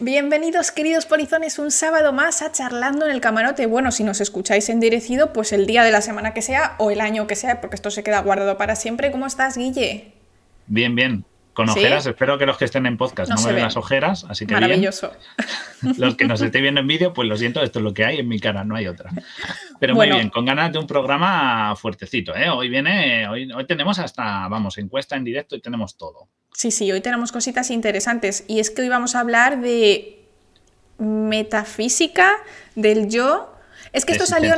Bienvenidos queridos polizones un sábado más a charlando en el camarote. Bueno, si nos escucháis en direcido, pues el día de la semana que sea o el año que sea, porque esto se queda guardado para siempre. ¿Cómo estás, Guille? Bien, bien. Con ojeras, espero que los que estén en podcast no, me vean las ojeras, así que Maravilloso. Los que nos estén viendo en vídeo, pues lo siento, esto es lo que hay en mi cara, no hay otra. Pero muy bien, con ganas de un programa fuertecito, ¿eh? Hoy viene, hoy, hoy tenemos hasta, vamos, encuesta en directo y tenemos todo. Sí, sí, hoy tenemos cositas interesantes y es que hoy vamos a hablar de metafísica del yo. Es que esto salió.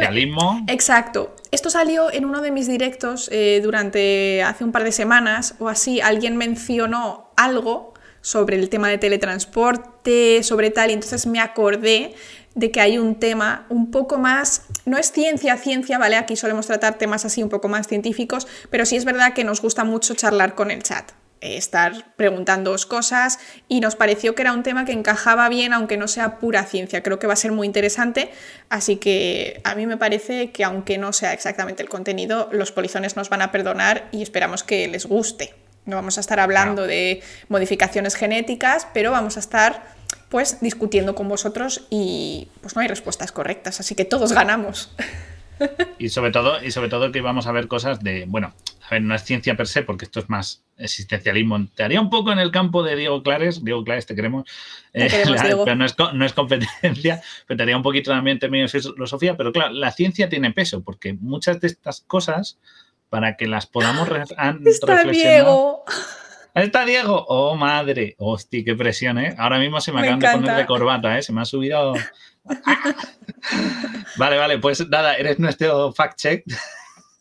Exacto. Esto salió en uno de mis directos eh, durante hace un par de semanas o así. Alguien mencionó algo sobre el tema de teletransporte, sobre tal, y entonces me acordé de que hay un tema un poco más, no es ciencia, ciencia, ¿vale? Aquí solemos tratar temas así un poco más científicos, pero sí es verdad que nos gusta mucho charlar con el chat estar preguntándoos cosas y nos pareció que era un tema que encajaba bien, aunque no sea pura ciencia. Creo que va a ser muy interesante, así que a mí me parece que aunque no sea exactamente el contenido, los polizones nos van a perdonar y esperamos que les guste. No vamos a estar hablando de modificaciones genéticas, pero vamos a estar pues discutiendo con vosotros y pues no hay respuestas correctas, así que todos ganamos. Y sobre todo, y sobre todo que vamos a ver cosas de, bueno, a ver, no es ciencia per se, porque esto es más existencialismo. Te haría un poco en el campo de Diego Clares, Diego Clares, te queremos, eh, pero no es, competencia, pero te haría un poquito también en términos de filosofía, pero claro, la ciencia tiene peso, porque muchas de estas cosas, para que las podamos Está Diego. Está Diego. Oh, madre. Hostia, qué presión, ¿eh? Ahora mismo se me, acaban de poner de corbata, ¿eh? Se me ha subido. vale, vale, pues nada, eres nuestro fact check.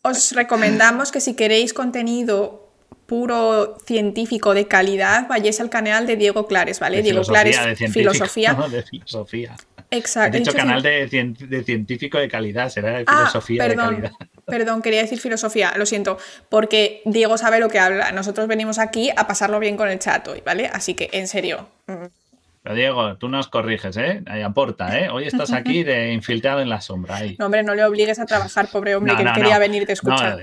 Os recomendamos que si queréis contenido puro científico de calidad, vayáis al canal de Diego Clares, ¿vale? Diego Clares, de filosofía. de filosofía. Exacto. He dicho canal de, científico de calidad, será de ah, filosofía perdón, de calidad. Perdón, quería decir filosofía, lo siento, porque Diego sabe lo que habla. Nosotros venimos aquí a pasarlo bien con el chat hoy, ¿vale? Así que, en serio, pero Diego, tú nos corriges, ¿eh? Ahí aporta, ¿eh? Hoy estás aquí de infiltrado en la sombra. Ahí. No, hombre, no le obligues a trabajar, pobre hombre, que quería venir de escuchar.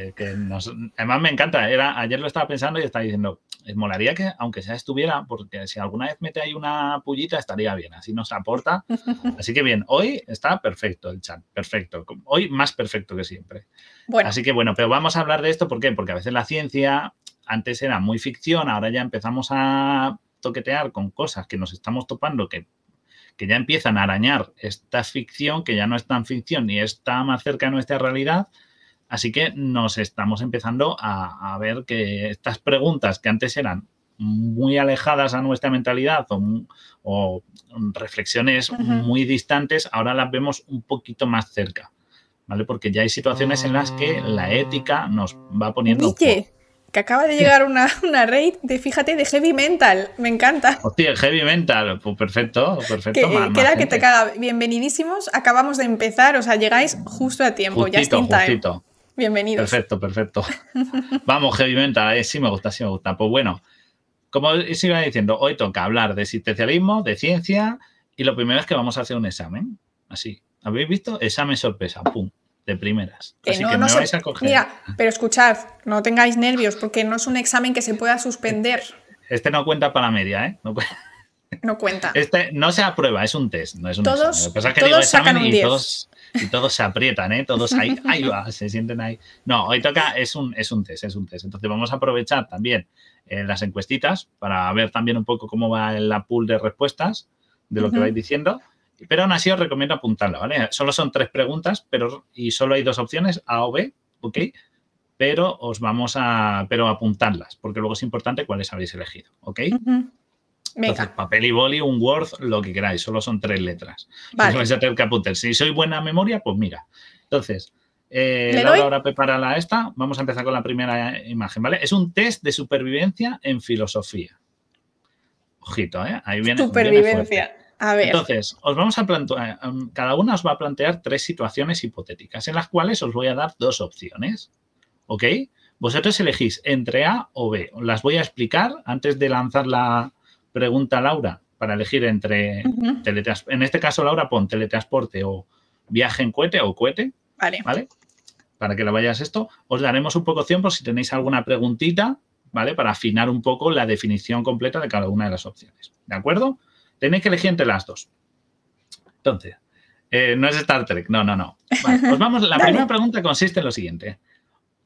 Además, me encanta. Era, ayer lo estaba pensando y estaba diciendo, molaría que, aunque sea estuviera, porque si alguna vez mete ahí una pullita, estaría bien. Así nos aporta. Así que bien, hoy está perfecto el chat, perfecto. Hoy más perfecto que siempre. Bueno. Así que bueno, pero vamos a hablar de esto, ¿por qué? Porque a veces la ciencia antes era muy ficción, ahora ya empezamos a toquetear con cosas que nos estamos topando que, que ya empiezan a arañar esta ficción, que ya no es tan ficción ni está más cerca de nuestra realidad. Así que nos estamos empezando a, ver que estas preguntas que antes eran muy alejadas a nuestra mentalidad o, reflexiones muy distantes, ahora las vemos un poquito más cerca, ¿vale? Porque ya hay situaciones en las que la ética nos va poniendo que acaba de llegar una, una raid de, fíjate, de heavy mental. Me encanta. Hostia, heavy mental. Pues perfecto, perfecto. Que, queda que te caga. Bienvenidísimos. Acabamos de empezar, o sea, llegáis justo a tiempo. ya está justito. Bienvenidos. Perfecto, perfecto. Vamos, heavy mental. Eh, sí me gusta, sí me gusta. Pues bueno, como os iba diciendo, hoy toca hablar de existencialismo, de ciencia, y lo primero es que vamos a hacer un examen. Así. ¿Habéis visto? Examen sorpresa. Pum de primeras. Así que me vais a coger. Mira, pero escuchad, no tengáis nervios porque no es un examen que se pueda suspender. Este no cuenta para la media, ¿eh? No, cuenta. Este no se aprueba, es un test, no es un todos, examen. que todos sacan un y todos, y todos se aprietan, ¿eh? Todos ahí, ahí va, se sienten ahí. No, hoy toca, es un, es un test, es un test. Entonces vamos a aprovechar también eh, las encuestitas para ver también un poco cómo va la pool de respuestas de lo que vais diciendo. Pero aún así os recomiendo apuntarla, ¿vale? Solo son tres preguntas, pero y solo hay dos opciones, A o B, ¿ok? Pero os vamos a, pero apuntarlas, porque luego es importante cuáles habéis elegido, ¿ok? Entonces, papel y boli, un Word, lo que queráis, solo son tres letras. Vale. vais a tener que apuntar. Si soy buena memoria, pues mira. Entonces, eh, Laura ahora prepara la esta. Vamos a empezar con la primera imagen, ¿vale? Es un test de supervivencia en filosofía. Ojito, ¿eh? Ahí viene. Supervivencia. Entonces, os vamos a plantear, em, cada una os va a plantear tres situaciones hipotéticas en las cuales os voy a dar dos opciones. ¿Ok? Vosotros elegís entre A o B. Las voy a explicar antes de lanzar la pregunta a Laura para elegir entre En este caso, Laura, pon teletransporte o viaje en cohete o cohete. Vale. ¿Vale? Para que lo vayas esto. Os daremos un poco por si tenéis alguna preguntita, ¿vale? Para afinar un poco la definición completa de cada una de las opciones. ¿De acuerdo? Tenéis que elegir entre las dos. Entonces, eh, no es Star Trek, no, no, no. pues vamos, la primera pregunta consiste en lo siguiente.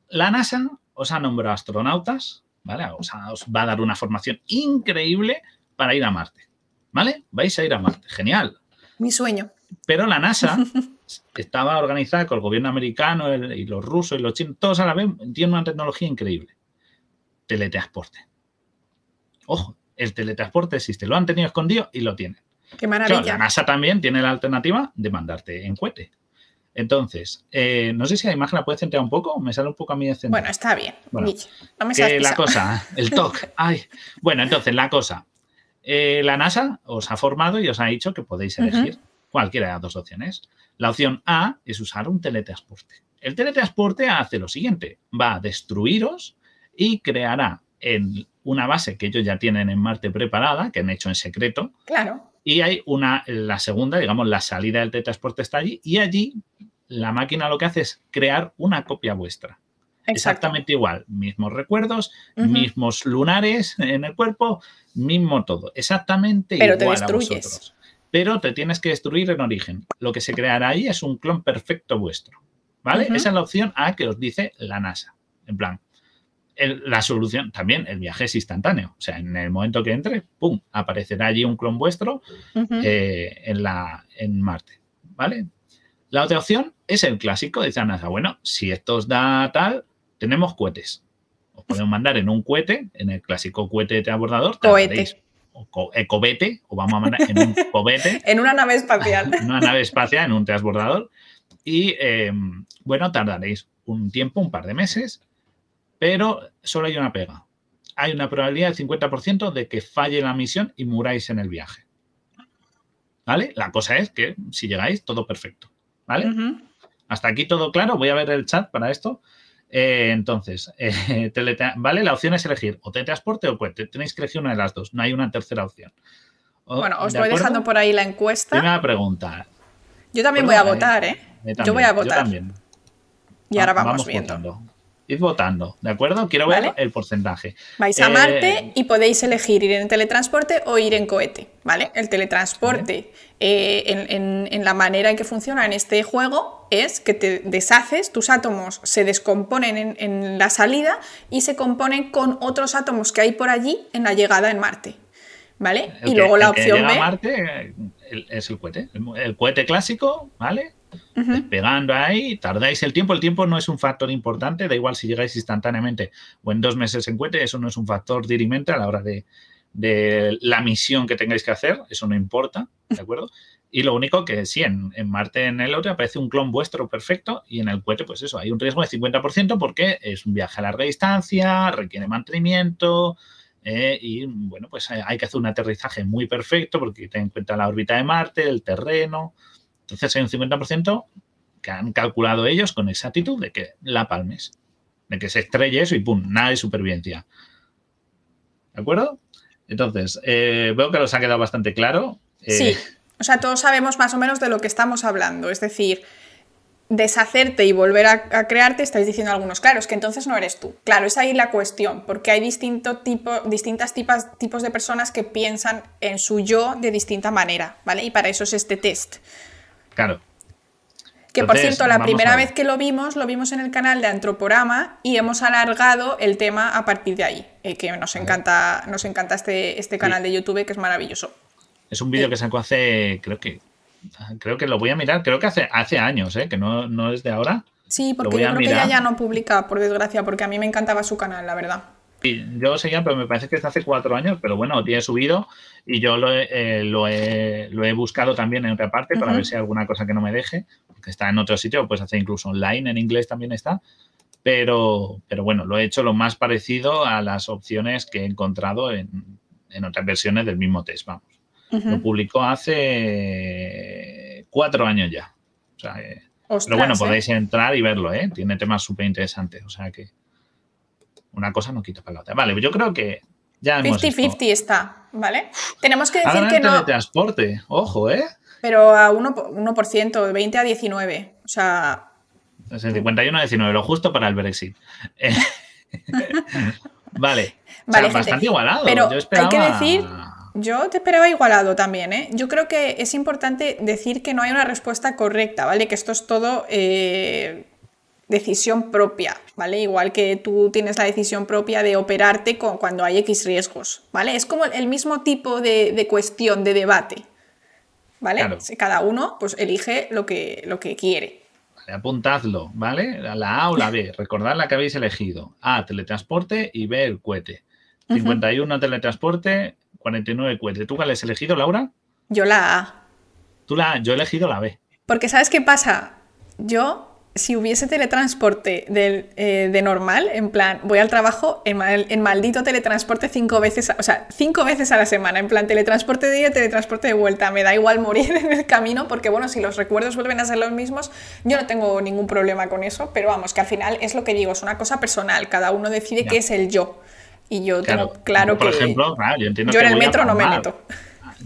La NASA os ha nombrado astronautas, ¿vale? os va a dar una formación increíble para ir a Marte, ¿vale? Vais a ir a Marte, genial. Mi sueño. Pero la NASA estaba organizada con el gobierno americano y los rusos y los chinos, todos a la vez, tienen una tecnología increíble. Teletransporte. Ojo, el teletransporte existe, lo han tenido escondido y lo tienen. Qué maravilla. la NASA también tiene la alternativa de mandarte en cohete. Entonces, eh, no sé si la imagen la puedes centrar un poco, me sale un poco a mí de Bueno, está bien. no me que la cosa, el TOC. Ay. Bueno, entonces, la cosa. Eh, la NASA os ha formado y os ha dicho que podéis elegir cualquiera de las dos opciones. La opción A es usar un teletransporte. El teletransporte hace lo siguiente, va a destruiros y creará en una base que ellos ya tienen en Marte preparada, que han hecho en secreto. Claro. Y hay una, la segunda, digamos, la salida del teletransporte está allí y allí la máquina lo que hace es crear una copia vuestra. Exactamente igual, mismos recuerdos, mismos lunares en el cuerpo, mismo todo, exactamente Pero igual te destruyes. a vosotros pero te tienes que destruir en origen. Lo que se creará ahí es un clon perfecto vuestro. ¿Vale? Esa es la opción A que os dice la NASA. En plan, la solución también, el viaje es instantáneo. O sea, en el momento que entre, ¡pum! aparecerá allí un clon vuestro eh, en, la, en Marte. ¿Vale? La otra opción es el clásico, dice NASA. Bueno, si esto os da tal, tenemos cohetes. Os podemos mandar en un cohete, en el clásico cohete de abordador. Cohete o ecobete, o vamos a mandar en un cobete. en una nave espacial. en una nave espacial, en un transbordador. Y em, bueno, tardaréis un tiempo, un par de meses, pero solo hay una pega. Hay una probabilidad del 50% de que falle la misión y muráis en el viaje. ¿Vale? La cosa es que si llegáis, todo perfecto. ¿Vale? Hasta aquí todo claro. Voy a ver el chat para esto. Eh, entonces, eh, ¿vale? La opción es elegir o teletransporte o cohete. Tenéis que elegir una de las dos, no hay una tercera opción. bueno, os voy dejando por ahí la encuesta. Primera pregunta. Yo también voy a votar, ¿eh? Yo voy a votar. Yo también. Y ahora vamos, viendo id votando, ¿de acuerdo? Quiero ver el porcentaje. Vais a Marte eh, y podéis elegir ir en teletransporte o ir en cohete, ¿vale? El teletransporte, eh, en, la manera en que funciona en este juego, es que te deshaces, tus átomos se descomponen en, la salida y se componen con otros átomos que hay por allí en la llegada en Marte, ¿vale? y luego la opción B... Marte es el cohete, el cohete clásico, ¿vale? Pegando ahí, tardáis el tiempo. El tiempo no es un factor importante, da igual si llegáis instantáneamente o en dos meses en cohete, eso no es un factor dirimente a la hora de, la misión que tengáis que hacer, eso no importa, ¿de acuerdo? Y lo único que sí, en, Marte, en el otro, aparece un clon vuestro perfecto y en el cohete, pues eso, hay un riesgo de 50% porque es un viaje a larga distancia, requiere mantenimiento, eh, y bueno, pues hay que hacer un aterrizaje muy perfecto porque ten en cuenta la órbita de Marte, el terreno, entonces hay un 50% que han calculado ellos con exactitud de que la palmes, de que se estrelle eso y pum, nada de supervivencia. ¿De acuerdo? Entonces, eh, veo que los ha quedado bastante claro. Eh, sí, o sea, todos sabemos más o menos de lo que estamos hablando. Es decir, deshacerte y volver a, crearte, estáis diciendo algunos, claro, es que entonces no eres tú. Claro, es ahí la cuestión, porque hay distinto tipo, distintas tipas, tipos de personas que piensan en su yo de distinta manera, ¿vale? Y para eso es este test. Claro. Que por cierto, la primera vez que lo vimos, lo vimos en el canal de Antroporama y hemos alargado el tema a partir de ahí. Eh, que nos encanta, nos encanta este, este canal de YouTube, que es maravilloso. Es un vídeo que sacó hace, creo que, creo que lo voy a mirar, creo que hace, hace años, ¿eh? que no, no es de ahora. Sí, porque yo creo que ella ya no publica, por desgracia, porque a mí me encantaba su canal, la verdad. Yo seguía, pero me parece que es hace cuatro años, pero bueno, tiene subido y yo lo he, eh, lo he, buscado también en otra parte para ver si hay alguna cosa que no me deje, porque está en otro sitio, puedes hacer incluso online, en inglés también está, pero, pero bueno, lo he hecho lo más parecido a las opciones que he encontrado en, otras versiones del mismo test, vamos. Lo publicó hace cuatro años ya. O sea, eh, pero bueno, ¿eh? podéis entrar y verlo, ¿eh? Tiene temas súper interesantes, o sea que una cosa no quita para la otra. Vale, yo creo que 50-50 está, ¿vale? Tenemos que decir que no. de transporte, ojo, ¿eh? Pero a 1%, de 20 a 19. O sea. Es 51 a 19, lo justo para el Brexit. vale. vale bastante igualado. Pero hay que decir Yo te esperaba igualado también, ¿eh? Yo creo que es importante decir que no hay una respuesta correcta, ¿vale? Que esto es todo eh, decisión propia, ¿vale? Igual que tú tienes la decisión propia de operarte con, cuando hay X riesgos, ¿vale? Es como el mismo tipo de, cuestión, de debate, ¿vale? Cada uno pues elige lo que, lo que quiere. Vale, apuntadlo, ¿vale? La A o la B, recordad la que habéis elegido. A, teletransporte y B, el cohete. 51 teletransporte, 49 cohete. ¿Tú cuál has elegido, Laura? Yo la A. Tú la Yo he elegido la B. Porque ¿sabes qué pasa? Yo, si hubiese teletransporte eh, de, normal, en plan, voy al trabajo en, maldito teletransporte cinco veces, o sea, cinco veces a la semana, en plan, teletransporte de ida, teletransporte de vuelta. Me da igual morir en el camino porque, bueno, si los recuerdos vuelven a ser los mismos, yo no tengo ningún problema con eso, pero vamos, que al final es lo que digo, es una cosa personal, cada uno decide qué es el yo. Y yo tengo claro, por ejemplo, yo, entiendo yo en el metro no me meto.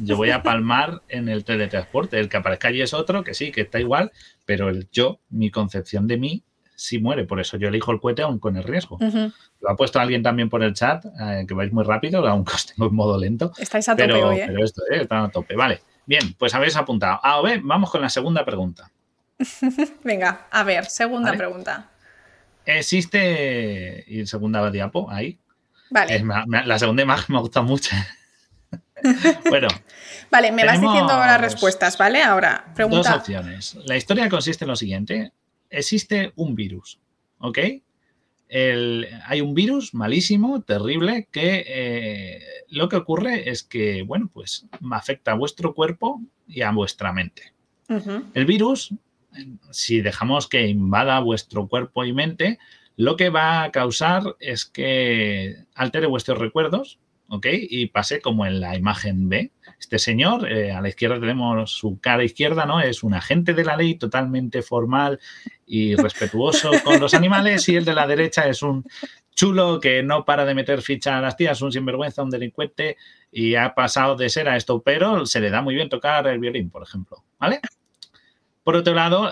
Yo voy a palmar en el teletransporte. El que aparezca allí es otro, que sí, que está igual, pero el yo, mi concepción de mí, sí muere. Por eso yo elijo el cohete aún con el riesgo. Lo ha puesto alguien también por el chat, eh, que vais muy rápido, aunque os tengo en modo lento. Estáis a tope pero, hoy, ¿eh? Pero esto eh, está a tope. Vale, bien, pues habéis apuntado. A o B, vamos con la segunda pregunta. Venga, a ver, segunda pregunta. Existe, y segunda diapo, ahí, la segunda imagen me gusta mucho. bueno. Vale, me vas diciendo las respuestas, ¿vale? Ahora, pregunta. Dos opciones. La historia consiste en lo siguiente. Existe un virus, ¿ok? hay un virus malísimo, terrible, que eh, lo que ocurre es que, bueno, pues afecta a vuestro cuerpo y a vuestra mente. El virus, si dejamos que invada vuestro cuerpo y mente, lo que va a causar es que altere vuestros recuerdos, ¿ok? Y pase como en la imagen B. Este señor, eh, a la izquierda tenemos su cara izquierda, ¿no? Es un agente de la ley totalmente formal y respetuoso con los animales y el de la derecha es un chulo que no para de meter ficha a las tías, un sinvergüenza, un delincuente y ha pasado de ser a esto, pero se le da muy bien tocar el violín, por ejemplo, ¿vale? Por otro lado,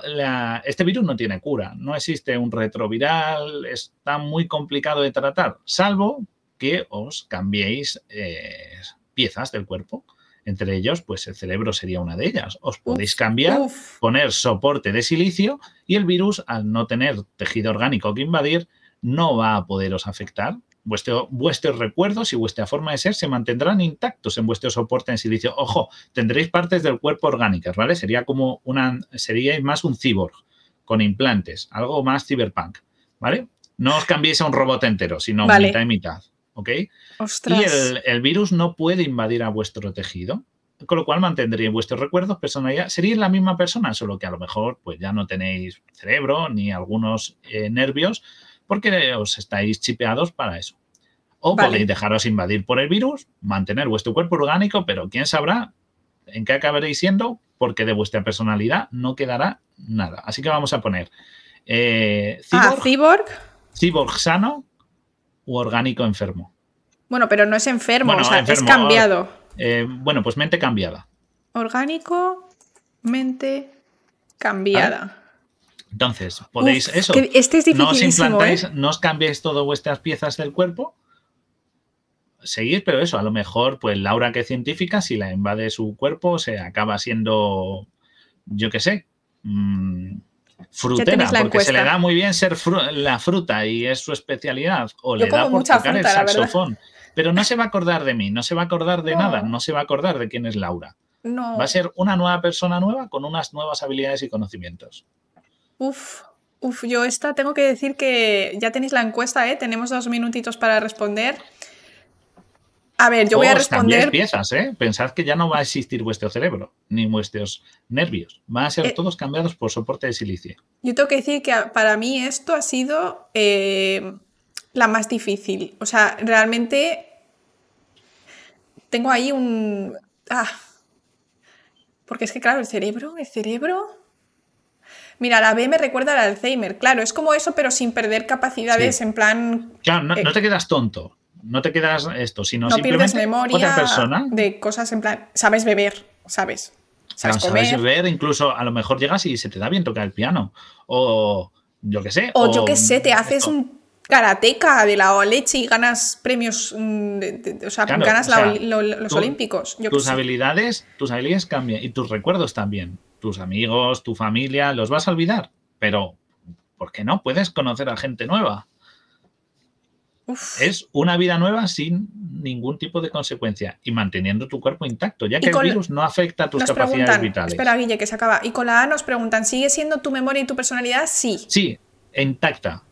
este virus no tiene cura, no existe un retroviral, está muy complicado de tratar, salvo que os cambiéis eh, piezas del cuerpo. Entre ellos, pues el cerebro sería una de ellas. Os podéis cambiar, poner soporte de silicio y el virus, al no tener tejido orgánico que invadir, no va a poderos afectar vuestros recuerdos y vuestra forma de ser se mantendrán intactos en vuestro soporte en silicio. Ojo, tendréis partes del cuerpo orgánicas, ¿vale? Sería como una, seríais más un cyborg con implantes, algo más cyberpunk, ¿vale? No os cambiéis a un robot entero, sino mitad y mitad, ¿ok? Y el, virus no puede invadir a vuestro tejido, con lo cual mantendréis vuestros recuerdos, personalidad. Seríais la misma persona, solo que a lo mejor pues ya no tenéis cerebro ni algunos eh, nervios, porque os estáis chipeados para eso. O podéis dejaros invadir por el virus, mantener vuestro cuerpo orgánico, pero quién sabrá en qué acabaréis siendo, porque de vuestra personalidad no quedará nada. Así que vamos a poner eh, ah, cyborg, cyborg, sano u orgánico enfermo. Bueno, pero no es enfermo, o sea, es cambiado. Eh, bueno, pues mente cambiada. Orgánico, mente cambiada. Entonces, podéis eso. este es no os implantáis, ¿eh? no os cambiéis todas vuestras piezas del cuerpo. Seguir, pero eso, a lo mejor, pues Laura, que es científica, si la invade su cuerpo, se acaba siendo, yo qué sé, mmm, frutera, porque se le da muy bien ser la fruta y es su especialidad. O le da por tocar el saxofón. Pero no se va a acordar de mí, no se va a acordar de nada, no se va a acordar de quién es Laura. No. Va a ser una nueva persona nueva con unas nuevas habilidades y conocimientos. Uf, uf, yo esta tengo que decir que ya tenéis la encuesta, ¿eh? Tenemos dos minutitos para responder. A ver, yo voy a responder. piezas, ¿eh? Pensad que ya no va a existir vuestro cerebro, ni vuestros nervios. Van a ser eh, todos cambiados por soporte de silicio. Yo tengo que decir que para mí esto ha sido eh, la más difícil. O sea, realmente tengo ahí un. Ah. Porque es que, claro, el cerebro, el cerebro. Mira, la B me recuerda al Alzheimer. Claro, es como eso, pero sin perder capacidades en plan. Claro, no, te quedas tonto. No te quedas esto, sino no simplemente memoria otra persona. De cosas en plan. Sabes beber, sabes. Sabes, beber, incluso a lo mejor llegas y se te da bien tocar el piano. O yo qué sé. O, yo qué sé, te haces un karateca de la leche y ganas premios, mm, o sea, ganas los olímpicos. tus habilidades, tus habilidades cambian y tus recuerdos también. Tus amigos, tu familia, los vas a olvidar, pero ¿por qué no? Puedes conocer a gente nueva. Es una vida nueva sin ningún tipo de consecuencia y manteniendo tu cuerpo intacto, ya que el virus no afecta a tus capacidades vitales. Espera, Guille, que se acaba. Y con la A nos preguntan, ¿sigue siendo tu memoria y tu personalidad? Sí. Sí, intacta.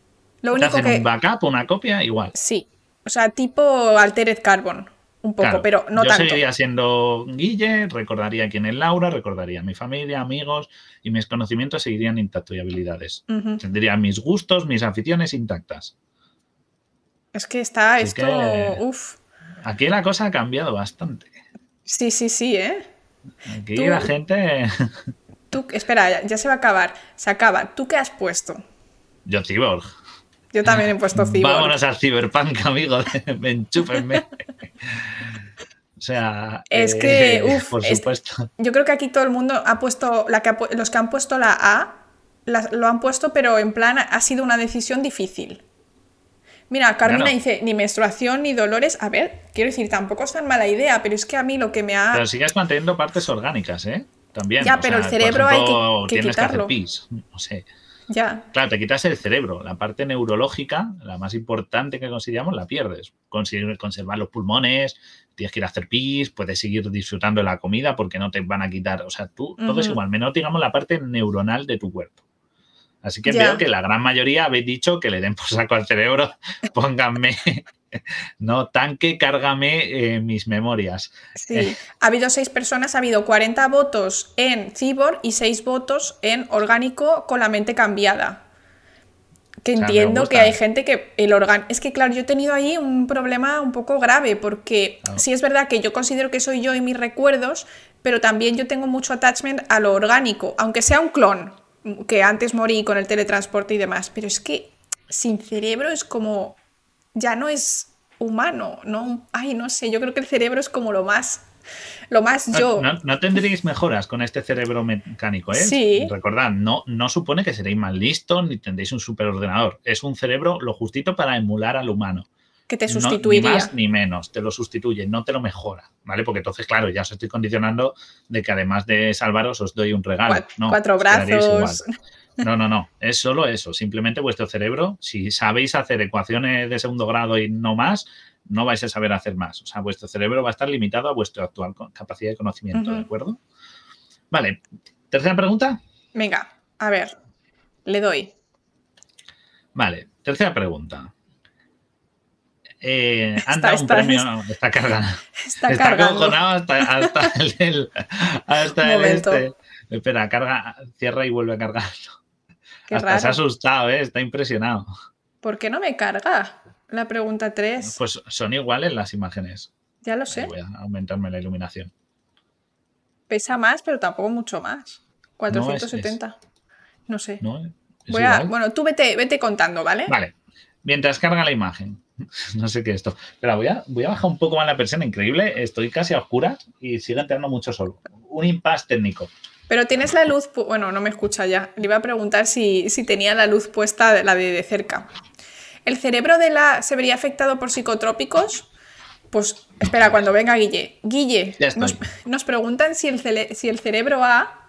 Lo único hacen que... un backup, una copia, igual. Sí. O sea, tipo Altered Carbon. Un poco, pero no tanto. Yo seguiría siendo Guille, recordaría quién es Laura, recordaría mi familia, amigos y mis conocimientos seguirían intactos y habilidades. Tendría mis gustos, mis aficiones intactas. Es que está esto. Uf. Aquí la cosa ha cambiado bastante. Sí, sí, sí, ¿eh? Aquí la gente. Tú, espera, ya, se va a acabar. Se acaba. ¿Tú qué has puesto? Yo, Cyborg. Yo también he puesto Cyborg. Vámonos al Cyberpunk, amigo. Enchúfenme. O sea, es que, eh, uf, por supuesto. yo creo que aquí todo el mundo ha puesto, la que los que han puesto la A, lo han puesto, pero en plan ha sido una decisión difícil. Mira, Carmina dice, ni menstruación ni dolores. A ver, quiero decir, tampoco es tan mala idea, pero es que a mí lo que me ha. Pero sigues manteniendo partes orgánicas, ¿eh? También. Ya, pero el cerebro hay que, tienes que hacer pis. No sé. Ya. Claro, te quitas el cerebro. La parte neurológica, la más importante que consideramos, la pierdes. conservar los pulmones, tienes que ir a hacer pis, puedes seguir disfrutando de la comida porque no te van a quitar. O sea, tú, todo es igual, menos digamos la parte neuronal de tu cuerpo. Así que veo que la gran mayoría habéis dicho que le den por saco al cerebro, pónganme, no tanque, cárgame eh, mis memorias. Sí, eh. ha habido seis personas, ha habido 40 votos en Cibor y seis votos en orgánico con la mente cambiada. Que entiendo que hay gente que el órgano... Es que claro, yo he tenido ahí un problema un poco grave porque sí es verdad que yo considero que soy yo y mis recuerdos, pero también yo tengo mucho attachment a lo orgánico, aunque sea un clon, que antes morí con el teletransporte y demás, pero es que sin cerebro es como, ya no es humano, ¿no? Ay, no sé, yo creo que el cerebro es como lo más, lo más yo. No, tendréis mejoras con este cerebro mecánico, ¿eh? Sí. Recordad, no, no supone que seréis más listos ni tendréis un superordenador. Es un cerebro lo justito para emular al humano que te sustituiría. ni más ni menos, te lo sustituye, no te lo mejora, ¿vale? Porque entonces, claro, ya os estoy condicionando de que además de salvaros os doy un regalo. Cuatro, brazos. No, no, no, es solo eso. Simplemente vuestro cerebro, si sabéis hacer ecuaciones de segundo grado y no más, no vais a saber hacer más. O sea, vuestro cerebro va a estar limitado a vuestra actual capacidad de conocimiento, ¿de acuerdo? Vale, tercera pregunta. Venga, a ver, le doy. Vale, tercera pregunta. Eh, anda un premio, está cargando. Está, está cojonado hasta, hasta el, hasta el este. Espera, carga, cierra y vuelve a cargarlo. Qué hasta se ha asustado, ¿eh? está impresionado. ¿Por qué no me carga? La pregunta 3. Pues son iguales las imágenes. Ya lo sé. Voy a aumentarme la iluminación. Pesa más, pero tampoco mucho más. 470. No, sé. Voy a, bueno, tú vete, vete contando, ¿vale? Vale. Mientras carga la imagen. no sé qué es esto. Pero voy a, voy a bajar un poco más la persiana, increíble. Estoy casi a oscuras y sigue entrando mucho sol. Un impasse técnico. Pero tienes la luz, bueno, no me escucha ya. Le iba a preguntar si, tenía la luz puesta, la de, de cerca. ¿El cerebro de la se vería afectado por psicotrópicos? Pues espera, cuando venga Guille. Guille, nos, preguntan si el, si el cerebro A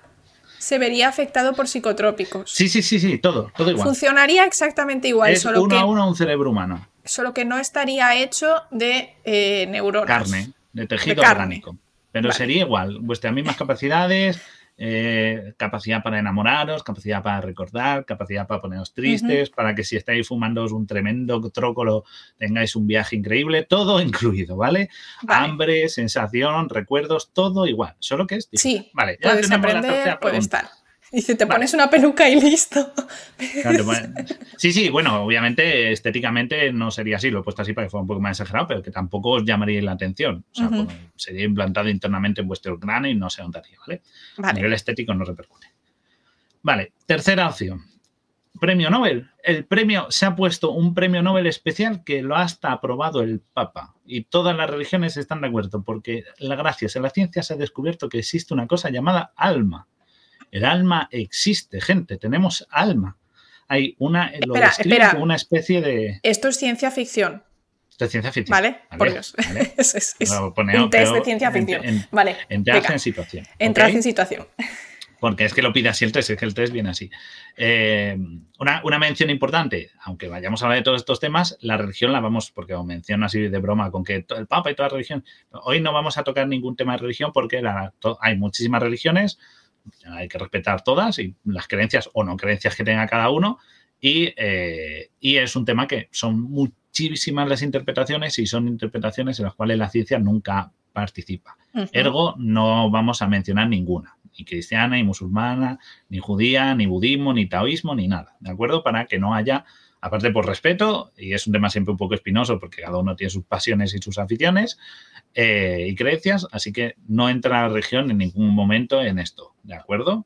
se vería afectado por psicotrópicos. Sí, sí, sí, sí, todo, todo igual. Funcionaría exactamente igual, es solo uno a uno un cerebro humano solo que no estaría hecho de eh, neuronas. Carne, de tejido orgánico. Pero sería igual, vuestras mismas capacidades, eh, capacidad para enamoraros, capacidad para recordar, capacidad para poneros tristes, para que si estáis fumando un tremendo trócolo tengáis un viaje increíble, todo incluido, ¿vale? Hambre, sensación, recuerdos, todo igual, solo que es Sí, vale, ya tenemos la puede estar. Dice, te pones una peluca y listo. sí, sí, bueno, obviamente estéticamente no sería así, lo he puesto así para que fuera un poco más exagerado, pero que tampoco os llamaría la atención. O sea, sería implantado internamente en vuestro cráneo y no se notaría, ¿vale? A nivel estético no repercute. Vale, tercera opción. Premio Nobel. El premio se ha puesto un premio Nobel especial que lo ha hasta aprobado el Papa. Y todas las religiones están de acuerdo, porque gracias a la ciencia se ha descubierto que existe una cosa llamada alma el alma existe, gente, tenemos alma. hay una, lo espera, como una especie de... Esto es ciencia ficción. Esto es ciencia ficción. Vale, por Dios. es, un test de ciencia ficción. vale. Entras en situación. Entras en situación. Porque es que lo pide así el test, es que el test viene así. Eh, una, mención importante, aunque vayamos a hablar de todos estos temas, la religión la vamos, porque os menciono así de broma, con que el Papa y toda la religión. Hoy no vamos a tocar ningún tema de religión porque hay muchísimas religiones, hay que respetar todas y las creencias o no creencias que tenga cada uno. Y, eh, y es un tema que son muchísimas las interpretaciones y son interpretaciones en las cuales la ciencia nunca participa. Ergo, no vamos a mencionar ninguna, ni cristiana, ni musulmana, ni judía, ni budismo, ni taoísmo, ni nada, ¿de acuerdo? Para que no haya, aparte por respeto, y es un tema siempre un poco espinoso porque cada uno tiene sus pasiones y sus aficiones eh, y creencias, así que no entra la religión en ningún momento en esto, ¿de acuerdo?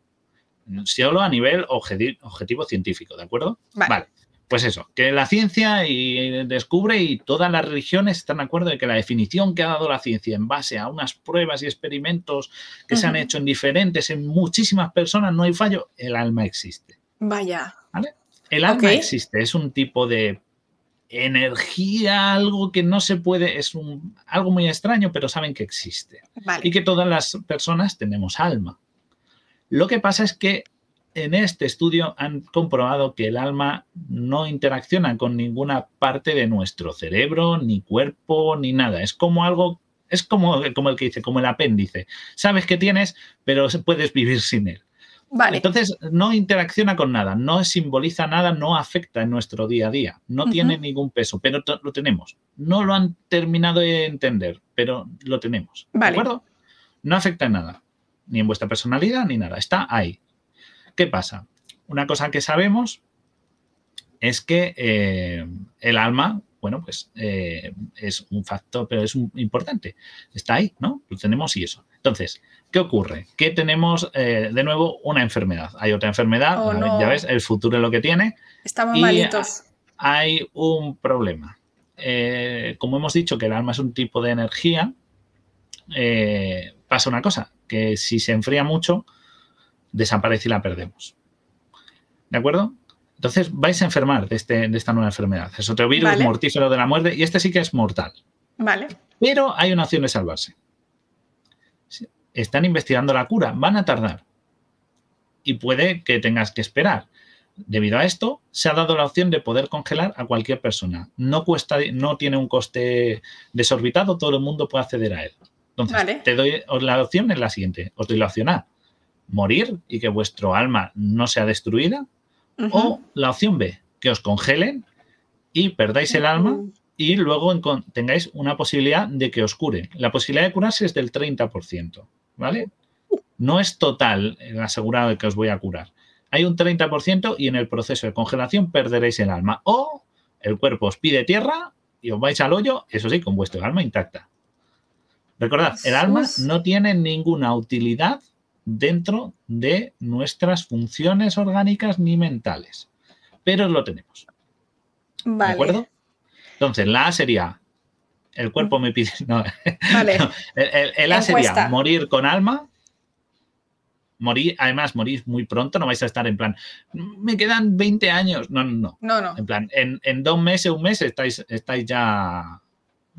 Solo a nivel objetivo, científico, ¿de acuerdo? vale. Pues eso, que la ciencia y descubre y todas las religiones están de acuerdo de que la definición que ha dado la ciencia en base a unas pruebas y experimentos que se han hecho en diferentes, en muchísimas personas, no hay fallo, el alma existe. Vaya. ¿Vale? El alma existe, es un tipo de energía, algo que no se puede, es un, algo muy extraño, pero saben que existe. Y que todas las personas tenemos alma. Lo que pasa es que en este estudio han comprobado que el alma no interacciona con ninguna parte de nuestro cerebro, ni cuerpo, ni nada. Es como algo, es como, como el que dice, como el apéndice. Sabes que tienes, pero puedes vivir sin él. Vale. Entonces, no interacciona con nada, no simboliza nada, no afecta en nuestro día a día, no tiene ningún peso, pero lo tenemos. No lo han terminado de entender, pero lo tenemos. ¿De acuerdo? No afecta en nada, ni en vuestra personalidad, ni nada. Está ahí. ¿Qué pasa? Una cosa que sabemos es que eh, el alma, bueno, pues eh, es un factor, pero es importante. Está ahí, ¿no? Lo tenemos y eso. Entonces, ¿qué ocurre? Que tenemos eh, de nuevo una enfermedad. Hay otra enfermedad, oh, ya ves, el futuro es lo que tiene. Estamos malitos. Hay un problema. como hemos dicho que el alma es un tipo de energía, pasa una cosa, que si se enfría mucho, desaparece y la perdemos. ¿De acuerdo? Entonces vais a enfermar de, este, de esta nueva enfermedad. Es otro virus mortífero de la muerte y este sí que es mortal. Vale. Pero hay una opción de salvarse. Están investigando la cura, van a tardar. Y puede que tengas que esperar. Debido a esto, se ha dado la opción de poder congelar a cualquier persona. No cuesta, no tiene un coste desorbitado, todo el mundo puede acceder a él. Entonces, te doy la opción es la siguiente. Os doy la opción A morir y que vuestro alma no sea destruida. O la opción B, que os congelen y perdáis el alma y luego tengáis una posibilidad de que os cure. La posibilidad de curarse es del 30%, ¿vale? No es total el asegurado de que os voy a curar. Hay un 30% y en el proceso de congelación perderéis el alma. O el cuerpo os pide tierra y os vais al hoyo, eso sí, con vuestro alma intacta. Recordad, el alma no tiene ninguna utilidad dentro de nuestras funciones orgánicas ni mentales. Pero lo tenemos. Vale. ¿De acuerdo? Entonces, la A sería, el cuerpo me pide... No, vale. el, A sería morir con alma. Morir, además, morís muy pronto, no vais a estar en plan, me quedan 20 años. No, no, no. no, En plan, en, dos meses, un mes, estáis, estáis ya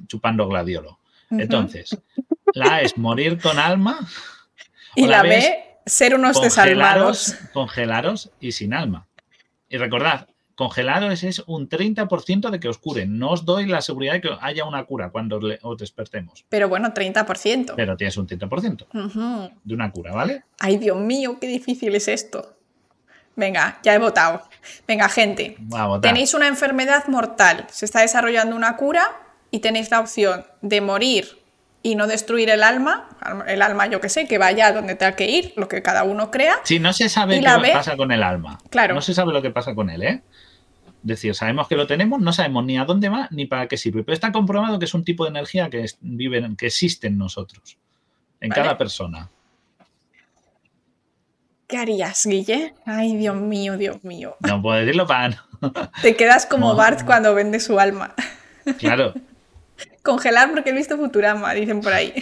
chupando gladiolo. Entonces, la A es morir con alma. Y la, B, ser unos desalmados. Congelaros y sin alma. Y recordad, congelaros es un 30% de que os curen. No os doy la seguridad de que haya una cura cuando os despertemos. Pero bueno, 30%. Pero tienes un 30% de una cura, ¿vale? Ay, Dios mío, qué difícil es esto. Venga, ya he votado. Venga, gente. Tenéis una enfermedad mortal. Se está desarrollando una cura y tenéis la opción de morir y no destruir el alma, el alma yo que sé, que vaya donde tenga que ir, lo que cada uno crea. Sí, no se sabe qué pasa con el alma. Claro. No se sabe lo que pasa con él, ¿eh? Decir, sabemos que lo tenemos, no sabemos ni a dónde va ni para qué sirve, pero está comprobado que es un tipo de energía que, vive, que existe en nosotros, en cada persona. ¿Qué harías, Guille? Ay, Dios mío, Dios mío. No puedo decirlo para Te quedas como Bart cuando vende su alma. Claro, Congelar porque he visto Futurama, dicen por ahí.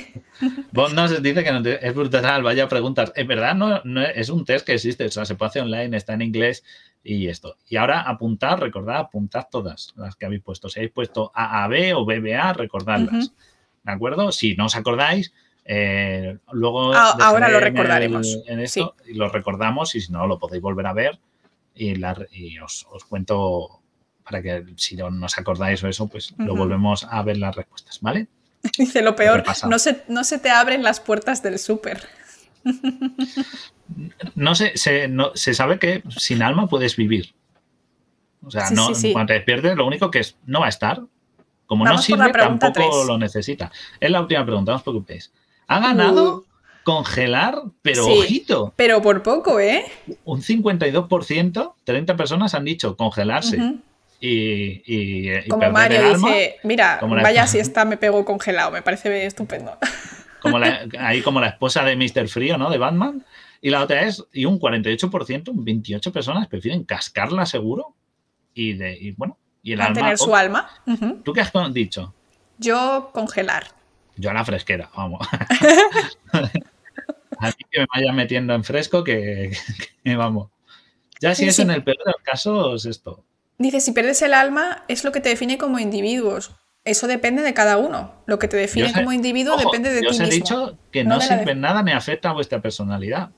Vos nos dice que es brutal, vaya preguntas. En verdad no, es un test que existe, o sea, se puede hacer online, está en inglés y esto. Y ahora apuntad, recordad, apuntad todas las que habéis puesto. Si habéis puesto AAB o BBA, recordadlas. ¿De acuerdo? Si no os acordáis, eh, luego. ahora lo recordaremos. En, esto, y lo recordamos y si no, lo podéis volver a ver y, os, cuento para que si no os acordáis o eso, pues lo volvemos a ver las respuestas, ¿vale? Dice lo peor, no se, no se te abren las puertas del súper. no se, se, no, se sabe que sin alma puedes vivir. O sea, no, cuando te despiertes, lo único que es, no va a estar. Como no sirve, tampoco lo necesita. Es la última pregunta, no os preocupéis. Ha ganado uh. congelar, pero ojito. Pero por poco, ¿eh? Un 52%, 30 personas han dicho congelarse. Y, y, como Mario dice, mira, vaya si está me pego congelado, me parece estupendo. Como ahí como la esposa de Mr. Frío, ¿no? De Batman. Y la otra es, y un 48%, 28 personas prefieren cascarla seguro y, de, bueno, y el Mantener su alma. ¿Tú qué has dicho? Yo congelar. Yo a la fresquera, vamos. a mí que me vaya metiendo en fresco que, vamos. Ya si es en el peor de los casos, esto. Dice, si pierdes el alma, es lo que te define como individuos. Eso depende de cada uno. Lo que te define como individuo depende de ti mismo. Yo os he dicho que no, sirve nada ni afecta a vuestra personalidad.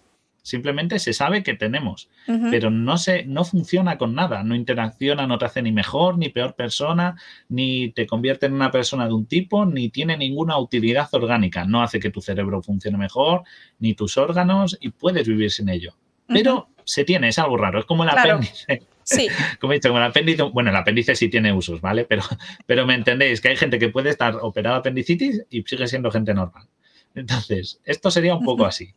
Simplemente se sabe que tenemos, pero no, se, no funciona con nada, no interacciona, no te hace ni mejor ni peor persona, ni te convierte en una persona de un tipo, ni tiene ninguna utilidad orgánica. No hace que tu cerebro funcione mejor, ni tus órganos, y puedes vivir sin ello. Pero se tiene, es algo raro, es como el apéndice. Sí. Como he dicho, como el apéndice, bueno, el apéndice sí tiene usos, ¿vale? Pero, pero me entendéis que hay gente que puede estar operada apendicitis y sigue siendo gente normal. Entonces, esto sería un poco así.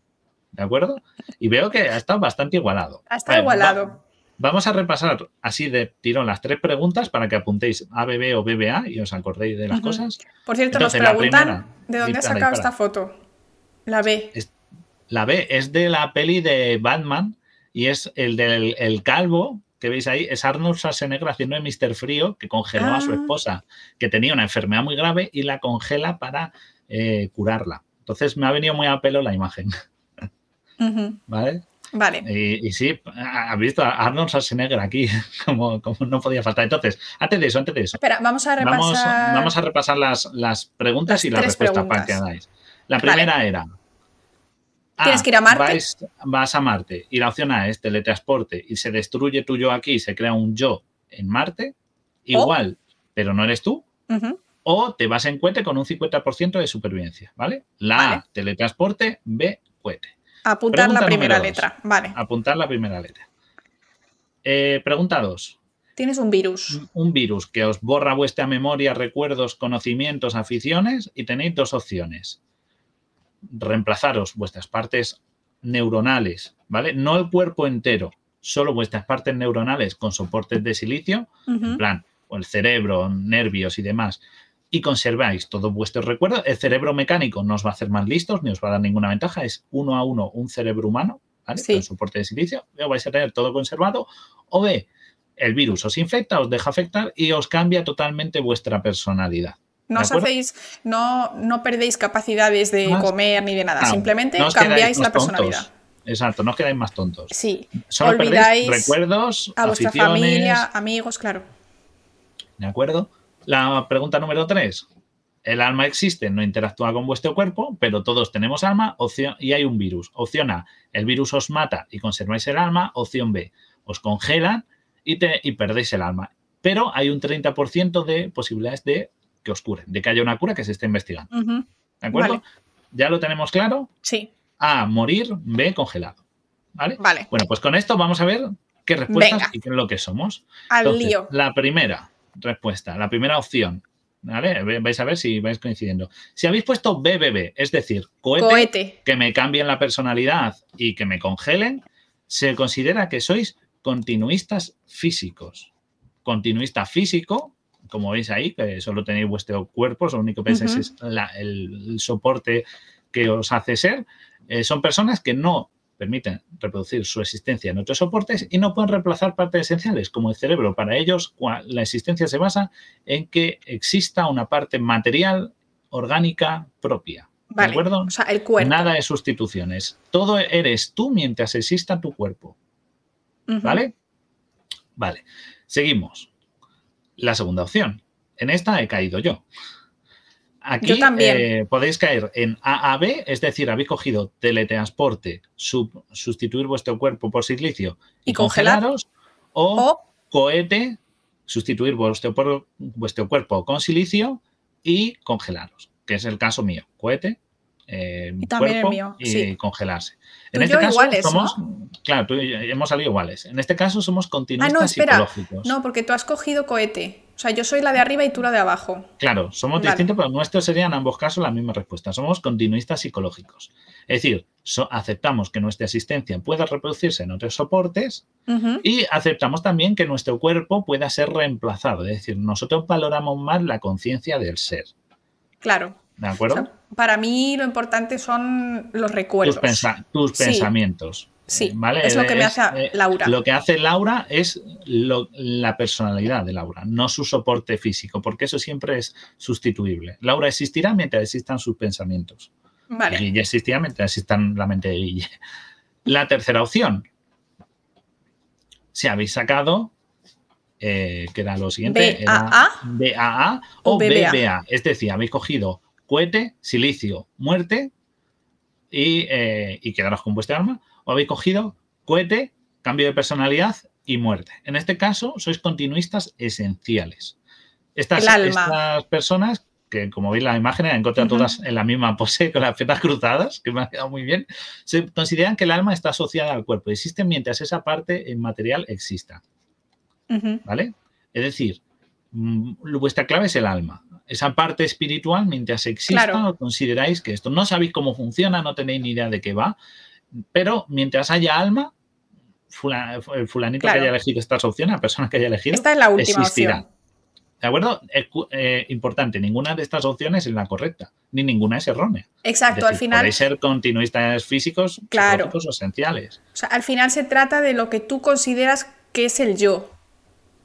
¿De acuerdo? Y veo que ha estado bastante igualado. Ha estado igualado. vamos a repasar así de tirón las tres preguntas para que apuntéis ABB o BBA y os acordéis de las cosas. Por cierto, nos preguntan de dónde ha sacado esta foto. La B. la B es de la peli de Batman y es el del el calvo que veis ahí, es Arnold Schwarzenegger haciendo de Mr. Frío, que congeló a su ah. esposa, que tenía una enfermedad muy grave y la congela para eh, curarla. Entonces me ha venido muy a pelo la imagen. ¿Vale? Vale. Y, sí, ha visto a Arnold Schwarzenegger aquí, como, como, no podía faltar. Entonces, antes de eso, antes de eso. Espera, vamos a repasar. Vamos, a repasar las, las preguntas y las respuestas para que hagáis. La primera era. Tienes que ir a Marte. vas a Marte y la opción A es teletransporte y se destruye tu yo aquí y se crea un yo en Marte, igual, pero no eres tú. O te vas en cohete con un 50% de supervivencia, ¿vale? La A, teletransporte, B, cohete. Apuntar la primera letra, vale. Apuntar la primera letra. Eh, pregunta 2. Tienes un virus. Un virus que os borra vuestra memoria, recuerdos, conocimientos, aficiones y tenéis dos opciones. Reemplazaros vuestras partes neuronales, ¿vale? No el cuerpo entero, solo vuestras partes neuronales con soportes de silicio, en plan, o el cerebro, nervios y demás, y conserváis todos vuestros recuerdos. El cerebro mecánico no os va a hacer más listos ni os va a dar ninguna ventaja. Es uno a uno un cerebro humano, ¿vale? Con soporte de silicio. O vais a tener todo conservado. O B, el virus os infecta, os deja afectar y os cambia totalmente vuestra personalidad. No os hacéis, no, no perdéis capacidades de comer ni de nada, simplemente cambiáis la personalidad. Exacto, no os quedáis más tontos. Sí. Solo Olvidáis recuerdos, a vuestra familia, amigos, claro. ¿De acuerdo? La pregunta número tres. El alma existe, no interactúa con vuestro cuerpo, pero todos tenemos alma opción, y hay un virus. Opción A, el virus os mata y conserváis el alma. Opción B, os congelan y, te, y perdéis el alma. Pero hay un 30% de posibilidades de que os curen, de que haya una cura que se esté investigando. ¿De acuerdo? ¿Ya lo tenemos claro? Sí. A, morir. B, congelado. ¿Vale? Vale. Bueno, pues con esto vamos a ver qué respuestas y qué es lo que somos. Al lío. La primera, respuesta, la primera opción. ¿Vale? Vais a ver si vais coincidiendo. Si habéis puesto BBB, es decir, cohete, que me cambien la personalidad y que me congelen, se considera que sois continuistas físicos. Continuista físico, como veis ahí, que solo tenéis vuestro cuerpo, lo único que pensáis es el, soporte que os hace ser, eh, son personas que no permiten reproducir su existencia en otros soportes y no pueden reemplazar partes esenciales como el cerebro. Para ellos, la existencia se basa en que exista una parte material, orgánica, propia. ¿De acuerdo? O sea, el cuerpo. Nada de sustituciones. Todo eres tú mientras exista tu cuerpo. ¿Vale? Vale, seguimos. La segunda opción. En esta he caído yo. Aquí eh, podéis caer en AAB, es decir, habéis cogido teletransporte, sustituir vuestro cuerpo por silicio y, congelaros, o, cohete, sustituir vuestro, vuestro cuerpo con silicio y congelaros, que es el caso mío. Cohete, eh, y también cuerpo y congelarse. En este caso somos, claro, hemos salido iguales. En este caso somos continuistas ah, no, espera. No, porque tú has cogido cohete. O sea, yo soy la de arriba y tú la de abajo. Claro, somos distintos, pero nuestro sería en ambos casos la misma respuesta. Somos continuistas psicológicos. Es decir, aceptamos que nuestra existencia pueda reproducirse en otros soportes y aceptamos también que nuestro cuerpo pueda ser reemplazado. Es decir, nosotros valoramos más la conciencia del ser. Claro. ¿De acuerdo? para mí lo importante son los recuerdos. Tus, pensamientos. Sí, ¿vale? es lo que me hace eh, Laura. Lo que hace Laura es la personalidad de Laura, no su soporte físico, porque eso siempre es sustituible. Laura existirá mientras existan sus pensamientos. Vale. Guille existirá mientras existan la mente de Guille. La tercera opción. Si habéis sacado, eh, que era lo siguiente, BAA, BAA o, BBA. Es decir, habéis cogido cohete, silicio, muerte y, eh, y quedaros con vuestra arma o habéis cogido cohete, cambio de personalidad y muerte. En este caso, sois continuistas esenciales. Estas, estas personas, que como veis la imagen, encontrado todas en la misma pose, con las piernas cruzadas, que me ha quedado muy bien, se consideran que el alma está asociada al cuerpo. Existe mientras esa parte material exista. ¿Vale? Es decir, mm, vuestra clave es el alma. Esa parte espiritual, mientras exista, consideráis que esto no sabéis cómo funciona, no tenéis ni idea de qué va, pero mientras haya alma, el fulanito que haya elegido estas opciones, la persona que haya elegido, Esta es la última Opción. ¿De acuerdo? Eh, importante, ninguna de estas opciones es la correcta, ni ninguna es errónea. Exacto, al final. Podéis ser continuistas físicos, claro. o esenciales. O sea, al final se trata de lo que tú consideras que es el yo.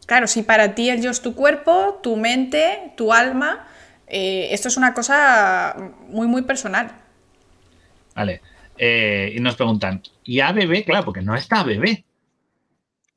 Claro, si para ti el yo es tu cuerpo, tu mente, tu alma, eh, esto es una cosa muy, muy personal. Vale. Eh, y nos preguntan, ¿y ABB? Claro, porque no está ABB.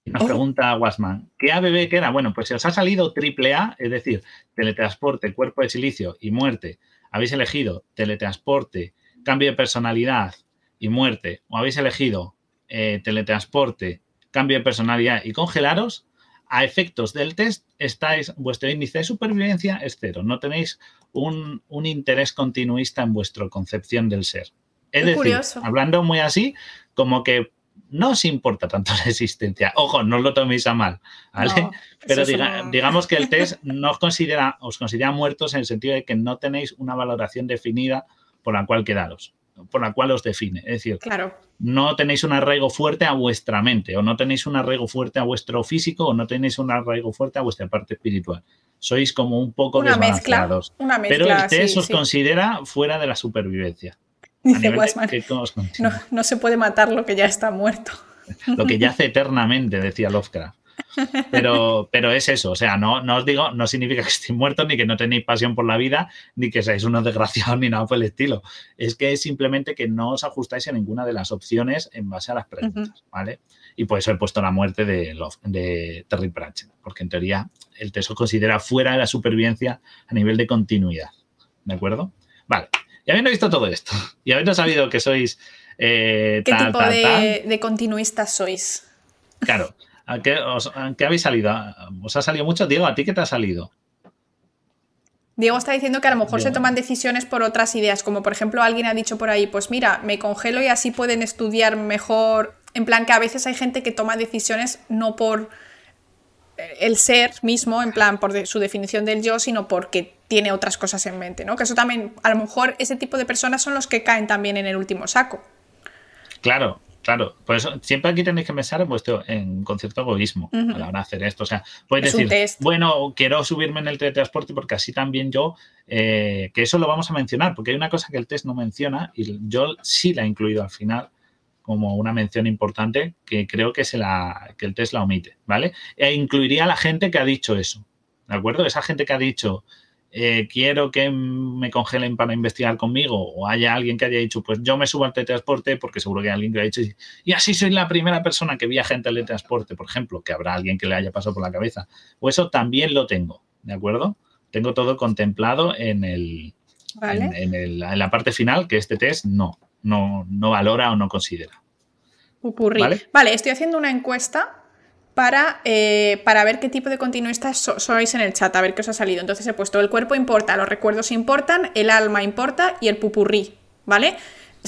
Y nos oh. pregunta Wasman, ¿qué ABB queda? Bueno, pues si os ha salido triple A, es decir, teletransporte, cuerpo de silicio y muerte, habéis elegido teletransporte, cambio de personalidad y muerte, o habéis elegido eh, teletransporte, cambio de personalidad y congelaros, a efectos del test, estáis, vuestro índice de supervivencia es cero. No tenéis un, un interés continuista en vuestra concepción del ser. Es decir, hablando muy así, como que no os importa tanto la existencia. Ojo, no lo toméis a mal, ¿vale? Pero digamos que el test no os considera, os considera muertos en el sentido de que no tenéis una valoración definida por la cual quedaros, por la cual os define. Es decir, claro. no tenéis un arraigo fuerte a vuestra mente, o no tenéis un arraigo fuerte a vuestro físico, o no tenéis un arraigo fuerte a vuestra parte espiritual. Sois como un poco una desbalanceados. Mezcla, una mezcla, Pero el test os considera fuera de la supervivencia. Dice no, se puede matar lo que ya está muerto. Lo que yace eternamente, decía Lovecraft. Pero, pero es eso, o sea, no, no os digo, no significa que estéis muertos, ni que no tenéis pasión por la vida, ni que seáis unos desgraciados, ni nada por el estilo. Es que es simplemente que no os ajustáis a ninguna de las opciones en base a las preguntas, ¿vale? Y por eso he puesto la muerte de, de Terry Pratchett, porque en teoría el texto considera fuera de la supervivencia a nivel de continuidad, ¿de acuerdo? Vale. Y habiendo visto todo esto, y habiendo sabido que sois... Eh, ¿Qué tipo de, continuistas sois? Claro. ¿A qué, habéis salido? ¿Os ha salido mucho? Diego, ¿a ti qué te ha salido? Diego está diciendo que a lo mejor se toman decisiones por otras ideas, como por ejemplo alguien ha dicho por ahí, pues mira, me congelo y así pueden estudiar mejor. En plan que a veces hay gente que toma decisiones no por el ser mismo, en plan por su definición del yo, sino porque tiene otras cosas en mente, ¿no? Que eso también, a lo mejor ese tipo de personas son los que caen también en el último saco. Claro, claro. Por eso siempre aquí tenéis que pensar en vuestro en concierto egoísmo a la hora de hacer esto. O sea, podéis decir, bueno, quiero subirme en el teletransporte porque así también yo, eh, que eso lo vamos a mencionar, porque hay una cosa que el test no menciona y yo sí la he incluido al final como una mención importante que creo que, se la, que el test la omite, ¿vale? E incluiría a la gente que ha dicho eso, ¿de acuerdo? Esa gente que ha dicho eh, quiero que me congelen para investigar conmigo o haya alguien que haya dicho, pues yo me subo al teletransporte porque seguro que hay alguien que ha dicho, y así soy la primera persona que viaja en teletransporte, por ejemplo, que habrá alguien que le haya pasado por la cabeza. O eso también lo tengo, ¿de acuerdo? Tengo todo contemplado en, el, en, la parte final que este test no, no, no valora o no considera. vale, estoy haciendo una encuesta para, eh, para ver qué tipo de continuistas sois en el chat, a ver qué os ha salido. Entonces he puesto el cuerpo importa, los recuerdos importan, el alma importa y el pupurrí, ¿vale?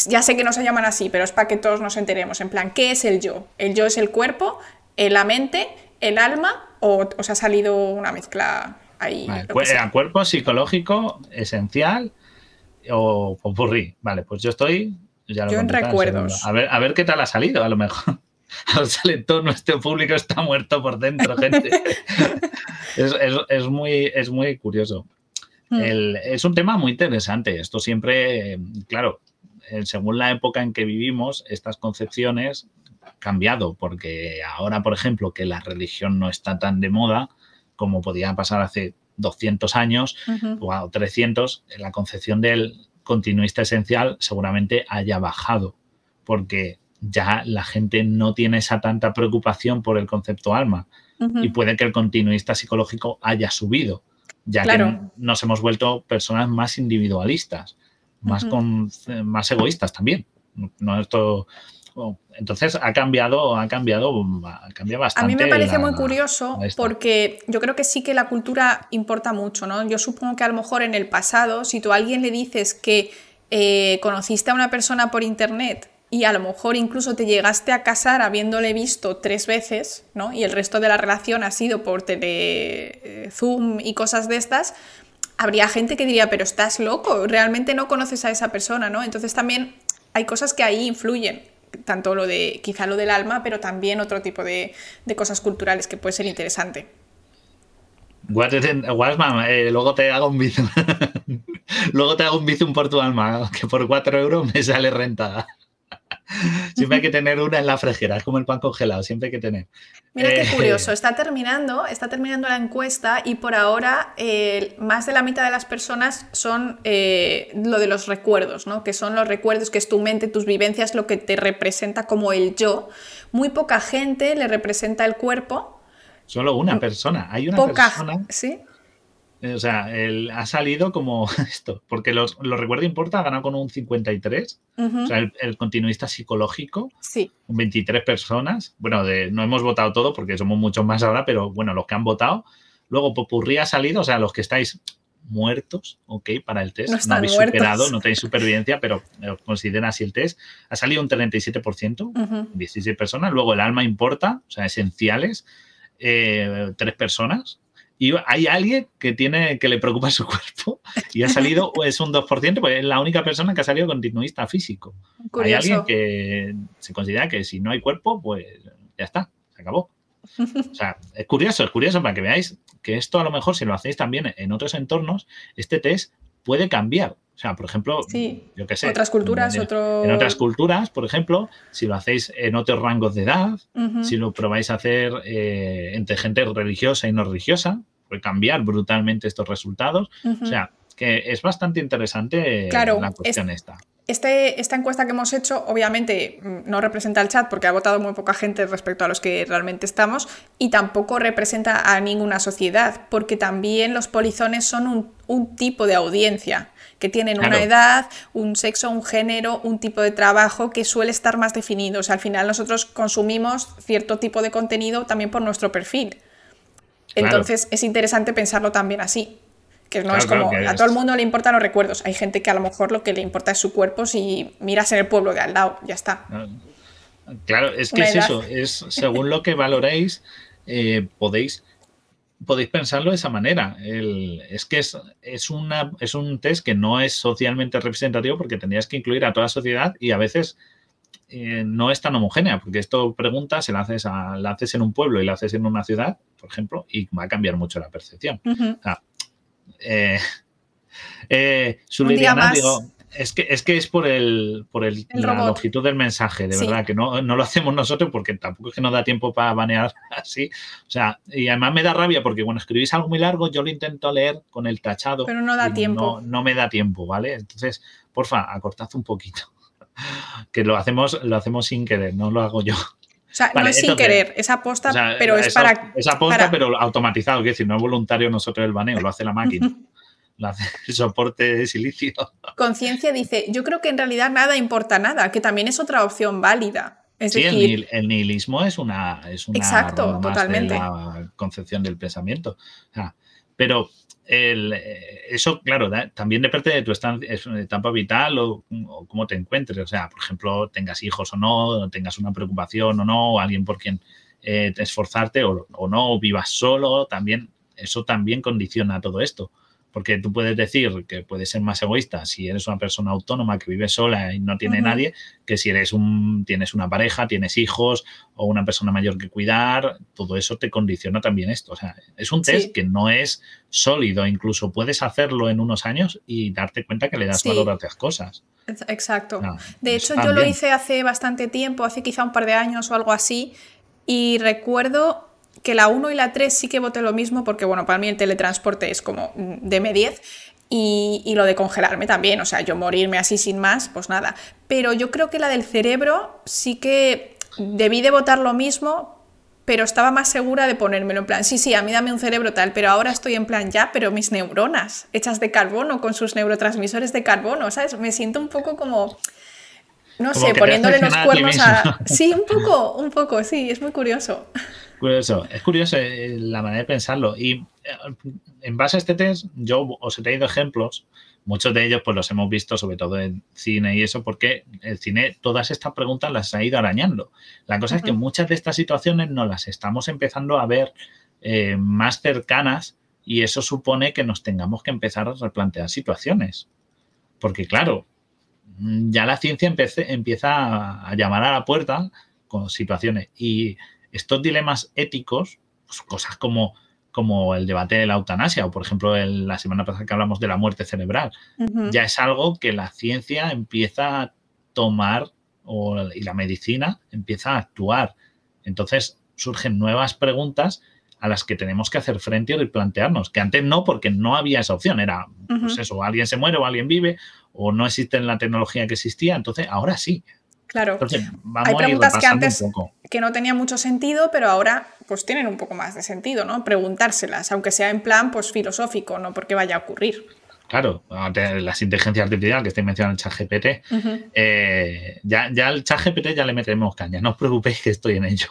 Ya sé que no se llaman así, pero es para que todos nos enteremos. En plan, ¿qué es el yo? ¿El yo es el cuerpo, la mente, el alma o os ha salido una mezcla ahí? Vale, pues, cuerpo psicológico esencial o pupurrí. Vale, pues yo estoy... yo en recuerdos. A ver, a ver qué tal ha salido, a lo mejor. sale todo nuestro público está muerto por dentro, gente. es, muy, es muy curioso. Hmm. es un tema muy interesante. Esto siempre, claro, según la época en que vivimos, estas concepciones han cambiado, porque ahora, por ejemplo, que la religión no está tan de moda como podía pasar hace 200 años o 300, la concepción del continuista esencial seguramente haya bajado, porque ya la gente no tiene esa tanta preocupación por el concepto alma y puede que el continuista psicológico haya subido, ya que nos hemos vuelto personas más individualistas, más, con, más egoístas también. No esto, entonces ha cambiado, ha cambiado, ha cambiado bastante. A mí me parece muy curioso porque yo creo que sí que la cultura importa mucho, ¿no? Yo supongo que a lo mejor en el pasado, si tú a alguien le dices que eh, conociste a una persona por internet y a lo mejor incluso te llegaste a casar habiéndole visto tres veces, ¿no? Y el resto de la relación ha sido por tele, eh, Zoom y cosas de estas, habría gente que diría, pero estás loco, realmente no conoces a esa persona, ¿no? Entonces también hay cosas que ahí influyen, tanto lo de, quizá lo del alma, pero también otro tipo de, cosas culturales que puede ser interesante. Eh, luego te hago un bizum. luego te hago un bizum por tu alma, que por cuatro euros me sale rentada. siempre hay que tener una en la frejera, es como el pan congelado, siempre hay que tener. Mira qué eh, curioso, está terminando, está terminando la encuesta y por ahora eh, más de la mitad de las personas son eh, lo de los recuerdos, ¿no? que son los recuerdos, que es tu mente, tus vivencias, lo que te representa como el yo. Muy poca gente le representa el cuerpo. Solo una persona, hay una poca, persona. ¿sí? O sea, ha salido como esto, porque los, los importa, ha ganado con un 53. O sea, el, continuista psicológico, sí. 23 personas. Bueno, de, no hemos votado todo porque somos muchos más ahora, pero bueno, los que han votado. Luego, Popurrí ha salido, o sea, los que estáis muertos, ok, para el test. No, habéis superado, no tenéis supervivencia, pero considera así el test. Ha salido un 37%, 16 personas. Luego, el alma importa, o sea, esenciales, eh, tres personas y hay alguien que tiene que le preocupa su cuerpo y ha salido, es un 2%, pues es la única persona que ha salido continuista físico. Hay alguien que se considera que si no hay cuerpo, pues ya está, se acabó. O sea, es curioso, es curioso para que veáis que esto a lo mejor si lo hacéis también en otros entornos, este test puede cambiar. O sea, por ejemplo, yo qué sé. Otras culturas, en, otro... en otras culturas, por ejemplo, si lo hacéis en otros rangos de edad, si lo probáis a hacer eh, entre gente religiosa y no religiosa, cambiar brutalmente estos resultados. O sea, que es bastante interesante la cuestión esta. Este, esta encuesta que hemos hecho, obviamente, mm, no representa el chat porque ha votado muy poca gente respecto a los que realmente estamos y tampoco representa a ninguna sociedad, porque también los polizones son un, tipo de audiencia, que tienen una edad, un sexo, un género, un tipo de trabajo que suele estar más definido. O sea, al final nosotros consumimos cierto tipo de contenido también por nuestro perfil. Entonces es interesante pensarlo también así. Que no es como a todo el mundo le importan los recuerdos. Hay gente que a lo mejor lo que le importa es su cuerpo si miras en el pueblo de al lado, ya está. Claro, es que es eso, es según lo que valoréis, eh, podéis, podéis pensarlo de esa manera. es que es, es, una, es un test que no es socialmente representativo porque tendrías que incluir a toda la sociedad y a veces eh, no es tan homogénea, porque esto pregunta, se la haces, la haces en un pueblo y la haces en una ciudad, por ejemplo, y va a cambiar mucho la percepción. Eh, eh, Es que, es que es por el por el, la longitud del mensaje, de verdad, que no, lo hacemos nosotros porque tampoco es que nos da tiempo para banear así. O sea, y además me da rabia porque cuando escribís algo muy largo, yo lo intento leer con el tachado. Pero no da tiempo. No, me da tiempo, ¿vale? Entonces, porfa, acortad un poquito. Que lo hacemos, lo hacemos sin querer, no lo hago yo. O sea, no es sin querer, es aposta, pero es, para. Es aposta, pero automatizado, es decir, no es voluntario nosotros el baneo, lo hace la máquina. el soporte de silicio. Conciencia dice, yo creo que en realidad nada importa nada, que también es otra opción válida. Es sí, el, nihilismo es una, es una exacto, totalmente. la concepción del pensamiento. pero eso, claro, también depende de tu etapa vital o, cómo te encuentres. O sea, por ejemplo, tengas hijos o no, tengas una preocupación o no, o alguien por quien eh, esforzarte o, o no, o vivas solo, también, eso también condiciona todo esto. Porque tú puedes decir que puedes ser más egoísta si eres una persona autónoma que vive sola y no tiene nadie, que si eres un, tienes una pareja, tienes hijos o una persona mayor que cuidar, todo eso te condiciona también esto. O sea, es un test que no es sólido, incluso puedes hacerlo en unos años y darte cuenta que le das valor a otras cosas. Exacto. de hecho, yo lo hice hace bastante tiempo, hace quizá un par de años o algo así, y recuerdo que la 1 y la 3 sí que voté lo mismo porque, bueno, para mí el teletransporte es como de M10 y, y, lo de congelarme también, o sea, yo morirme así sin más, pues nada. Pero yo creo que la del cerebro sí que debí de votar lo mismo, pero estaba más segura de ponérmelo en plan, sí, sí, a mí dame un cerebro tal, pero ahora estoy en plan ya, pero mis neuronas hechas de carbono con sus neurotransmisores de carbono, ¿sabes? Me siento un poco como... No sé, poniéndole los cuernos a... Sí, un poco, un poco, sí, es muy curioso. Curioso, es curioso eh, la manera de pensarlo. Y eh, en base a este test, yo os he traído ejemplos, muchos de ellos pues los hemos visto sobre todo en cine y eso, porque el cine todas estas preguntas las ha ido arañando. La cosa es que muchas de estas situaciones no las estamos empezando a ver eh, más cercanas y eso supone que nos tengamos que empezar a replantear situaciones. Porque claro, ya la ciencia empieza a llamar a la puerta con situaciones y estos dilemas éticos, pues, cosas como, como el debate de la eutanasia o, por ejemplo, la semana pasada que hablamos de la muerte cerebral, ya es algo que la ciencia empieza a tomar y la medicina empieza a actuar. Entonces surgen nuevas preguntas a las que tenemos que hacer frente y replantearnos, que antes no, porque no había esa opción, era, pues eso, alguien se muere o alguien vive, o no existe la tecnología que existía, entonces ahora sí, Claro. Hay preguntas que antes que no tenían mucho sentido, pero ahora pues tienen un poco más de sentido, ¿no? Preguntárselas, aunque sea en plan pues filosófico, no porque vaya a ocurrir. Claro, las inteligencias artificiales que estoy mencionando el chat GPT, eh, ya, ya al chat GPT ya le metemos caña, no os preocupéis que estoy en ello.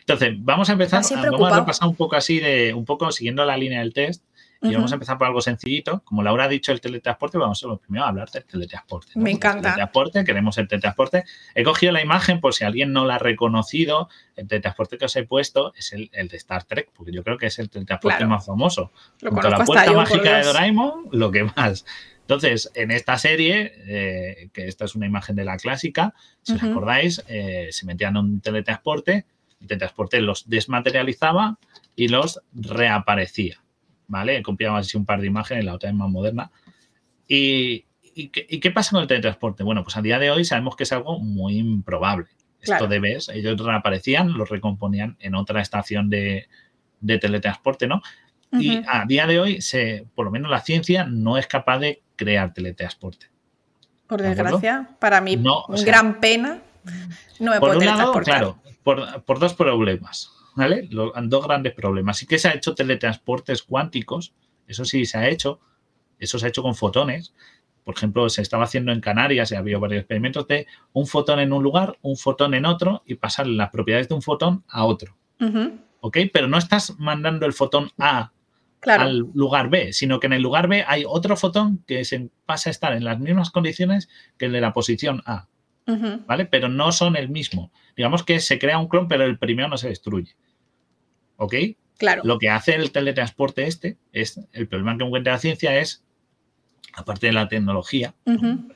Entonces, vamos a empezar, vamos a repasar un poco así de, un poco siguiendo la línea del test, y vamos a empezar por algo sencillito. Como Laura ha dicho el teletransporte, vamos a primero a hablar del teletransporte. Me encanta. El teletransporte, queremos el teletransporte. He cogido la imagen por si alguien no la ha reconocido. El teletransporte que os he puesto es el, de Star Trek, porque yo creo que es el teletransporte más famoso. Lo la puerta mágica de Doraemon, lo que más. Entonces, en esta serie, eh, que esta es una imagen de la clásica, si os acordáis, eh, se metían en un teletransporte, el teletransporte los desmaterializaba y los reaparecía. ¿Vale? Copiamos así un par de imágenes, la otra es más moderna. Y, qué, pasa con el teletransporte? Bueno, pues a día de hoy sabemos que es algo muy improbable. Esto de vez, ellos reaparecían, los recomponían en otra estación de, teletransporte, ¿no? Y a día de hoy, se, por lo menos la ciencia no es capaz de crear teletransporte. Por desgracia, para mí, no, gran pena, no me por un lado, claro, por, por dos problemas. ¿Vale? dos grandes problemas. Sí que se ha hecho teletransportes cuánticos, eso sí se ha hecho, eso se ha hecho con fotones. Por ejemplo, se estaba haciendo en Canarias, y ha habido varios experimentos de un fotón en un lugar, un fotón en otro y pasar las propiedades de un fotón a otro. ¿Ok? Pero no estás mandando el fotón A al lugar B, sino que en el lugar B hay otro fotón que se pasa a estar en las mismas condiciones que el de la posición A. ¿Vale? Pero no son el mismo. Digamos que se crea un clon, pero el primero no se destruye. ¿Ok? Claro. Lo que hace el teletransporte este, es el problema que encuentra la ciencia es, aparte de la tecnología,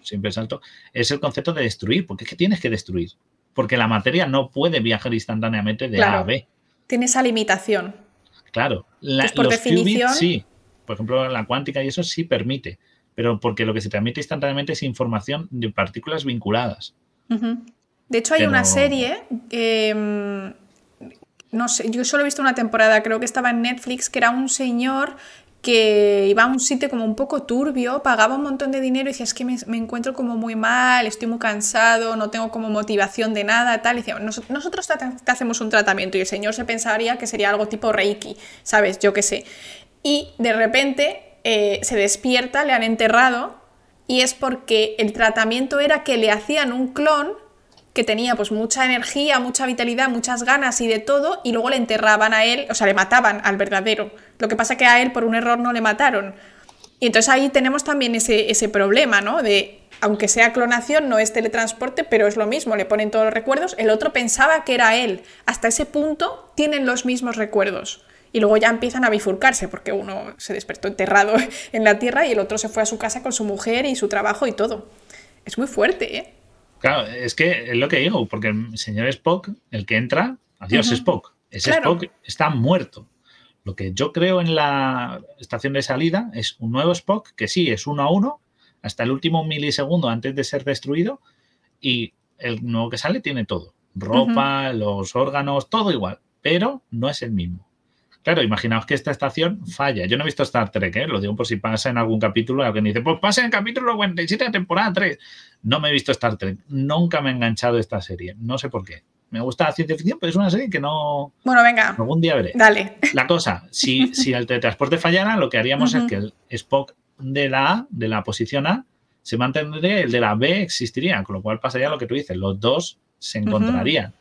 siempre salto, es el concepto de destruir, porque es que tienes que destruir, porque la materia no puede viajar instantáneamente de A a B. Tiene esa limitación. Claro, la, por definición... sí, por ejemplo, la cuántica y eso sí permite, pero porque lo que se transmite instantáneamente es información de partículas vinculadas. De hecho, hay una serie, em, no sé, yo solo he visto una temporada, creo que estaba en Netflix, que era un señor que iba a un sitio como un poco turbio, pagaba un montón de dinero y decía, es que me, encuentro como muy mal, estoy muy cansado, no tengo como motivación de nada, tal. Y decía, nosotros te hacemos un tratamiento y el señor se pensaría que sería algo tipo Reiki, ¿sabes? Yo qué sé. Y de repente eh, se despierta, le han enterrado y es porque el tratamiento era que le hacían un clon que tenía pues mucha energía, mucha vitalidad, muchas ganas y de todo, y luego le enterraban a él, o sea, le mataban al verdadero. Lo que pasa que a él por un error no le mataron. Y entonces ahí tenemos también ese, ese problema, ¿no? De, aunque sea clonación, no es teletransporte, pero es lo mismo, le ponen todos los recuerdos, el otro pensaba que era él. Hasta ese punto tienen los mismos recuerdos. Y luego ya empiezan a bifurcarse, porque uno se despertó enterrado en la tierra y el otro se fue a su casa con su mujer y su trabajo y todo. Es muy fuerte, ¿eh? Claro, es que es lo que digo, porque el señor Spock, el que entra, adiós Spock, ese Spock está muerto. Lo que yo creo en la estación de salida es un nuevo Spock que sí es uno a uno hasta el último milisegundo antes de ser destruido y el nuevo que sale tiene todo, ropa, los órganos, todo igual, pero no es el mismo. Claro, imaginaos que esta estación falla. Yo no he visto Star Trek, ¿eh? lo digo por si pasa en algún capítulo. Alguien dice, pues pasa en el capítulo 47 de temporada 3. No me he visto Star Trek. Nunca me ha enganchado esta serie. No sé por qué. Me gusta la ciencia ficción, pero es una serie que no. Bueno, venga. Algún día veré. Dale. La cosa, si, si el teletransporte fallara, lo que haríamos es que el Spock de la A, de la posición A, se mantendría, el de la B existiría, con lo cual pasaría lo que tú dices, los dos se encontrarían.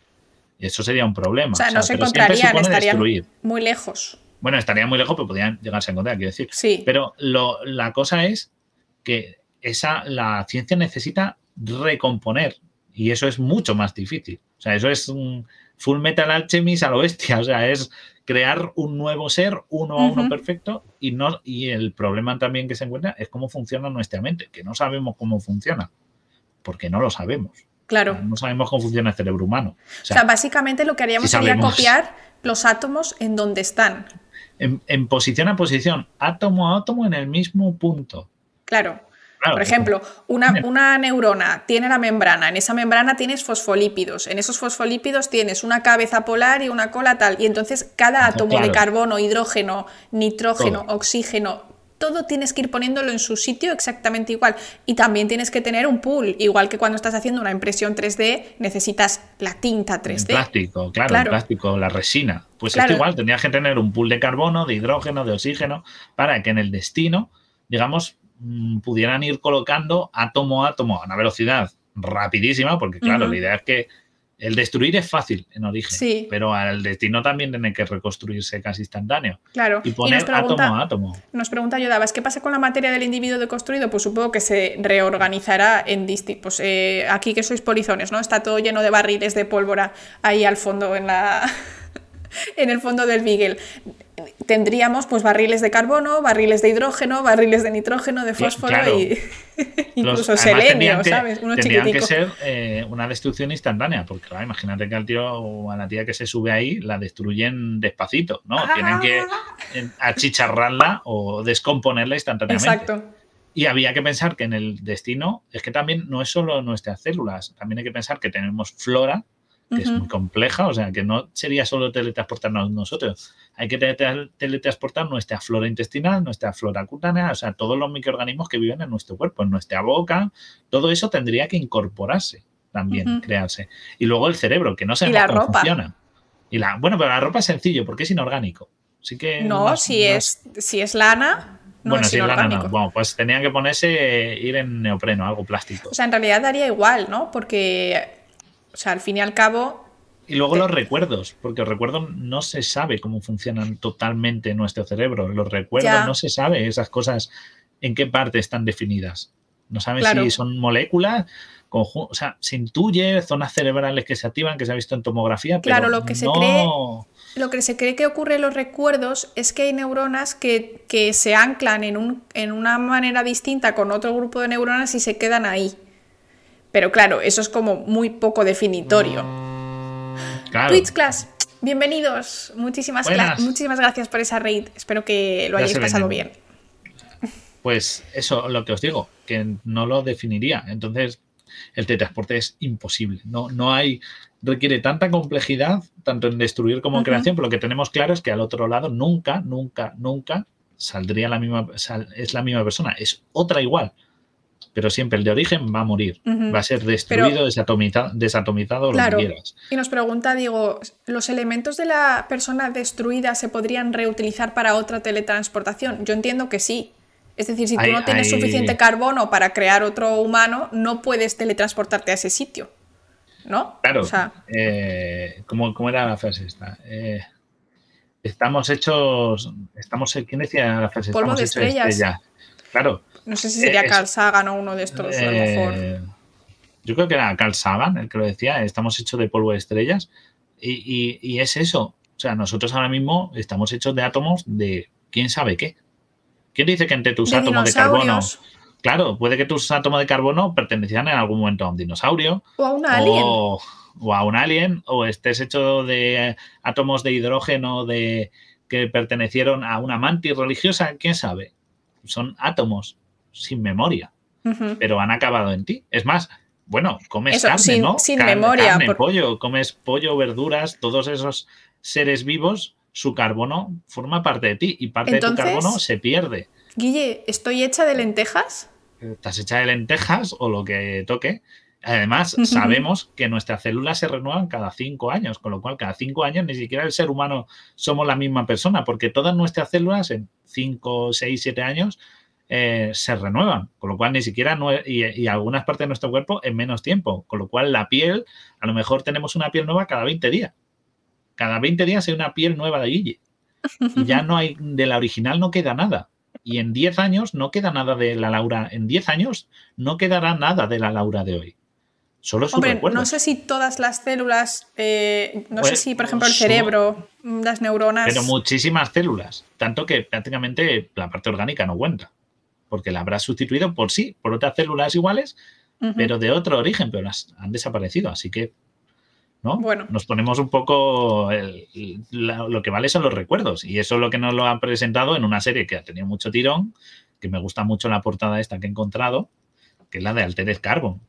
Eso sería un problema. O sea, no se encontrarían, estarían muy lejos. Bueno, estarían muy lejos, pero podrían llegarse a encontrar, quiero decir. Sí. Pero la cosa es que esa, la ciencia necesita recomponer y eso es mucho más difícil. O sea, eso es un full metal alchemist a lo bestia. O sea, es crear un nuevo ser uno a uno perfecto y no y el problema también que se encuentra es cómo funciona nuestra mente, que no sabemos cómo funciona, porque no lo sabemos. Claro. No sabemos cómo funciona el cerebro humano. O sea, básicamente lo que haríamos sería copiar los átomos en donde están. En, posición a posición, átomo a átomo en el mismo punto. Claro. Por ejemplo, una, una, neurona tiene la membrana, en esa membrana tienes fosfolípidos, en esos fosfolípidos tienes una cabeza polar y una cola tal, y entonces cada átomo de carbono, hidrógeno, nitrógeno, oxígeno, todo tienes que ir poniéndolo en su sitio exactamente igual. Y también tienes que tener un pool, igual que cuando estás haciendo una impresión 3D, necesitas la tinta 3D. El plástico, claro, el plástico, la resina. Pues esto igual, tendrías que tener un pool de carbono, de hidrógeno, de oxígeno, para que en el destino, digamos, mm, pudieran ir colocando átomo a átomo a una velocidad rapidísima, porque claro, la idea es que el destruir es fácil en origen, pero al destino también tiene que reconstruirse casi instantáneo. Claro. Y poner átomo a átomo. Nos pregunta Yodavas, ¿qué pasa con la materia del individuo deconstruido? Pues supongo que se reorganizará en distintos... Pues eh, aquí que sois polizones, ¿no? Está todo lleno de barriles de pólvora ahí al fondo en la... en el fondo del Beagle tendríamos pues barriles de carbono, barriles de hidrógeno, barriles de nitrógeno, de fósforo y incluso selenio, ¿sabes? Uno tendrían que ser eh, una destrucción instantánea, porque imagínate que al tío o a la tía que se sube ahí la destruyen despacito, ¿no? Tienen que ah. achicharrarla o descomponerla instantáneamente. Exacto. Y había que pensar que en el destino es que también no es solo nuestras células, también hay que pensar que tenemos flora que es muy compleja, o sea, que no sería solo teletransportarnos nosotros, hay que teletransportar nuestra flora intestinal, nuestra flora cutánea, o sea, todos los microorganismos que viven en nuestro cuerpo, en nuestra boca, todo eso tendría que incorporarse también, crearse. Y luego el cerebro, que no se cómo funciona. Y la, bueno, pero la ropa es sencillo porque es inorgánico. Así que no, si, es, si es lana, no bueno, es lana, no. Bueno, pues tenían que ponerse, ir en neopreno, algo plástico. O sea, en realidad daría igual, ¿no? Porque sea, al fin y al cabo... Y luego los recuerdos, porque los recuerdos no se sabe cómo funcionan totalmente en nuestro cerebro. Los recuerdos no se sabe esas cosas en qué parte están definidas. No sabes si son moléculas, o sea, se intuye zonas cerebrales que se activan, que se ha visto en tomografía, pero claro, lo que se cree lo que se cree que ocurre en los recuerdos es que hay neuronas que, que se anclan en, un, en, una manera distinta con otro grupo de neuronas y se quedan ahí. Pero claro, eso es como muy poco definitorio. Twitch Class, bienvenidos. Muchísimas, muchísimas gracias por esa raid. Espero que lo hayáis pasado bien. Pues eso, lo que os digo, que no lo definiría. Entonces, el teletransporte es imposible. No, no hay, requiere tanta complejidad, tanto en destruir como en creación, pero lo que tenemos claro es que al otro lado nunca, nunca, nunca saldría la misma, es la misma persona, es otra igual. Pero siempre el de origen va a morir, va a ser destruido, desatomizado, desatomizado lo que quieras. Y nos pregunta, digo, ¿los elementos de la persona destruida se podrían reutilizar para otra teletransportación? Yo entiendo que sí, es decir, si tú no tienes suficiente carbono para crear otro humano, no puedes teletransportarte a ese sitio. ¿No? Claro. Eh, ¿cómo, era la frase esta? Eh, estamos hechos. Estamos, ¿Quién decía la frase? Polvo de estrellas. Claro. No sé si sería eh, Carl Sagan o uno de estos, a lo mejor. Yo creo que era Carl Sagan el que lo decía. Estamos hechos de polvo de estrellas. Y, y es eso. O sea, nosotros ahora mismo estamos hechos de átomos de quién sabe qué. ¿Quién dice que entre tus átomos de carbono... Claro, puede que tus átomos de carbono pertenecieran en algún momento a un dinosaurio. O a un alien. O, a un alien, o estés hecho de átomos de hidrógeno de, que pertenecieron a una mantis religiosa, quién sabe. Son átomos sin memoria, pero han acabado en ti. Es más, bueno, comes carne, ¿no? Sin memoria. Carne, pollo, comes pollo, verduras, todos esos seres vivos su carbono forma parte de ti y parte de tu carbono se pierde. Guille, ¿estoy hecha de lentejas? Estás hecha de lentejas o lo que toque. Además, sabemos que nuestras células se renuevan cada cinco años, con lo cual cada cinco años ni siquiera el ser humano somos la misma persona, porque todas nuestras células en cinco, seis, siete años eh, se renuevan, con lo cual ni siquiera, y, y, algunas partes de nuestro cuerpo en menos tiempo, con lo cual la piel, a lo mejor tenemos una piel nueva cada 20 días cada 20 días hay una piel nueva de Guille. Y ya no hay, de la original no queda nada. Y en 10 años no queda nada de la Laura. En 10 años no quedará nada de la Laura de hoy. Solo su Hombre, no sé si todas las células, eh, no sé pues, si, por ejemplo, el cerebro, las neuronas. Pero muchísimas células. Tanto que prácticamente la parte orgánica no cuenta. Porque la habrá sustituido por sí, por otras células iguales, pero de otro origen, pero las han desaparecido. Así que ¿no? Bueno. Nos ponemos un poco. lo que vale son los recuerdos. Y eso es lo que nos lo han presentado en una serie que ha tenido mucho tirón, que me gusta mucho la portada esta que he encontrado, que es la de Altered Carbon.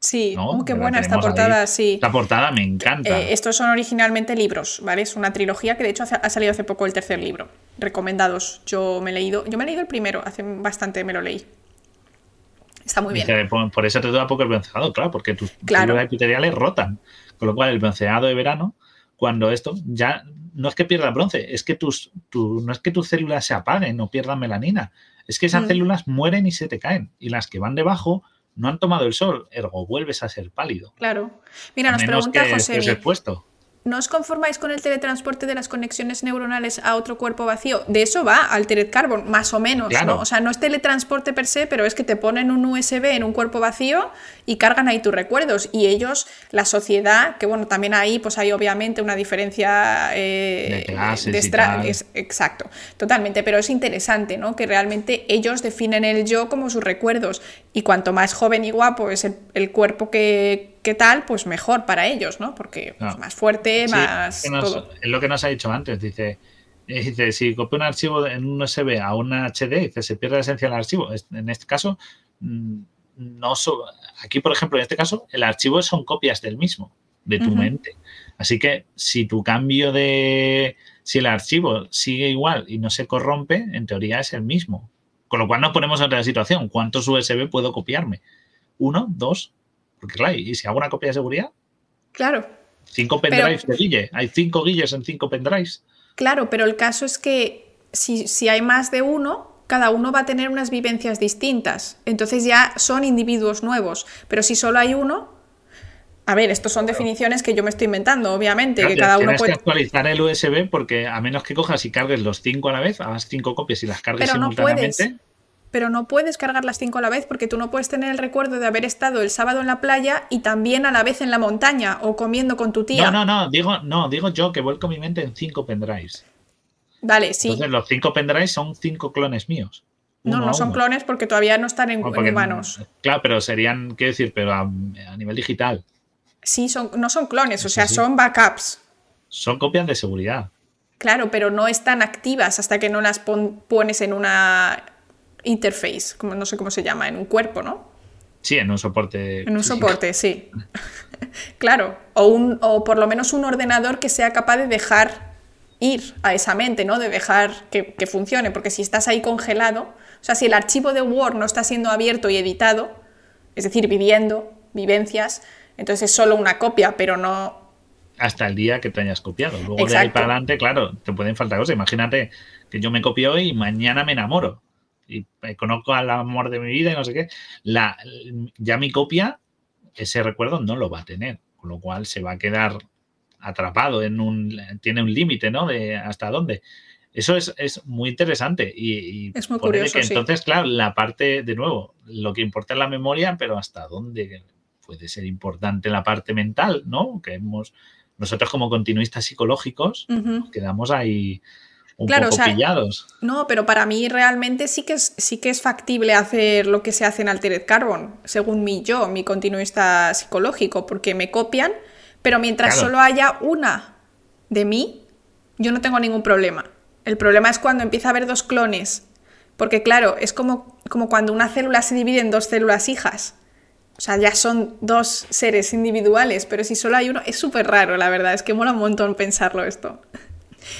Sí, oh, qué buena esta portada, sí. Esta portada me encanta. Eh, estos son originalmente libros, ¿vale? Es una trilogía que de hecho ha salido hace poco el tercer libro. Recomendados. Yo me he leído, yo me he leído el primero, hace bastante me lo leí. Está muy bien. por, eso te dura poco el vencedor, claro, porque tus claro. epiteliales rotan. Con lo cual, el bronceado de verano, cuando esto ya no es que pierda bronce, es que tus, no es que tus células se apaguen o pierdan melanina, es que esas mm. células mueren y se te caen. Y las que van debajo no han tomado el sol, ergo vuelves a ser pálido. Claro. Mira, nos pregunta José. ¿No os conformáis con el teletransporte de las conexiones neuronales a otro cuerpo vacío? De eso va Altered Carbon, más o menos, ¿no? O sea, no es teletransporte per se, pero es que te ponen un USB en un cuerpo vacío y cargan ahí tus recuerdos. Y ellos, la sociedad, que bueno, también ahí pues hay obviamente una diferencia eh, de, es, Exacto, totalmente, pero es interesante, ¿no? Que realmente ellos definen el yo como sus recuerdos. Y cuanto más joven y guapo es el cuerpo que qué tal, pues mejor para ellos, ¿no? Porque pues, más fuerte, más. Es lo que nos ha dicho antes, dice. Eh, dice, si copio un archivo en un USB a un HD, dice, se pierde la esencia del archivo. En este caso, mm, no aquí, por ejemplo, en este caso, el archivo son copias del mismo, de tu mente. Así que si tu cambio de. Si el archivo sigue igual y no se corrompe, en teoría es el mismo. Con lo cual nos ponemos en otra situación. ¿Cuántos USB puedo copiarme? ¿Uno? ¿Dos? Porque claro, ¿y si hago una copia de seguridad? Claro. Cinco pendrives de Guille. Hay cinco Guilles en cinco pendrives. Claro, pero el caso es que si, hay más de uno, cada uno va a tener unas vivencias distintas. Entonces ya son individuos nuevos. Pero si solo hay uno, a ver, estos son definiciones que yo me estoy inventando, obviamente, que cada uno puede... que actualizar el USB porque a menos que cojas y cargues los cinco a la vez, hagas cinco copias y las cargues Pero no Puedes pero no puedes cargar las cinco a la vez porque tú no puedes tener el recuerdo de haber estado el sábado en la playa y también a la vez en la montaña o comiendo con tu tía. No, no, no, digo, no, digo yo que vuelco mi mente en cinco pendrives. Vale, sí. Entonces los cinco pendrives son cinco clones míos. No, no son clones porque todavía no están en, humanos. Claro, pero serían, ¿qué decir? Pero a, nivel digital. Sí, son, no son clones, o sea, son backups. Son copias de seguridad. Claro, pero no están activas hasta que no las pones en una interface, como no sé cómo se llama, en un cuerpo, ¿no? Sí, en un soporte. En un soporte, sí. claro. O, un, o por lo menos un ordenador que sea capaz de dejar ir a esa mente, ¿no? De dejar que, que, funcione. Porque si estás ahí congelado, o sea, si el archivo de Word no está siendo abierto y editado, es decir, viviendo, vivencias, entonces es solo una copia, pero no. Hasta el día que te hayas copiado. Luego de ahí para adelante, claro, te pueden faltar cosas. Imagínate que yo me copio hoy y mañana me enamoro y conozco al amor de mi vida y no sé qué, la, ya mi copia, ese recuerdo no lo va a tener, con lo cual se va a quedar atrapado en un, tiene un límite, ¿no? De hasta dónde. Eso es, muy interesante y, es muy curioso. Que entonces, claro, la parte, de nuevo, lo que importa es la memoria, pero hasta dónde puede ser importante la parte mental, ¿no? Que hemos, nosotros como continuistas psicológicos quedamos ahí claro, pillados. No, pero para mí realmente sí que, es, sí que es factible hacer lo que se hace en Altered Carbon, según mi yo, mi continuista psicológico, porque me copian, pero mientras solo haya una de mí, yo no tengo ningún problema. El problema es cuando empieza a haber dos clones, porque claro, es como, como cuando una célula se divide en dos células hijas. O sea, ya son dos seres individuales, pero si solo hay uno, es súper raro, la verdad, es que mola un montón pensarlo esto.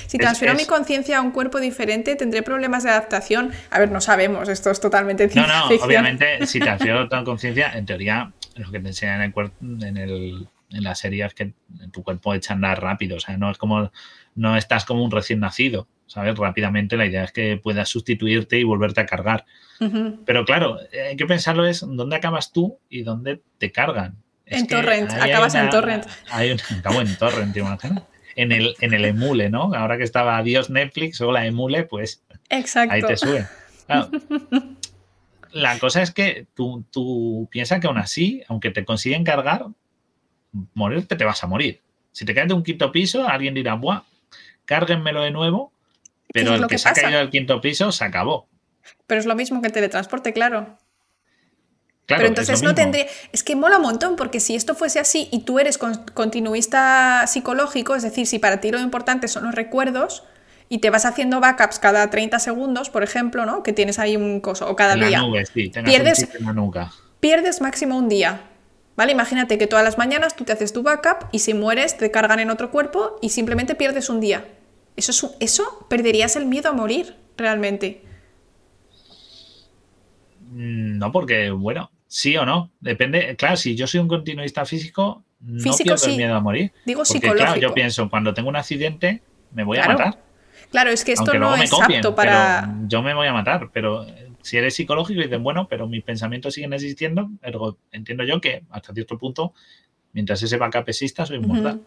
Si transfiero mi conciencia a un cuerpo diferente, ¿tendré problemas de adaptación? A ver, no sabemos, esto es totalmente No, no, obviamente, si transfiero tu conciencia, en teoría, lo que te enseñan en, el, en, el, en la serie es que tu cuerpo echa a andar rápido, o sea, no es como, no estás como un recién nacido, ¿sabes? Rápidamente la idea es que puedas sustituirte y volverte a cargar. Pero claro, hay que pensarlo es dónde acabas tú y dónde te cargan. en torrent, acabas en torrent. Hay un, acabo en torrent, imagínate en el, en el emule, ¿no? Ahora que estaba adiós Netflix o la emule, pues Exacto. ahí te sube. La cosa es que tú, tú piensas que aún así, aunque te consiguen cargar, morirte te vas a morir. Si te caes de un quinto piso, alguien dirá, ¡buah! Cárguenmelo de nuevo, pero el que, se ha caído del quinto piso se acabó. Pero es lo mismo que el teletransporte, claro pero entonces no tendría. Es que mola un montón, porque si esto fuese así y tú eres continuista psicológico, es decir, si para ti lo importante son los recuerdos y te vas haciendo backups cada 30 segundos, por ejemplo, ¿no? Que tienes ahí un coso, o cada día. pierdes, pierdes máximo un día. ¿Vale? Imagínate que todas las mañanas tú te haces tu backup y si mueres te cargan en otro cuerpo y simplemente pierdes un día. Eso, es, eso perderías el miedo a morir, realmente. Mm, no, porque, bueno, Sí o no, depende. Claro, si yo soy un continuista físico, no pierdo el miedo a morir. Digo porque, Claro, yo pienso, cuando tengo un accidente, me voy a matar. Claro, es que esto no es apto para. Yo me voy a matar, pero si eres psicológico y dices, bueno, pero mis pensamientos siguen existiendo, entiendo yo que hasta cierto punto, mientras ese backup exista, soy inmortal.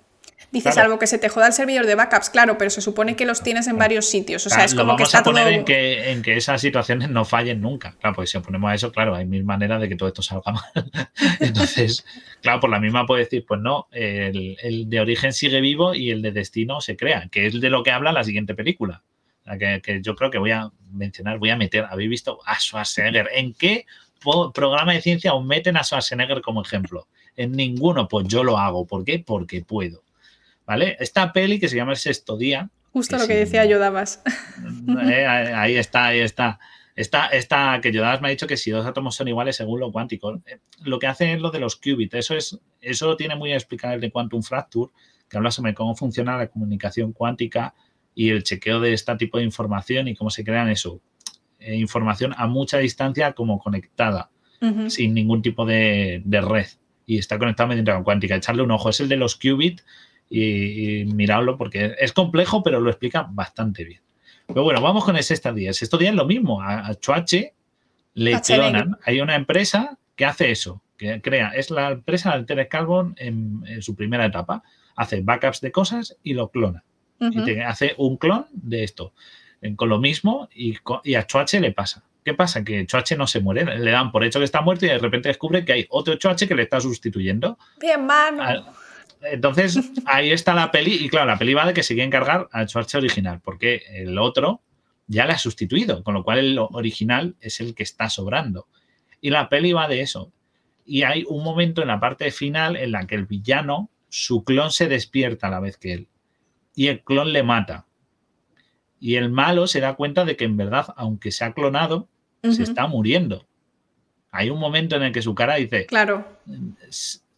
Dices algo que se te joda el servidor de backups, claro, pero se supone que los tienes en varios sitios. O sea, es como que está a poner en, que, en que esas situaciones no fallen nunca. Claro, pues si ponemos a eso, claro, hay mil maneras de que todo esto salga mal. Entonces, claro, por la misma puedo decir, pues no, el, de origen sigue vivo y el de destino se crea, que es de lo que habla la siguiente película. Que, que yo creo que voy a mencionar, voy a meter, ¿habéis visto a Schwarzenegger? ¿En qué programa de ciencia os meten a Schwarzenegger como ejemplo? En ninguno, pues yo lo hago. ¿Por qué? Porque puedo. ¿Vale? Esta peli que se llama El sexto día. Justo lo que decía Yodavas. Eh, ahí está, ahí está. Esta, esta, que Yodavas me ha dicho que si dos átomos son iguales según lo cuántico, eh, lo que hace es lo de los qubits. Eso, es, eso lo tiene muy explicado el de Quantum Fracture, que habla sobre cómo funciona la comunicación cuántica y el chequeo de este tipo de información y cómo se crean eso. Eh, información a mucha distancia como conectada, sin ningún tipo de, de, red. Y está conectado mediante la cuántica. Echarle un ojo. Es el de los qubits y, miradlo porque es complejo, pero lo explica bastante bien. Pero bueno, vamos con el. El sexto día es lo mismo. A, Chuache le clonan. Hay una empresa que hace eso, que crea, es la empresa Altered Carbon en, en, su primera etapa. Hace backups de cosas y lo clona. Y te hace un clon de esto. Con lo mismo y, a Chuache le pasa. ¿Qué pasa? Que Choache no se muere, le dan por hecho que está muerto y de repente descubre que hay otro Choache que le está sustituyendo. Bien, mano. Entonces, ahí está la peli, y claro, la peli va de que sigue encargar al Schwarze original, porque el otro ya le ha sustituido, con lo cual el original es el que está sobrando. Y la peli va de eso. Y hay un momento en la parte final en la que el villano, su clon se despierta a la vez que él. Y el clon le mata. Y el malo se da cuenta de que en verdad, aunque se ha clonado, se está muriendo. Hay un momento en el que su cara dice, claro.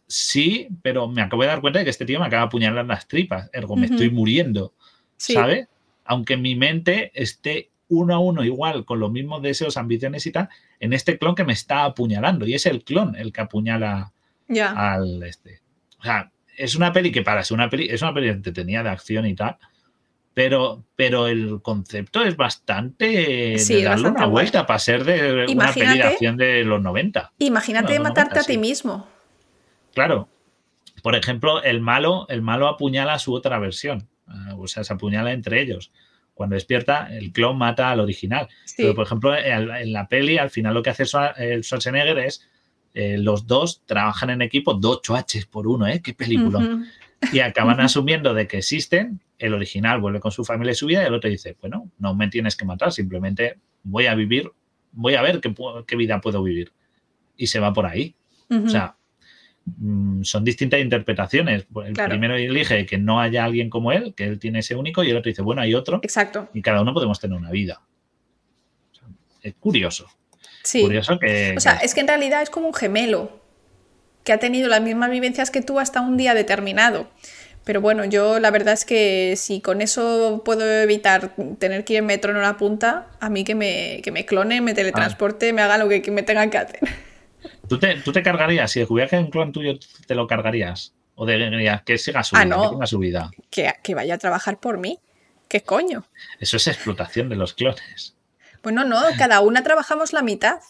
Sí, pero me acabo de dar cuenta de que este tío me acaba de apuñalar las tripas, ergo me estoy muriendo, ¿sabe? Aunque mi mente esté uno a uno igual, con los mismos deseos, ambiciones y tal, en este clon que me está apuñalando. Y es el clon el que apuñala al este. O sea, es una peli que para ser una peli, es una peli entretenida de acción y tal, pero, pero el concepto es bastante sí, de darle una vuelta para ser de una peli de acción de los 90. Imagínate matarte a ti mismo. Claro. Por ejemplo, el malo, el malo apuñala a su otra versión. Ah, o sea, se apuñala entre ellos. Cuando despierta, el clon mata al original. Pero, por ejemplo, en la peli, al final lo que hace el Schwarzenegger es eh, los dos trabajan en equipo, dos chuaches por uno, ¿eh? Qué película. Y acaban asumiendo de que existen, el original vuelve con su familia y su vida y el otro dice, bueno, no me tienes que matar, simplemente voy a vivir, voy a ver qué, qué vida puedo vivir. Y se va por ahí. O sea, son distintas interpretaciones. El primero elige que no haya alguien como él, que él tiene ese único, y el otro dice, bueno, hay otro. Exacto. Y cada uno podemos tener una vida. es curioso. Sí. Curioso que. O sea, es que en realidad es como un gemelo que ha tenido las mismas vivencias que tú hasta un día determinado. Pero bueno, yo la verdad es que si con eso puedo evitar tener que ir en metro en una punta, a mí que me, que me clone, me teletransporte, me haga lo que, me tenga que hacer. ¿Tú te, ¿Tú te cargarías? Si descubrieras un clon tuyo, ¿te lo cargarías? ¿O dirías que siga su ah, vida, no. que tenga su vida? Que, que vaya a trabajar por mí. ¿Qué coño? Eso es explotación de los clones. Bueno, no, cada una trabajamos la mitad.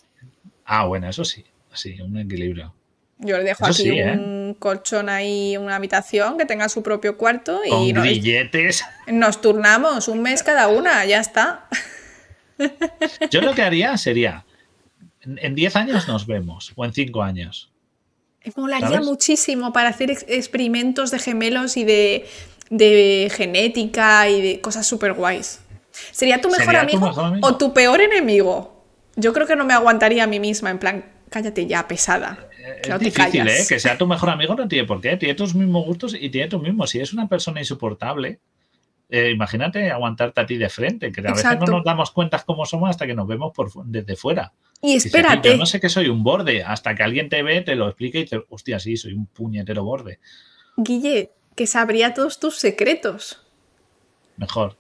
Ah, bueno, eso sí. Sí, un equilibrio. Yo le dejo aquí ¿eh? un colchón ahí, una habitación que tenga su propio cuarto y nos, billetes. nos turnamos un mes cada una, ya está. Yo lo que haría sería, en 10 años nos vemos, o en 5 años. Me molaría muchísimo para hacer experimentos de gemelos y de, de genética y de cosas súper guays. ¿Sería tu mejor, amigo, o tu peor enemigo? Yo creo que no me aguantaría a mí misma, en plan, cállate ya, pesada. es difícil, ¿eh? Que sea tu mejor amigo no tiene por qué. Tiene tus mismos gustos y tiene tus mismos. Si es una persona insoportable, eh, imagínate aguantarte a ti de frente, que a veces no nos damos cuenta cómo somos hasta que nos vemos por, desde fuera. Y espérate. yo no sé que soy un borde, hasta que alguien te ve, te lo explica y dices, hostia, sí, soy un puñetero borde. Guille, que sabría todos tus secretos. Mejor.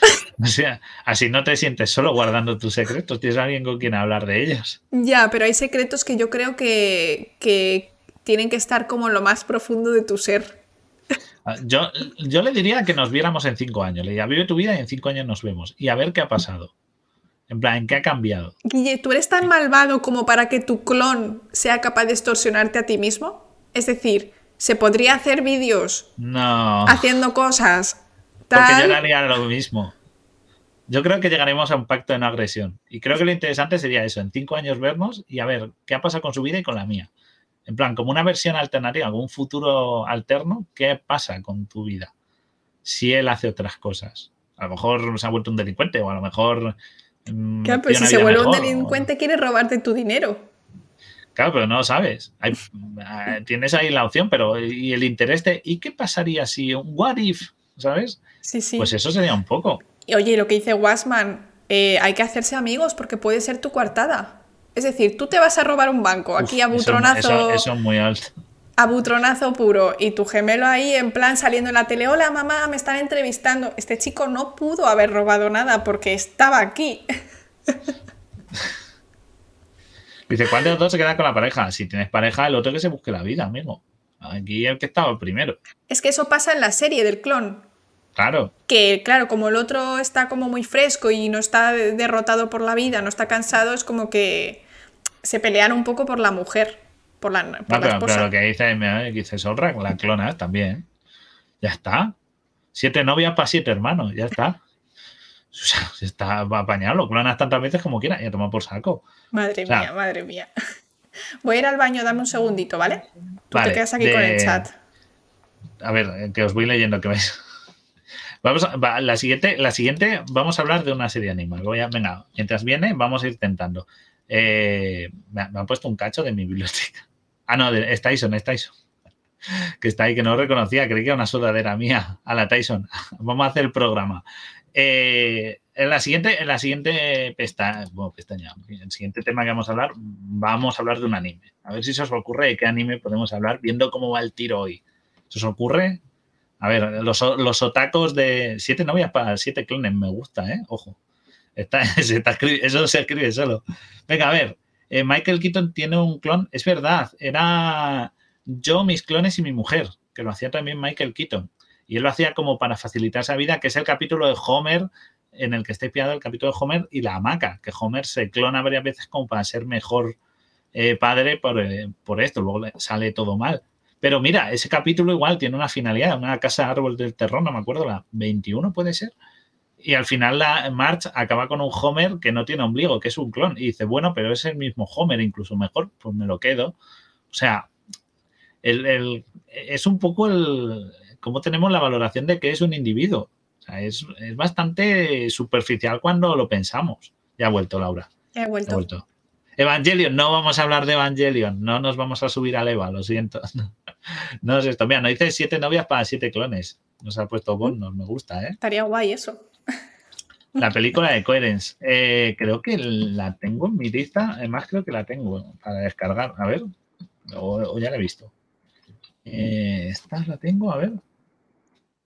O sea, así no te sientes solo guardando tus secretos, tienes alguien con quien hablar de ellos. Ya, pero hay secretos que yo creo que, que tienen que estar como en lo más profundo de tu ser. Ah, yo, yo le diría que nos viéramos en cinco años. Le diría, vive tu vida y en cinco años nos vemos. Y a ver qué ha pasado. En plan, ¿qué ha cambiado? Guille, ¿tú eres tan malvado como para que tu clon sea capaz de extorsionarte a ti mismo? Es decir, ¿se podría hacer vídeos no. haciendo cosas? Porque yo haría lo mismo. Yo creo que llegaremos a un pacto de no agresión. Y creo que lo interesante sería eso, en cinco años vernos y a ver qué ha pasado con su vida y con la mía. En plan, como una versión alternativa, como un futuro alterno, ¿qué pasa con tu vida? Si él hace otras cosas. A lo mejor se ha vuelto un delincuente o a lo mejor... Mm, claro, pero si se vuelve un delincuente quiere robarte tu dinero. Claro, pero no lo sabes. Eh, tienes ahí la opción, pero y el interés de ¿y qué pasaría si un what if? ¿Sabes? Sí, sí. Pues eso sería un poco. Y oye, lo que dice Wasman, eh, hay que hacerse amigos porque puede ser tu coartada. Es decir, tú te vas a robar un banco, aquí a butronazo. Eso, es muy alto. A butronazo puro. Y tu gemelo ahí en plan saliendo en la tele, hola mamá, me están entrevistando. Este chico no pudo haber robado nada porque estaba aquí. Dice, ¿cuál de los dos se queda con la pareja? Si tienes pareja, el otro que se busque la vida, amigo. Aquí el que estaba primero. Es que eso pasa en la serie del clon. Claro. Que, claro, como el otro está como muy fresco y no está derrotado por la vida, no está cansado, es como que se pelean un poco por la mujer, por la, por pero, lo que dice, dice Solrak, la clona también. Ya está. Siete novias para siete hermanos, ya está. O sea, se está apañado, lo clonas tantas veces como quiera y a tomar por saco. Madre mía, madre mía. Voy a ir al baño, dame un segundito, ¿vale? Tú te quedas aquí con el chat. A ver, que os voy leyendo que veis. Vamos a, la, siguiente, la siguiente, vamos a hablar de una serie animal. Voy a, venga, mientras viene, vamos a ir tentando. Eh, me, han puesto un cacho de mi biblioteca. Ah, no, es Tyson, es Tyson. Que está ahí, que no reconocía, creí que era una sudadera mía a la Tyson. Vamos a hacer el programa. Eh, En la siguiente, en la siguiente bueno, pestaña, en el siguiente tema que vamos a hablar, vamos a hablar de un anime. A ver si se os ocurre de qué anime podemos hablar, viendo cómo va el tiro hoy. ¿Se os ocurre? A ver, los, los otacos de siete novias para siete clones, me gusta, ¿eh? Ojo. Eso se escribe solo. Venga, a ver. Eh, Michael Keaton tiene un clon, es verdad, era yo, mis clones y mi mujer, que lo hacía también Michael Keaton. Y él lo hacía como para facilitar esa vida, que es el capítulo de Homer en el que está inspirado el capítulo de Homer y la hamaca, que Homer se clona varias veces como para ser mejor eh, padre por, eh, por, esto, luego sale todo mal. Pero mira, ese capítulo igual tiene una finalidad, una casa árbol del terror, no me acuerdo, la 21 puede ser. Y al final la March acaba con un Homer que no tiene ombligo, que es un clon. Y dice, bueno, pero es el mismo Homer, incluso mejor, pues me lo quedo. O sea, el, es un poco el cómo tenemos la valoración de que es un individuo. O sea, es, bastante superficial cuando lo pensamos. Ya ha vuelto, Laura. Ya ha vuelto. vuelto. Evangelion, no vamos a hablar de Evangelion, no nos vamos a subir al Eva, lo siento. No es esto. Mira, no dice siete novias para siete clones. Nos ha puesto Bon, nos me gusta, ¿eh? Estaría guay eso. La película de Coherence. Eh, creo que la tengo en mi lista. Además, creo que la tengo para descargar. A ver. O, ya la he visto. Eh, esta la tengo, a ver.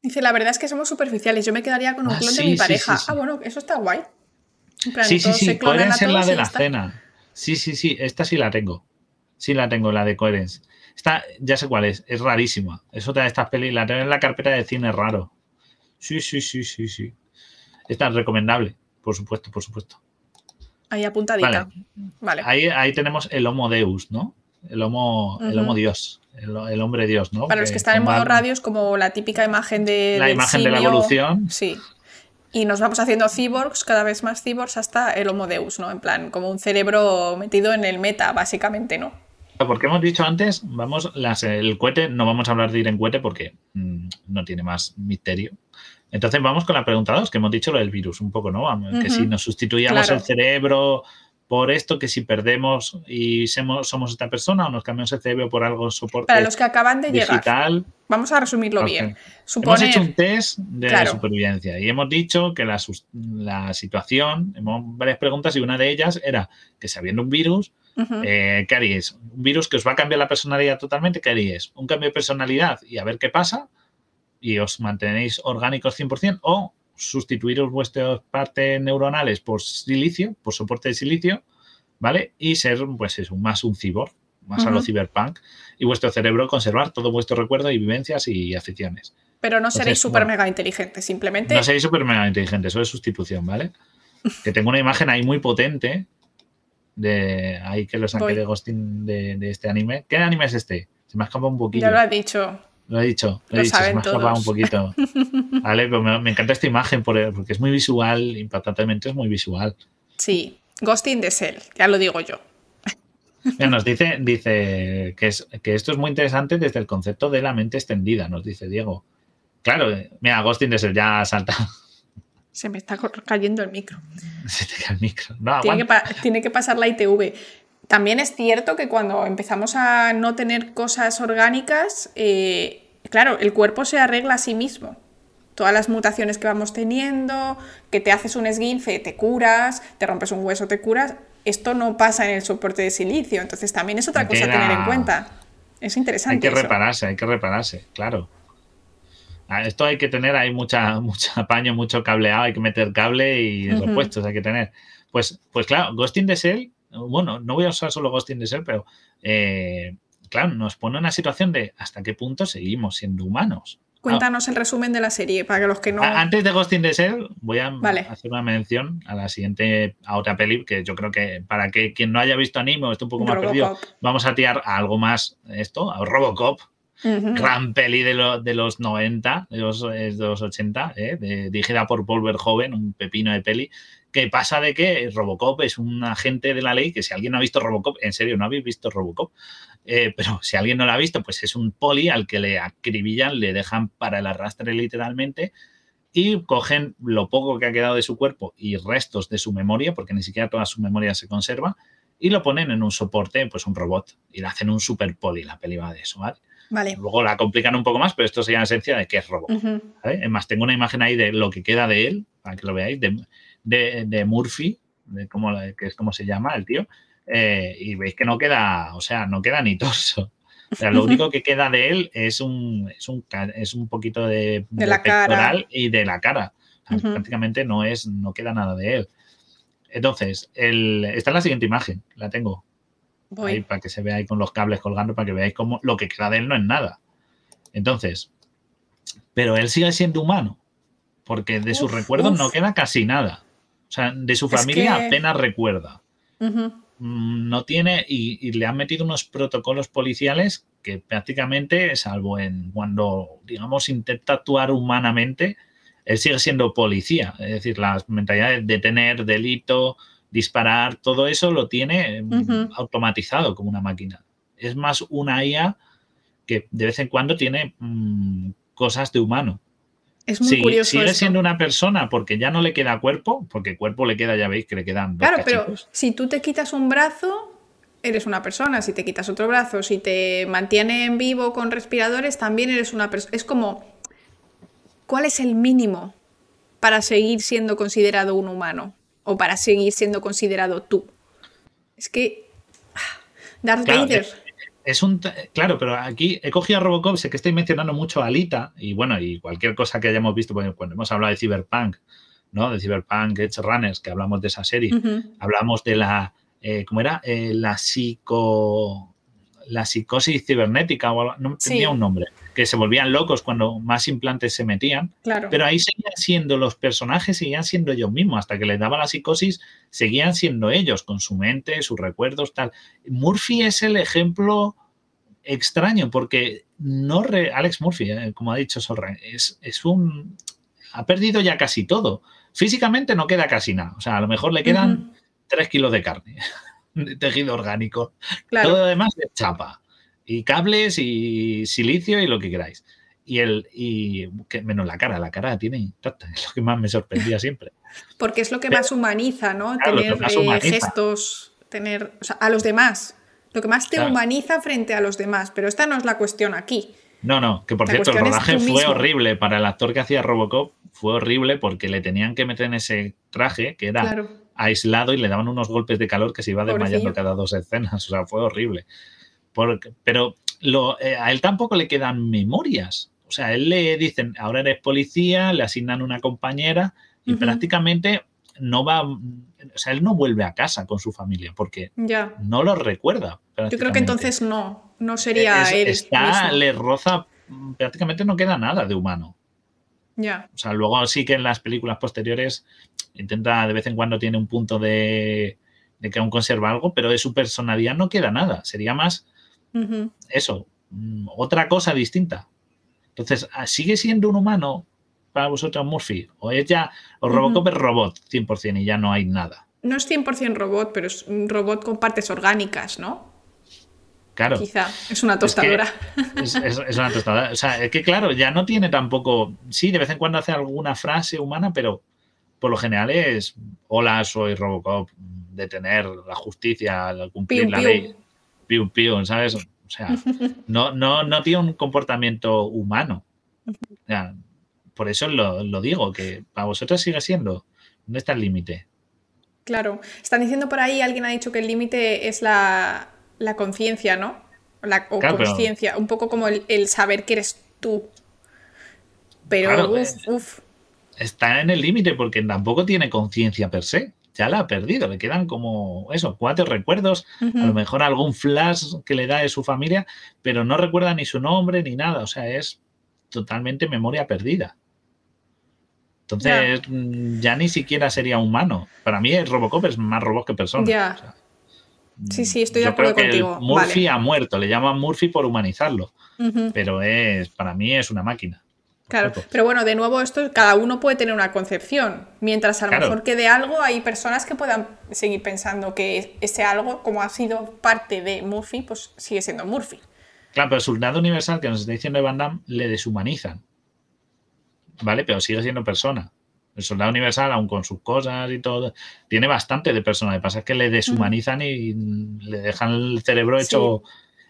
Dice, la verdad es que somos superficiales. Yo me quedaría con un ah, clon de mi pareja. ah, bueno, eso está guay. sí, sí, sí. Coherence es la de la cena. Sí, sí, sí. Esta sí la tengo. Sí la tengo, la de Coherence. Esta, ya sé cuál es. Es rarísima. Es otra de estas pelis. La tengo en la carpeta de cine raro. Sí, sí, sí, sí, sí. Es recomendable. Por supuesto, por supuesto. Ahí apuntadita. Vale. Ahí, ahí tenemos el Homo Deus, ¿no? El Homo, el homo Dios el, hombre Dios, ¿no? Para los que están en modo radio es como la típica imagen de. La imagen de la evolución. Sí. Y nos vamos haciendo cyborgs, cada vez más cyborgs, hasta el Homo Deus, ¿no? En plan, como un cerebro metido en el meta, básicamente, ¿no? Porque hemos dicho antes, vamos, las, el cohete, no vamos a hablar de ir en cohete porque mm, no tiene más misterio. Entonces vamos con la pregunta 2, que hemos dicho lo del virus, un poco, ¿no? Que si nos sustituíamos el cerebro por esto que si perdemos y somos, esta persona o nos cambiamos el cerebro por algo soporte Para los que acaban de digital, llegar, vamos a resumirlo bien. Hemos hecho un test de supervivencia y hemos dicho que la, situación, hemos varias preguntas y una de ellas era que si habiendo un virus, eh, ¿qué haríais? ¿Un virus que os va a cambiar la personalidad totalmente? ¿Qué haríais? ¿Un cambio de personalidad y a ver qué pasa? ¿Y os mantenéis orgánicos 100%? ¿O sustituiros vuestras partes neuronales por silicio, por soporte de silicio, ¿vale? Y ser, pues eso, más un cyborg, más a lo cyberpunk, y vuestro cerebro conservar todo vuestro recuerdo y vivencias y aficiones. Pero no seréis súper mega inteligentes, simplemente. No seréis súper mega inteligentes, eso es sustitución, ¿vale? que tengo una imagen ahí muy potente de ahí que lo saqué de Ghosting de, de, este anime. ¿Qué anime es este? Se me ha escapado un poquito. Ya lo ha dicho. Lo he dicho, lo, he dicho, se me ha un poquito. Vale, pero me, encanta esta imagen porque es muy visual, impactantemente es muy visual. Sí, Ghosting de Cell, ya lo digo yo. nos dice, dice que, es, que esto es muy interesante desde el concepto de la mente extendida, nos dice Diego. Claro, mira, Ghosting de Cell ya salta. Se me está cayendo el micro. Se te cae el micro. tiene, que tiene, que pasar la ITV. También es cierto que cuando empezamos a no tener cosas orgánicas, eh, claro, el cuerpo se arregla a sí mismo. Todas las mutaciones que vamos teniendo, que te haces un esguince, te curas, te rompes un hueso, te curas, esto no pasa en el soporte de silicio. Entonces también es otra cosa a tener en cuenta. Es interesante. Hay que repararse, hay que repararse, claro. Ah, esto hay que tener, hay mucha, mucho apaño, mucho cableado, hay que meter cable y repuestos hay que tener. Pues, pues claro, Ghosting the Shell bueno, no voy a usar solo Ghost in the Shell, pero eh, claro, nos pone una situación de hasta qué punto seguimos siendo humanos. Cuéntanos el resumen de la serie para que los que no. Antes de Ghost in the Shell, voy a hacer una mención a la siguiente, a otra peli, que yo creo que para que quien no haya visto anime o esté un poco más perdido, vamos a tirar a algo más esto, a Robocop. Gran peli de, de, los 90, de los, de los 80, eh, dirigida por Paul Verhoeven, un pepino de peli, que pasa de que Robocop es un agente de la ley, que si alguien no ha visto Robocop, en serio, no habéis visto Robocop, eh, pero si alguien no lo ha visto, pues es un poli al que le acribillan, le dejan para el arrastre literalmente y cogen lo poco que ha quedado de su cuerpo y restos de su memoria, porque ni siquiera toda su memoria se conserva, y lo ponen en un soporte, pues un robot, y le hacen un super poli, la peli va de eso, ¿vale? Vale. Luego la complican un poco más, pero esto sería la esencia de que es robot. Es más, tengo una imagen ahí de lo que queda de él, para que lo veáis, de, de, Murphy, de cómo, que es como se llama el tío, eh, y veis que no queda, o sea, no queda ni torso. O sea, lo único que queda de él es un, es un, es un poquito de, de, la pectoral y de la cara. Prácticamente no es, no queda nada de él. Entonces, el, esta es la siguiente imagen, la tengo. Ahí para que se vea ahí con los cables colgando, para que veáis cómo lo que queda de él no es nada. Entonces, pero él sigue siendo humano, porque de sus recuerdos no queda casi nada. O sea, de su familia apenas recuerda. Mm, no tiene, y, le han metido unos protocolos policiales que prácticamente, salvo en cuando, digamos, intenta actuar humanamente, él sigue siendo policía. Es decir, las mentalidades de tener delito, disparar, todo eso lo tiene mm, automatizado como una máquina. Es más una IA que de vez en cuando tiene mm, cosas de humano. Es muy curioso. Sigue siendo una persona porque ya no le queda cuerpo, porque cuerpo le queda, ya veis que le quedan. Claro, pero si tú te quitas un brazo, eres una persona. Si te quitas otro brazo, si te mantiene en vivo con respiradores, también eres una persona. Es como, ¿cuál es el mínimo para seguir siendo considerado un humano? O para seguir siendo considerado tú. Es que. Ah, Darth Vader es un. Claro, pero aquí he cogido a Robocop, sé que estoy mencionando mucho a Alita y bueno, y cualquier cosa que hayamos visto, cuando hemos hablado de Cyberpunk, ¿no? De Cyberpunk Edge Runners, que hablamos de esa serie, hablamos de la. Eh, ¿Cómo era? Eh, la psico. La psicosis cibernética, o no tenía un nombre, que se volvían locos cuando más implantes se metían. Claro. Pero ahí seguían siendo los personajes, seguían siendo ellos mismos. Hasta que les daba la psicosis, seguían siendo ellos, con su mente, sus recuerdos, tal. Murphy es el ejemplo extraño porque no Alex Murphy, eh, como ha dicho Solren, es, es, un ha perdido ya casi todo. Físicamente no queda casi nada. O sea, a lo mejor le quedan tres kilos de carne, de tejido orgánico. Todo lo demás de chapa. Y cables y silicio y lo que queráis. Y el, y que, menos la cara, la cara tiene intacta, es lo que más me sorprendía siempre. Porque es lo que más humaniza, ¿no? tener eh, gestos, tener. O sea, a los demás lo que más te humaniza frente a los demás, pero esta no es la cuestión aquí. No, no, que por cierto, el rodaje fue horrible para el actor que hacía Robocop, fue horrible porque le tenían que meter en ese traje que era aislado y le daban unos golpes de calor que se iba desmayando cada dos escenas, o sea, fue horrible. Pero lo, eh, a él tampoco le quedan memorias. O sea, a él le dicen, ahora eres policía, le asignan una compañera y prácticamente no va, o sea, él no vuelve a casa con su familia porque no lo recuerda. Yo creo que entonces no, no sería él. Está, le roza, prácticamente no queda nada de humano. Ya. O sea, luego sí que en las películas posteriores intenta, de vez en cuando tiene un punto de, que aún conserva algo, pero de su personalidad no queda nada. Sería más eso, mm, otra cosa distinta. Entonces, ah, sigue siendo un humano, para vosotros Murphy? ¿O es ya, o Robocop es robot 100% y ya no hay nada? No es 100% robot, pero es un robot con partes orgánicas, ¿no? Claro. Quizá, es una tostadora. Es, una tostadora. O sea, es que claro, ya no tiene tampoco. Sí, de vez en cuando hace alguna frase humana, pero por lo general es: Hola, soy Robocop, detener la justicia, cumplir la ley. Piu, piu, ¿sabes? O sea, no, no, no tiene un comportamiento humano. O sea, por eso lo, digo, que para vosotros sigue siendo. ¿Dónde está el límite? Claro. Están diciendo por ahí, alguien ha dicho que el límite es la, conciencia, ¿no? La, o conciencia, un poco como el, saber que eres tú. Pero, uff, Está en el límite porque tampoco tiene conciencia per se. Ya la ha perdido. Le quedan como eso, cuatro recuerdos. A lo mejor algún flash que le da de su familia, pero no recuerda ni su nombre ni nada. O sea, es totalmente memoria perdida. Entonces mm, ya ni siquiera sería humano. Para mí el Robocop es más robot que persona. Ya. sí, sí, estoy de acuerdo contigo. Murphy ha muerto, le llaman Murphy por humanizarlo. Pero es, para mí es una máquina. Claro, pero bueno, de nuevo, esto cada uno puede tener una concepción. Mientras a lo mejor quede algo, hay personas que puedan seguir pensando que ese algo, como ha sido parte de Murphy, pues sigue siendo Murphy. Claro, pero el soldado universal que nos está diciendo Van Damme le deshumanizan. ¿vale? Pero sigue siendo persona. El soldado universal, aun con sus cosas y todo, tiene bastante de persona. Lo que pasa es que le deshumanizan y le dejan el cerebro hecho,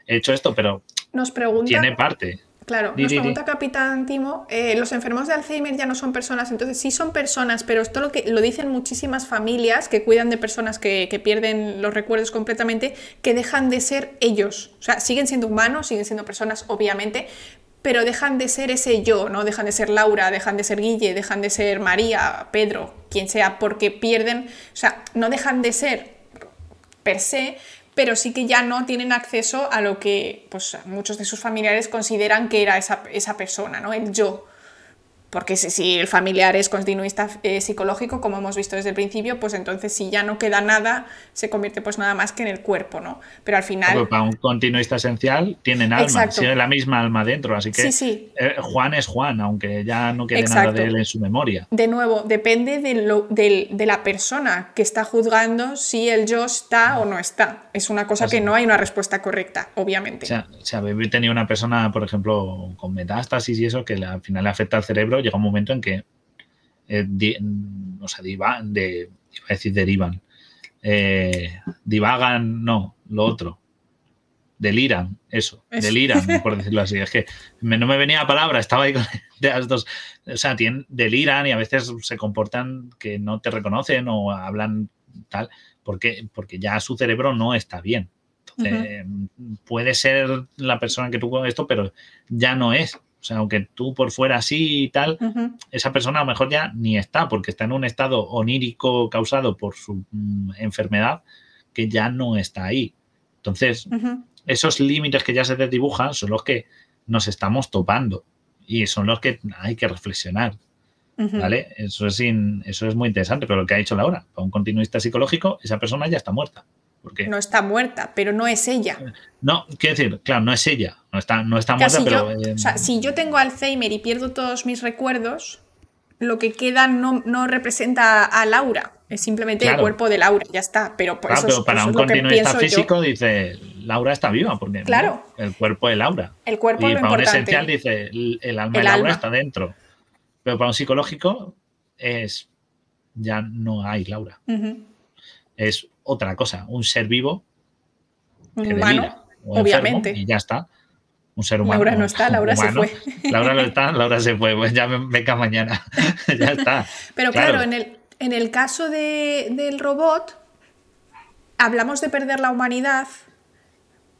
hecho esto, pero Nos preguntan, tiene parte. Claro, nos pregunta Capitán Timo, eh, los enfermos de Alzheimer ya no son personas, entonces sí son personas, pero esto lo, que, lo dicen muchísimas familias que cuidan de personas que, pierden los recuerdos completamente, que dejan de ser ellos, o sea, siguen siendo humanos, siguen siendo personas, obviamente, pero dejan de ser ese yo, ¿no? Dejan de ser Laura, dejan de ser Guille, dejan de ser María, Pedro, quien sea, porque pierden, o sea, no dejan de ser per se, pero sí que ya no tienen acceso a lo que pues, muchos de sus familiares consideran que era esa, esa persona, ¿no? el yo. Porque si, el familiar es continuista eh, psicológico, como hemos visto desde el principio, pues entonces si ya no queda nada, se convierte pues nada más que en el cuerpo, ¿no? Pero al final... para un continuista esencial tienen alma, tiene la misma alma dentro, así que eh, Juan es Juan, aunque ya no quede nada de él en su memoria. De nuevo, depende de, lo, de, la persona que está juzgando si el yo está o no está. Es una cosa que no hay una respuesta correcta, obviamente. O sea, si habéis tenido una persona, por ejemplo, con metástasis y eso, que al final le afecta al cerebro, llega un momento en que, eh, o sea, divan, de, iba a decir derivan, eh, divagan, no, lo otro, deliran, eso, deliran, por decirlo así. Es que no me venía la palabra, estaba ahí con las dos. O sea, tienen, deliran y a veces se comportan que no te reconocen o hablan tal, porque, porque ya su cerebro no está bien. Entonces, puede ser la persona que tuvo esto, pero ya no es. O sea, aunque tú por fuera sí y tal, esa persona a lo mejor ya ni está, porque está en un estado onírico causado por su mm, enfermedad que ya no está ahí. Entonces, esos límites que ya se desdibujan son los que nos estamos topando y son los que hay que reflexionar. ¿Vale? Eso es, eso es muy interesante, pero lo que ha dicho Laura, para un continuista psicológico, esa persona ya está muerta. No está muerta, pero no es ella. No, quiero decir, claro, no es ella. No está, no está muerta, pero. Eh, o sea, si yo tengo Alzheimer y pierdo todos mis recuerdos, lo que queda no, no representa a Laura. Es simplemente el cuerpo de Laura, ya está. Pero, por eso, para un continuista físico dice Laura está viva, porque claro. el cuerpo de Laura. El cuerpo y para un esencial dice el, alma de Laura está dentro. Pero para un psicológico es ya no hay Laura. Es otra cosa, un ser vivo un humano, obviamente. y ya está. Un ser humano. Laura no está, Laura se fue. Laura no está, Laura se fue, pues ya me venga mañana. ya está. Pero claro, en, el, en el caso del robot, hablamos de perder la humanidad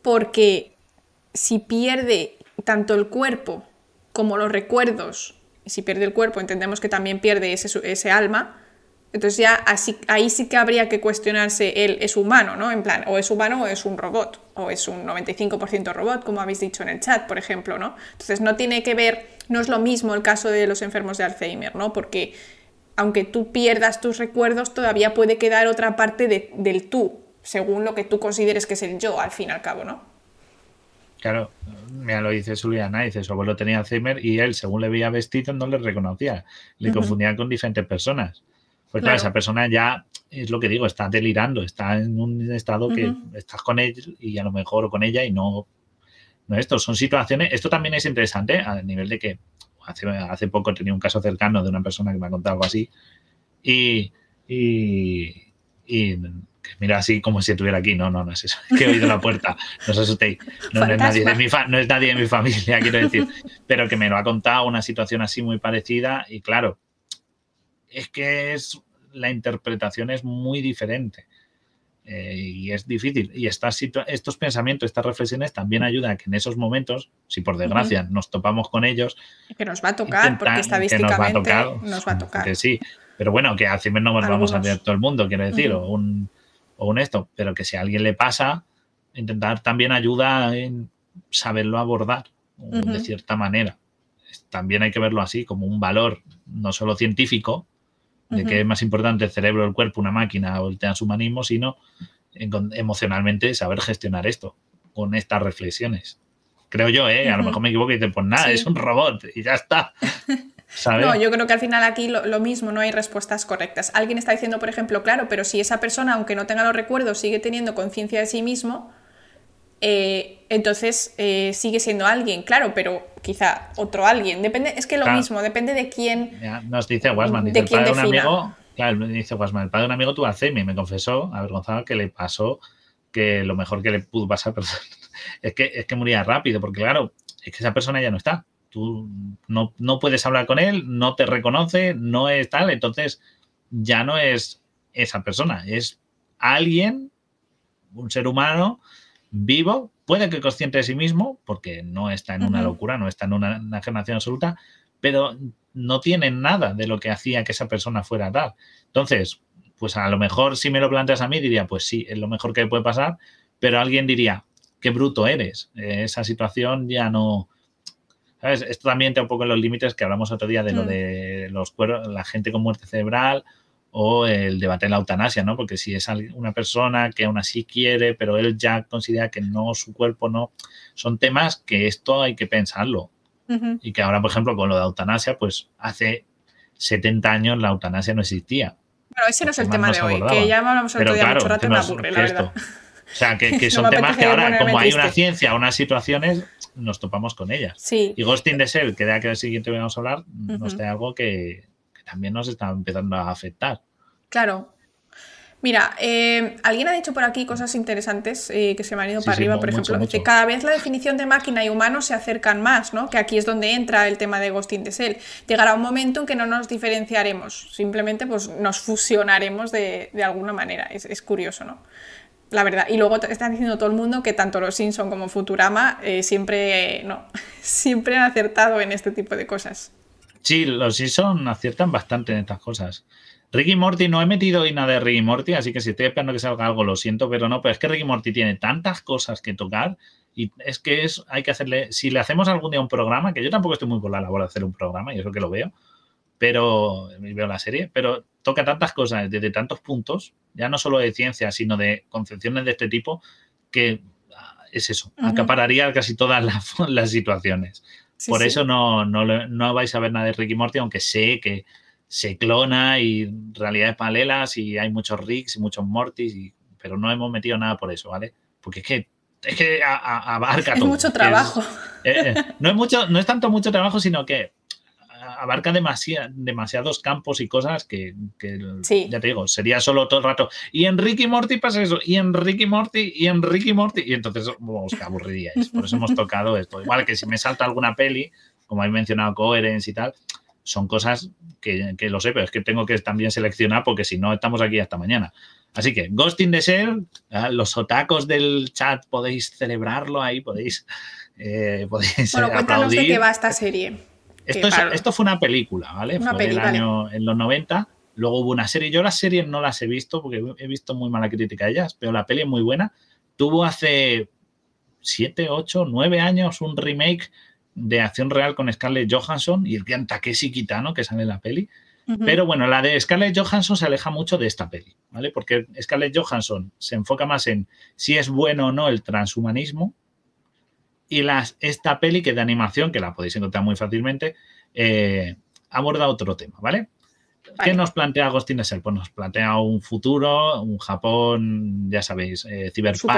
porque si pierde tanto el cuerpo como los recuerdos, y si pierde el cuerpo entendemos que también pierde ese, ese alma, entonces ya así, ahí sí que habría que cuestionarse él es humano, ¿no? En plan, o es humano o es un robot, o es un 95% robot, como habéis dicho en el chat, por ejemplo, ¿no? Entonces no tiene que ver, no es lo mismo el caso de los enfermos de Alzheimer, ¿no? Porque aunque tú pierdas tus recuerdos, todavía puede quedar otra parte del tú, según lo que tú consideres que es el yo, al fin y al cabo, ¿no? Claro, mira, lo dice Juliana, dice, su abuelo tenía Alzheimer y él, según le veía vestido, no le reconocía, le confundía con diferentes personas. Pues claro. esa persona ya, es lo que digo, está delirando, está en un estado que estás con él y a lo mejor con ella y no, no esto. Son situaciones, esto también es interesante a nivel de que hace, hace poco tenía un caso cercano de una persona que me ha contado algo así y, y, mira así como si estuviera aquí. No, no, no es eso. Que he oído la puerta. No os asustéis. No, es nadie de mi no es nadie de mi familia, quiero decir. Pero que me lo ha contado una situación así muy parecida y claro, es que es, la interpretación es muy diferente. Eh, y es difícil. Y estas, estos pensamientos, estas reflexiones también ayudan a que en esos momentos, si por desgracia nos topamos con ellos. Que nos va a tocar, porque estadísticamente nos va a tocar. sí, pero bueno, que al final no nos vamos a ver todo el mundo, quiero decir, o, un, o un esto, pero que si a alguien le pasa, intentar también ayuda en saberlo abordar de cierta manera. También hay que verlo así, como un valor no solo científico, de que es más importante el cerebro, el cuerpo, una máquina o el transhumanismo, sino emocionalmente saber gestionar esto con estas reflexiones. Creo yo, ¿eh? A lo mejor me equivoco y dicen, pues nada, es un robot y ya está. No, yo creo que al final aquí lo, mismo, no hay respuestas correctas. Alguien está diciendo, por ejemplo, claro, pero si esa persona, aunque no tenga los recuerdos, sigue teniendo conciencia de sí mismo, eh, entonces eh, sigue siendo alguien, claro, pero quizá otro alguien. Depende, es que lo mismo, depende de quién. nos dice Wasman, dice, el padre de un amigo, claro, dice Wasman, el padre de un amigo tuvo Alzheimer y me confesó, avergonzado, que le pasó que lo mejor que le pudo pasar es que, es que moría rápido, porque claro, es que esa persona ya no está. Tú no, no puedes hablar con él, no te reconoce, no es tal, entonces ya no es esa persona, es alguien, un ser humano vivo, puede que consciente de sí mismo, porque no está en una locura, no está en una, generación absoluta, pero no tiene nada de lo que hacía que esa persona fuera tal. Entonces, pues a lo mejor si me lo planteas a mí diría, pues sí, es lo mejor que puede pasar, pero alguien diría, qué bruto eres, eh, esa situación ya no... ¿Sabes? Esto también te un poco en los límites que hablamos otro día de lo mm. de los cueros, la gente con muerte cerebral o el debate de la eutanasia, ¿no? Porque si es una persona que aún así quiere, pero él ya considera que no, su cuerpo no, son temas que esto hay que pensarlo. Y que ahora, por ejemplo, con lo de eutanasia, pues hace 70 años la eutanasia no existía. Pero ese no es el tema de hoy, que ya hablamos otro día mucho rato me aburre, la verdad. O sea, que, son temas que ahora, como hay una ciencia, unas situaciones, nos topamos con ellas. Sí. Y Ghosting de Shell, que de aquí al siguiente vamos a hablar, nos trae algo que, también nos está empezando a afectar. Claro, Mira, eh, alguien ha dicho por aquí cosas interesantes eh, que se me han ido para arriba, por ejemplo, que cada vez la definición de máquina y humano se acercan más, ¿no? Que aquí es donde entra el tema de Ghosting de Shell. Llegará un momento en que no nos diferenciaremos, simplemente pues nos fusionaremos de, alguna manera. Es, curioso, ¿no? La verdad. Y luego están diciendo todo el mundo que tanto los Simpson como Futurama eh, siempre, no, siempre han acertado en este tipo de cosas. Sí, los Simpson aciertan bastante en estas cosas. Ricky Morty, no he metido hoy nada de Ricky Morty, así que si estoy esperando que salga algo, lo siento, pero no, pero es que Ricky Morty tiene tantas cosas que tocar y es que es, hay que hacerle, si le hacemos algún día un programa, que yo tampoco estoy muy por la labor de hacer un programa, y eso que lo veo, pero veo la serie, pero toca tantas cosas desde tantos puntos, ya no solo de ciencia, sino de concepciones de este tipo, que ah, es eso, acapararía casi todas las, situaciones. por eso no, no, no vais a ver nada de Ricky Morty, aunque sé que se clona y realidades paralelas y hay muchos Ricks y muchos Mortis, y, pero no hemos metido nada por eso, ¿vale? Porque es que es que abarca es mucho trabajo. Eh, eh, no, es mucho, no es tanto mucho trabajo, sino que abarca demasiados campos y cosas que, ya te digo, sería solo todo el rato. Y en Ricky Morty pasa eso, y en Ricky Morty, y en Ricky Morty, y entonces, vamos, que aburriríais. Por eso hemos tocado esto. Igual que si me salta alguna peli, como habéis mencionado, Coherence y tal, son cosas que, lo sé, pero es que tengo que también seleccionar porque si no estamos aquí hasta mañana. Así que Ghosting the Shell, los otacos del chat podéis celebrarlo ahí, podéis, eh, podéis bueno, cuéntanos de qué va esta serie. Esto, fue una película, ¿vale? fue el año, en los 90. Luego hubo una serie. Yo las series no las he visto porque he visto muy mala crítica a ellas, pero la peli es muy buena. Tuvo hace 7, 8, 9 años un remake de acción real con Scarlett Johansson y el gran Takeshi Kitano que sale en la peli. Pero bueno, la de Scarlett Johansson se aleja mucho de esta peli, ¿vale? Porque Scarlett Johansson se enfoca más en si es bueno o no el transhumanismo y las, esta peli que de animación, que la podéis encontrar muy fácilmente, eh, aborda otro tema, ¿vale? ¿Qué nos plantea Agustín Essel? Pues nos plantea un futuro, un Japón, ya sabéis, eh, ciberpunk.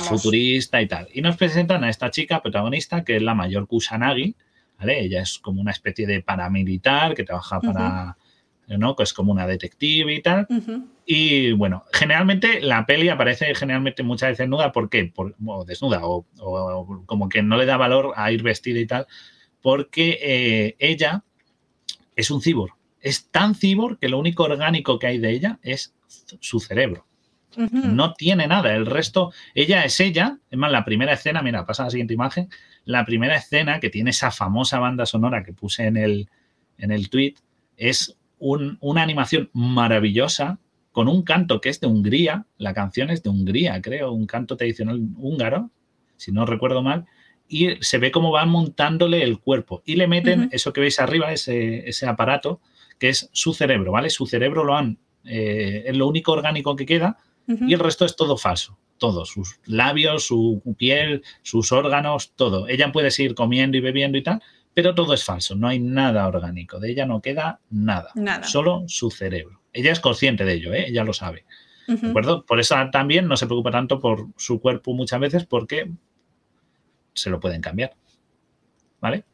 futurista y tal. Y nos presentan a esta chica protagonista, que es la mayor Kusanagi, ¿vale? Ella es como una especie de paramilitar que trabaja para... ¿no? Que es como una detective y tal. Y bueno, generalmente la peli aparece generalmente muchas veces desnuda. ¿Por qué? Por, o desnuda o, como que no le da valor a ir vestida y tal. Porque eh, ella es un cibor es tan cibor que lo único orgánico que hay de ella es su cerebro. No tiene nada. El resto, ella es ella. Es más, la primera escena, mira, pasa a la siguiente imagen. La primera escena que tiene esa famosa banda sonora que puse en el, en el tweet es una animación maravillosa con un canto que es de Hungría. La canción es de Hungría, creo, un canto tradicional húngaro, si no recuerdo mal. Y se ve cómo van montándole el cuerpo y le meten eso que veis arriba, ese, ese aparato, que es su cerebro, ¿vale? Su cerebro lo han, eh, es lo único orgánico que queda y el resto es todo falso. Todo, sus labios, su piel, sus órganos, todo. Ella puede seguir comiendo y bebiendo y tal, pero todo es falso, no hay nada orgánico. De ella no queda nada, nada. solo su cerebro. Ella es consciente de ello, ¿eh? ella lo sabe. ¿De acuerdo? Por eso también no se preocupa tanto por su cuerpo muchas veces porque se lo pueden cambiar. ¿Vale?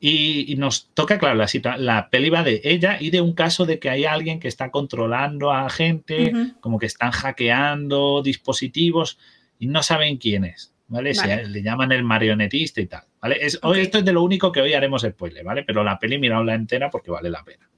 Y, nos toca, claro, la, la peli va de ella y de un caso de que hay alguien que está controlando a gente, como que están hackeando dispositivos y no saben quién es. ¿vale? le llaman el marionetista y tal, ¿vale? hoy esto es de lo único que hoy haremos spoiler, ¿vale? Pero la peli la entera porque vale la pena.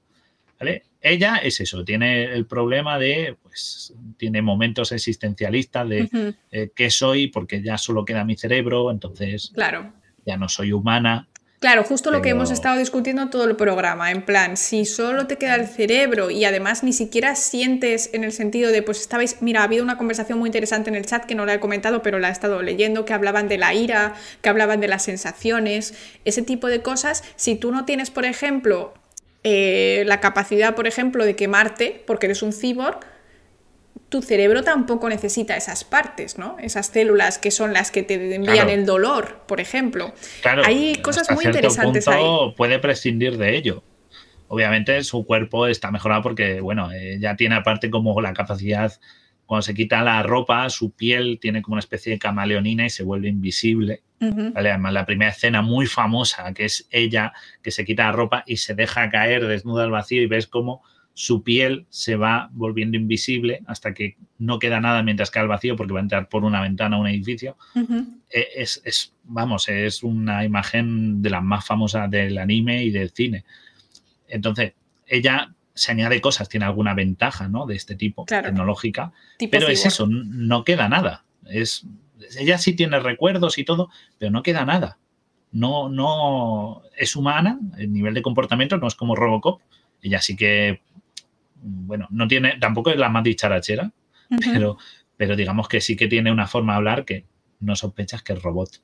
¿Vale? Ella es eso, tiene el problema de, pues, tiene momentos existencialistas de eh, qué soy, porque ya solo queda mi cerebro, entonces claro. ya no soy humana. Claro, justo lo que hemos estado discutiendo todo el programa, en plan, si solo te queda el cerebro y además ni siquiera sientes en el sentido de, pues estabais, mira, ha habido una conversación muy interesante en el chat que no la he comentado, pero la he estado leyendo, que hablaban de la ira, que hablaban de las sensaciones, ese tipo de cosas, si tú no tienes, por ejemplo, eh, la capacidad, por ejemplo, de quemarte, porque eres un cyborg, tu cerebro tampoco necesita esas partes, ¿no? Esas células que son las que te envían el dolor, por ejemplo. Claro, Hay cosas muy interesantes punto ahí. Puede prescindir de ello. Obviamente su cuerpo está mejorado porque, bueno, ya tiene aparte como la capacidad, cuando se quita la ropa, su piel tiene como una especie de camaleonina y se vuelve invisible. Además, la primera escena muy famosa, que es ella que se quita la ropa y se deja caer desnuda al vacío y ves cómo su piel se va volviendo invisible hasta que no queda nada mientras cae al vacío porque va a entrar por una ventana a un edificio. E, es, vamos, es una imagen de las más famosas del anime y del cine. Entonces, ella se añade cosas, tiene alguna ventaja ¿no? de este tipo, tecnológica, pero es eso, no queda nada. Es, ella sí tiene recuerdos y todo, pero no queda nada. No, no es humana, el nivel de comportamiento no es como Robocop. Ella sí que bueno, no tiene, tampoco es la más dicharachera, pero, pero digamos que sí que tiene una forma de hablar que no sospechas que es robot.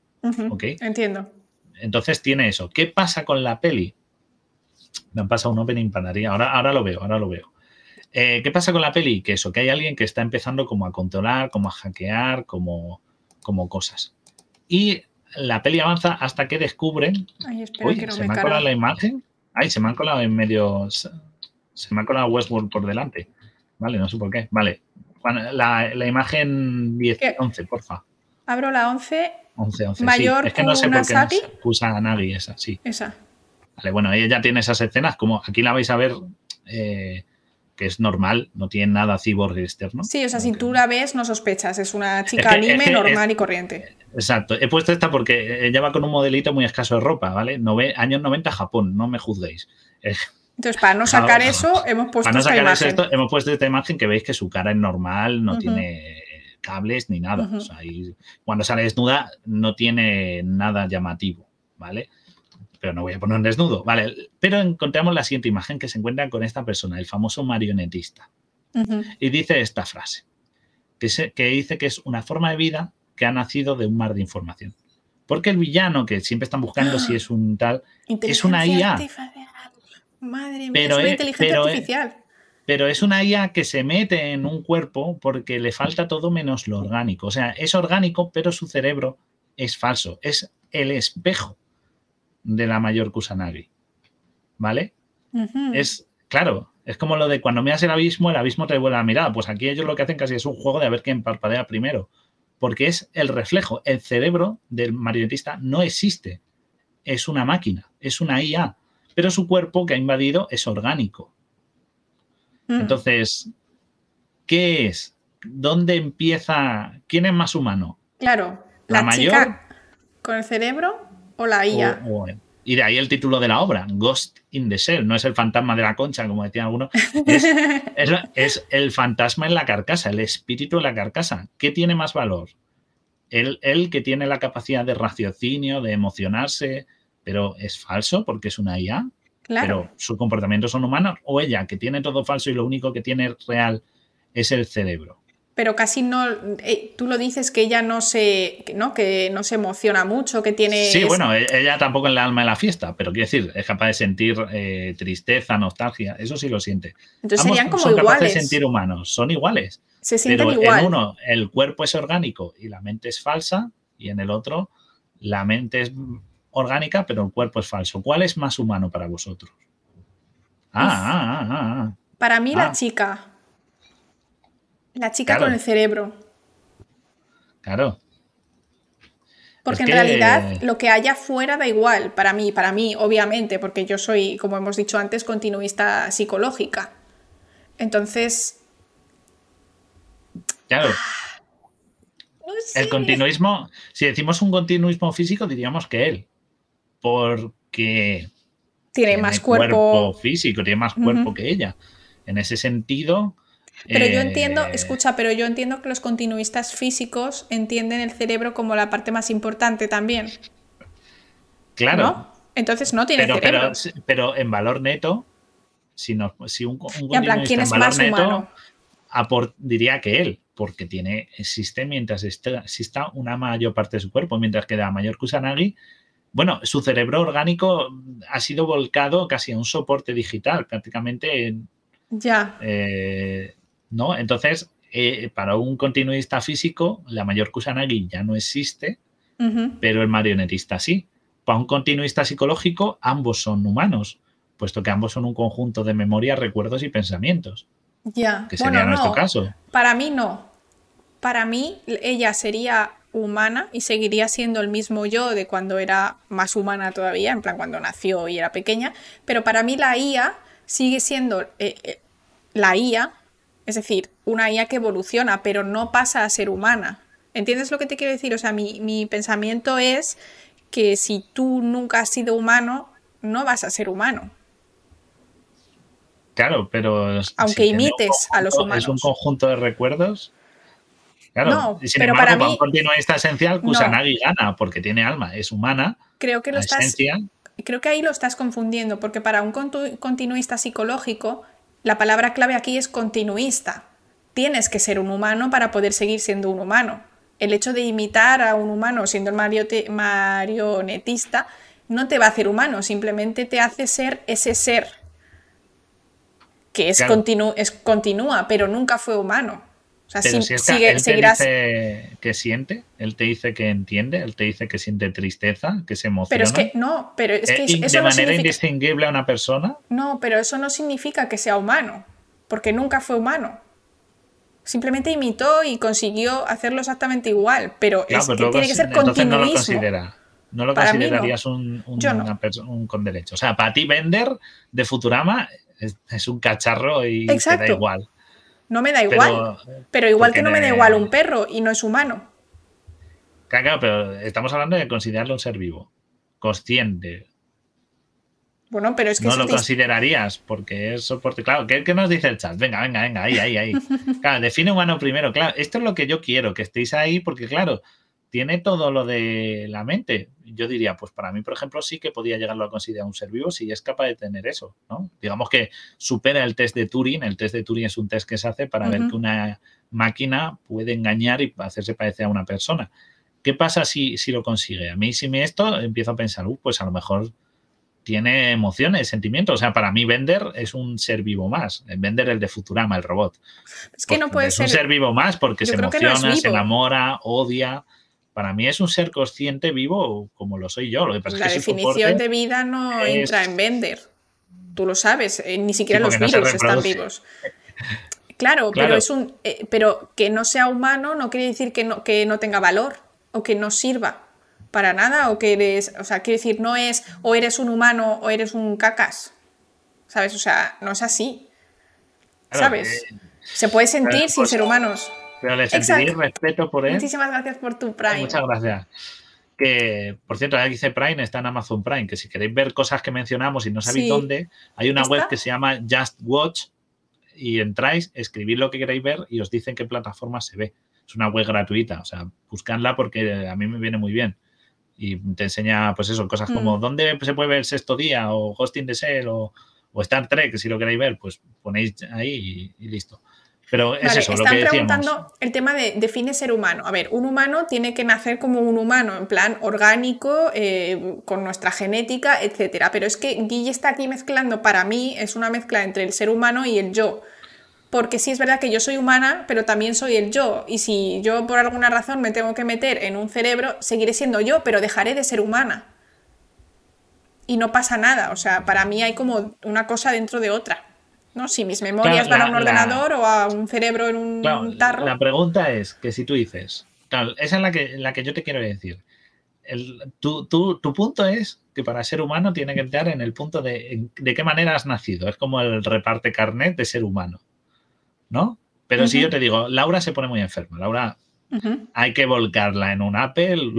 Entiendo. Entonces tiene eso. ¿Qué pasa con la peli? Me han pasado un opening panadería. Ahora, ahora lo veo, ahora lo veo. Eh, ¿Qué pasa con la peli? Que eso, que hay alguien que está empezando como a controlar, como a hackear, como, como cosas. Y la peli avanza hasta que descubren. Ay, que se me, ha colado la imagen. Ay, se me han colado en medio se me ha colado Westworld por delante. Vale, no sé por qué. Vale. La, la imagen 10, 11, porfa. Abro la 11. 11, 11. Mayor sí. Es que no sé por qué usa a Nagi esa, sí. Esa. Vale, bueno, ella ya tiene esas escenas, como aquí la vais a ver, eh, que es normal, no tiene nada cyborg externo. Sí, o sea, si tú la ves, no sospechas, es una chica anime normal y corriente. Exacto, he puesto esta porque ella va con un modelito muy escaso de ropa, ¿vale? años 90 Japón, no me juzguéis. Entonces, para no sacar eso, hemos puesto esta imagen. hemos puesto esta imagen que veis que su cara es normal, no tiene cables ni nada. cuando sale desnuda no tiene nada llamativo, ¿vale? Pero no voy a poner un desnudo, ¿vale? Pero encontramos la siguiente imagen que se encuentra con esta persona, el famoso marionetista. Y dice esta frase, que, que dice que es una forma de vida que ha nacido de un mar de información. Porque el villano, que siempre están buscando si es un tal, es una IA. Madre mía, pero es una inteligencia artificial. pero es una IA que se mete en un cuerpo porque le falta todo menos lo orgánico. O sea, es orgánico, pero su cerebro es falso. Es el espejo de la mayor Kusanagi. ¿Vale? Es, claro, es como lo de cuando miras el abismo, el abismo te devuelve la mirada. Pues aquí ellos lo que hacen casi es un juego de a ver quién parpadea primero. Porque es el reflejo. El cerebro del marionetista no existe. Es una máquina, es una IA pero su cuerpo que ha invadido es orgánico. Mm. Entonces, ¿qué es? ¿Dónde empieza? ¿Quién es más humano? Claro, la, mayor chica con el cerebro o la IA. y de ahí el título de la obra, Ghost in the Shell. No es el fantasma de la concha, como decían algunos, es, es, el fantasma en la carcasa, el espíritu en la carcasa. ¿Qué tiene más valor? El, el que tiene la capacidad de raciocinio, de emocionarse, pero es falso porque es una IA. Pero sus comportamientos son humanos. O ella, que tiene todo falso y lo único que tiene real es el cerebro. Pero casi no. Eh, tú lo dices que ella no se. ¿no? Que no se emociona mucho, que tiene. Sí, bueno, e-, ella tampoco es el alma de la fiesta, pero quiero decir, es capaz de sentir eh, tristeza, nostalgia. Eso sí lo siente. Entonces serían como son iguales. capaces de sentir humanos, son iguales. Se sienten pero igual. En uno, el cuerpo es orgánico y la mente es falsa, y en el otro, la mente es orgánica, pero el cuerpo es falso. ¿Cuál es más humano para vosotros? Ah, ah, ah, ah, Para mí la chica. La chica con el cerebro. Claro. Porque en realidad lo que haya fuera da igual, para mí, para mí, obviamente, porque yo soy, como hemos dicho antes, continuista psicológica. Entonces. Claro. No El continuismo, si decimos un continuismo físico, diríamos que él. Porque tiene, más cuerpo. físico, tiene más cuerpo que ella. En ese sentido. Pero yo entiendo, eh, escucha, pero yo entiendo que los continuistas físicos entienden el cerebro como la parte más importante también. Claro. Entonces no tiene pero, cerebro. Pero, en valor neto, si, no, si un, un en plan, ¿quién es más humano? diría que él, porque tiene, existe mientras exista una mayor parte de su cuerpo, mientras que la mayor Kusanagi, bueno, su cerebro orgánico ha sido volcado casi a un soporte digital, prácticamente. Ya. Eh, ¿No? Entonces, eh, para un continuista físico, la mayor Kusanagi ya no existe, pero el marionetista sí. Para un continuista psicológico, ambos son humanos, puesto que ambos son un conjunto de memorias, recuerdos y pensamientos. Ya. Que sería nuestro caso. Para mí no. Para mí ella sería humana y seguiría siendo el mismo yo de cuando era más humana todavía, en plan cuando nació y era pequeña, pero para mí la IA sigue siendo eh, eh, la IA, es decir, una IA que evoluciona, pero no pasa a ser humana. ¿Entiendes lo que te quiero decir? O sea, mi, mi pensamiento es que si tú nunca has sido humano, no vas a ser humano. Claro, pero. Aunque imites a los humanos. Es un conjunto de recuerdos. Claro, no, sin pero embargo, para mí, continuista esencial, Kusanagi gana porque tiene alma, es humana. Creo que lo estás. Creo que ahí lo estás confundiendo, porque para un continuista psicológico, la palabra clave aquí es continuista. Tienes que ser un humano para poder seguir siendo un humano. El hecho de imitar a un humano siendo el marionetista no te va a hacer humano, simplemente te hace ser ese ser que es, es continúa, pero nunca fue humano. O sea, si sigue, él seguirás... dice que siente, él te dice que entiende, él te dice que siente tristeza, que se emociona. Pero es que no, pero es que eh, eso de manera indistinguible a una persona. No, pero eso no significa que sea humano, porque nunca fue humano. Simplemente imitó y consiguió hacerlo exactamente igual, pero es que tiene que ser continuismo. No lo, considera, no lo considerarías un, un, con derecho. O sea, para ti vender de Futurama es, un cacharro y te da igual. No me da igual. Pero, igual que no me da igual un perro y no es humano. Claro, pero estamos hablando de considerarlo un ser vivo, consciente. Bueno, pero es que... No lo considerarías porque es soporte. Claro, ¿qué, ¿qué, nos dice el chat? Venga, venga, venga, ahí, ahí, ahí. Claro, define humano primero. Claro, esto es lo que yo quiero, que estéis ahí porque, claro, tiene todo lo de la mente. Yo diría, pues para mí, por ejemplo, sí que podía llegarlo a considerar un ser vivo si es capaz de tener eso, ¿no? Digamos que supera el test de Turing. El test de Turing es un test que se hace para ver que una máquina puede engañar y hacerse parecer a una persona. ¿Qué pasa si, si lo consigue? A mí, si me esto, empiezo a pensar, uh, pues a lo mejor tiene emociones, sentimientos. O sea, para mí Bender es un ser vivo más. Bender el de Futurama, el robot. Es que no puede es ser. un ser vivo más porque se emociona, se enamora, odia para mí es un ser consciente vivo como lo soy yo. Lo que la definición de vida no entra en vender. Tú lo sabes, eh, ni siquiera los virus están vivos. Claro, pero es un eh, pero que no sea humano no quiere decir que no, que no tenga valor o que no sirva para nada o que eres, o sea, quiere decir no es o eres un humano o eres un cacas. ¿Sabes? O sea, no es así. ¿Sabes? Eh, Se puede sentir sin pues ser humanos. Pero le sentiréis respeto por él. Muchísimas gracias por tu Prime. Muchas gracias. Que, por cierto, aquí dice Prime, está en Amazon Prime, que si queréis ver cosas que mencionamos y no sabéis dónde, hay una web que se llama Just Watch y entráis, escribís lo que queréis ver y os dicen qué plataforma se ve. Es una web gratuita, o sea, buscadla porque a mí me viene muy bien. Y te enseña, pues eso, cosas como mm. dónde se puede ver el sexto día o Hosting the Cell o, Star Trek, si lo queréis ver, pues ponéis ahí y listo. Pero es eso, están lo que preguntando el tema de define ser humano. A ver, un humano tiene que nacer como un humano, en plan orgánico, eh, con nuestra genética, etcétera. Pero es que Guille está aquí mezclando, para mí es una mezcla entre el ser humano y el yo. Porque sí es verdad que yo soy humana, pero también soy el yo. Y si yo por alguna razón me tengo que meter en un cerebro, seguiré siendo yo, pero dejaré de ser humana. Y no pasa nada. O sea, para mí hay como una cosa dentro de otra. ¿No? Si mis memorias van a un ordenador o a un cerebro en un tarro. La pregunta es que si tú dices, claro, esa es la que, la que yo te quiero decir. tu, punto es que para ser humano tiene que entrar en el punto de de qué manera has nacido. Es como el reparte carnet de ser humano, ¿no? Pero si yo te digo, Laura se pone muy enferma, Laura hay que volcarla en un Apple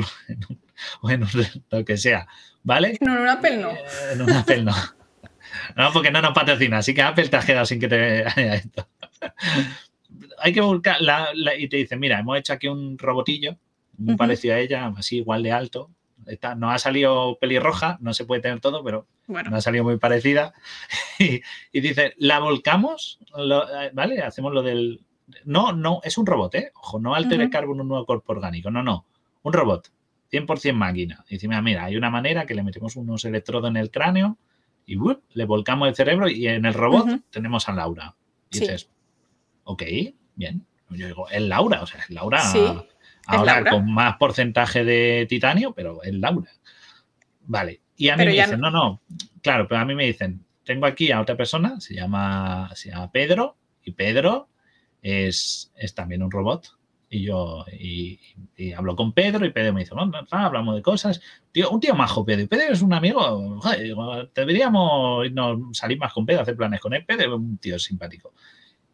o en lo que sea, ¿vale? No, en un Apple no. Eh, en un Apple no. No, porque no nos patrocina, así que Apple te ha quedado sin que te haya esto. Hay que volcar y te dicen, mira, hemos hecho aquí un robotillo muy parecido a ella, así igual de alto. no ha salido pelirroja, no se puede tener todo, pero no ha salido muy parecida. Y, dice, ¿la volcamos? Eh, ¿Vale? Hacemos lo del... No, no, es un robot, ¿eh? Ojo, no alter uh carbono un nuevo cuerpo orgánico, no, no, un robot, 100% máquina. Y dice, mira, hay una manera que le metemos unos electrodos en el cráneo y le volcamos el cerebro y en el robot tenemos a Laura. Y dices, ok, bien. Yo digo, es Laura, o sea, es Laura. Ahora con más porcentaje de titanio, pero es Laura. Vale. Y a mí me dicen, no... no, claro, pero a mí me dicen, tengo aquí a otra persona, se llama, se llama Pedro, y Pedro es, es también un robot. Y yo y, hablo con Pedro y Pedro me dice, bueno, hablamos de cosas. Tío, un tío majo, Pedro. Y Pedro es un amigo. deberíamos irnos, salir más con Pedro, hacer planes con él. Pedro es un tío simpático.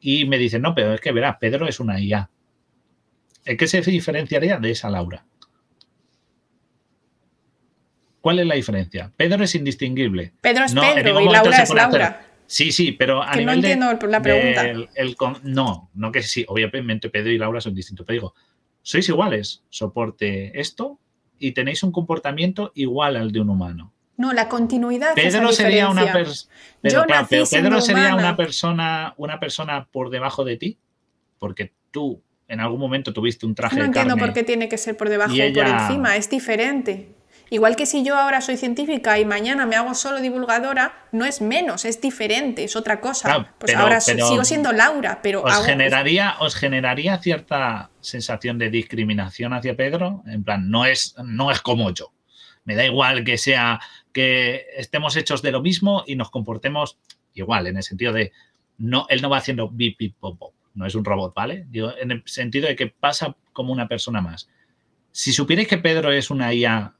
Y me dice, no, pero es que verás, Pedro es una IA. ¿En qué se diferenciaría de esa Laura? ¿Cuál es la diferencia? Pedro es indistinguible. Pedro es Pedro y Laura es Laura. Sí, sí, pero a nivel no entiendo la pregunta. no, no que sí, obviamente Pedro y Laura son distintos, pero digo, sois iguales, soporte esto y tenéis un comportamiento igual al de un humano. No, la continuidad. Pedro sería una persona. Pero, Pedro sería una persona, una persona por debajo de ti, porque tú en algún momento tuviste un traje. No entiendo por qué tiene que ser por debajo o por encima, es diferente. Igual que si yo ahora soy científica y mañana me hago solo divulgadora, no es menos, es diferente, es otra cosa. pues ahora sigo siendo Laura, pero... Os, generaría, ¿Os generaría cierta sensación de discriminación hacia Pedro? En plan, no es, no es como yo. Me da igual que sea que estemos hechos de lo mismo y nos comportemos igual, en el sentido de, no, él no va haciendo bip, bip, pop, pop. No es un robot, ¿vale? Digo, en el sentido de que pasa como una persona más. Si supierais que Pedro es una IA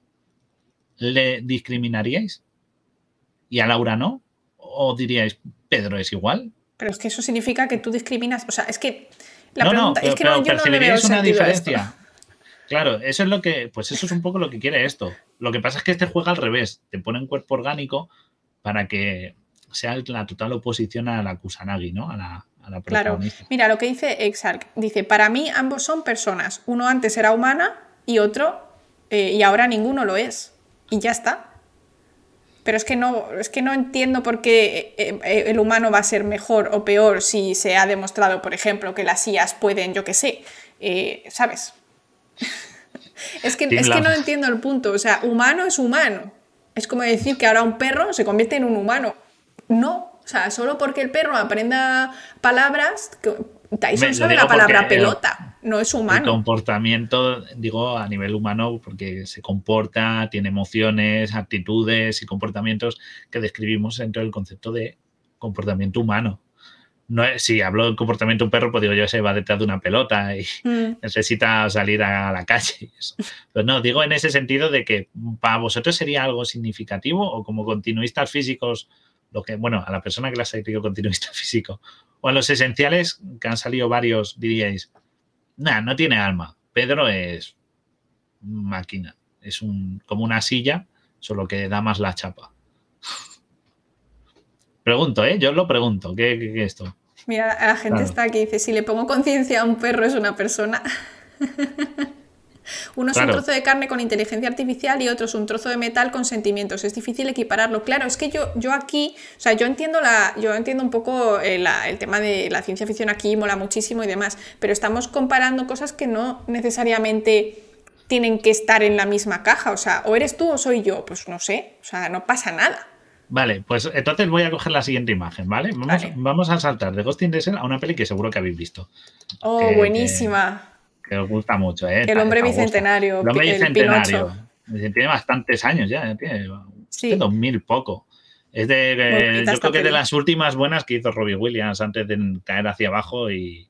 ¿le discriminaríais? ¿Y a Laura no? ¿O diríais, Pedro es igual? Pero es que eso significa que tú discriminas. O sea, es que la pregunta es que no, yo no le una diferencia. Claro, eso es lo que, pues eso es un poco lo que quiere esto. Lo que pasa es que este juega al revés, te pone un cuerpo orgánico para que sea la total oposición a la Kusanagi, ¿no? A la, a la claro. Mira, lo que dice Exarch, dice, para mí ambos son personas. Uno antes era humana y otro, eh, y ahora ninguno lo es y ya está. Pero es que no, es que no entiendo por qué eh, eh, el humano va a ser mejor o peor si se ha demostrado, por ejemplo, que las IAS pueden, yo qué sé, eh, ¿sabes? es que, es que no entiendo el punto. O sea, humano es humano. Es como decir que ahora un perro se convierte en un humano. No, o sea, solo porque el perro aprenda palabras, Tyson sabe la palabra pelota, no es humano. El comportamiento, digo, a nivel humano, porque se comporta, tiene emociones, actitudes y comportamientos que describimos dentro del concepto de comportamiento humano. No si hablo del comportamiento de un perro, pues digo yo, se va detrás de una pelota y mm. necesita salir a la calle. Pero no, digo en ese sentido de que para vosotros sería algo significativo o como continuistas físicos, lo que, bueno, a la persona que la ha dicho continuista físico, o a los esenciales, que han salido varios, diríais, nada, no tiene alma. Pedro es máquina, es un, como una silla, solo que da más la chapa. Pregunto, ¿eh? Yo lo pregunto, ¿qué, es esto? Mira, la gente está aquí dice, si le pongo conciencia a un perro es una persona. Uno es un trozo de carne con inteligencia artificial y otro es un trozo de metal con sentimientos. Es difícil equipararlo. Claro, es que yo, yo aquí, o sea, yo entiendo, la, yo entiendo un poco eh, el, tema de la ciencia ficción aquí, mola muchísimo y demás, pero estamos comparando cosas que no necesariamente tienen que estar en la misma caja. O sea, o eres tú o soy yo. Pues no sé, o sea, no pasa nada. Vale, pues entonces voy a coger la siguiente imagen, ¿vale? Vamos, a saltar de Ghost in the Shell a una peli que seguro que habéis visto. Oh, buenísima que os gusta mucho. ¿eh? El hombre bicentenario. El hombre bicentenario. Tiene bastantes años ya, tiene sí. 2000 poco. Es de, yo creo que de las últimas buenas que hizo Robbie Williams antes de caer hacia abajo y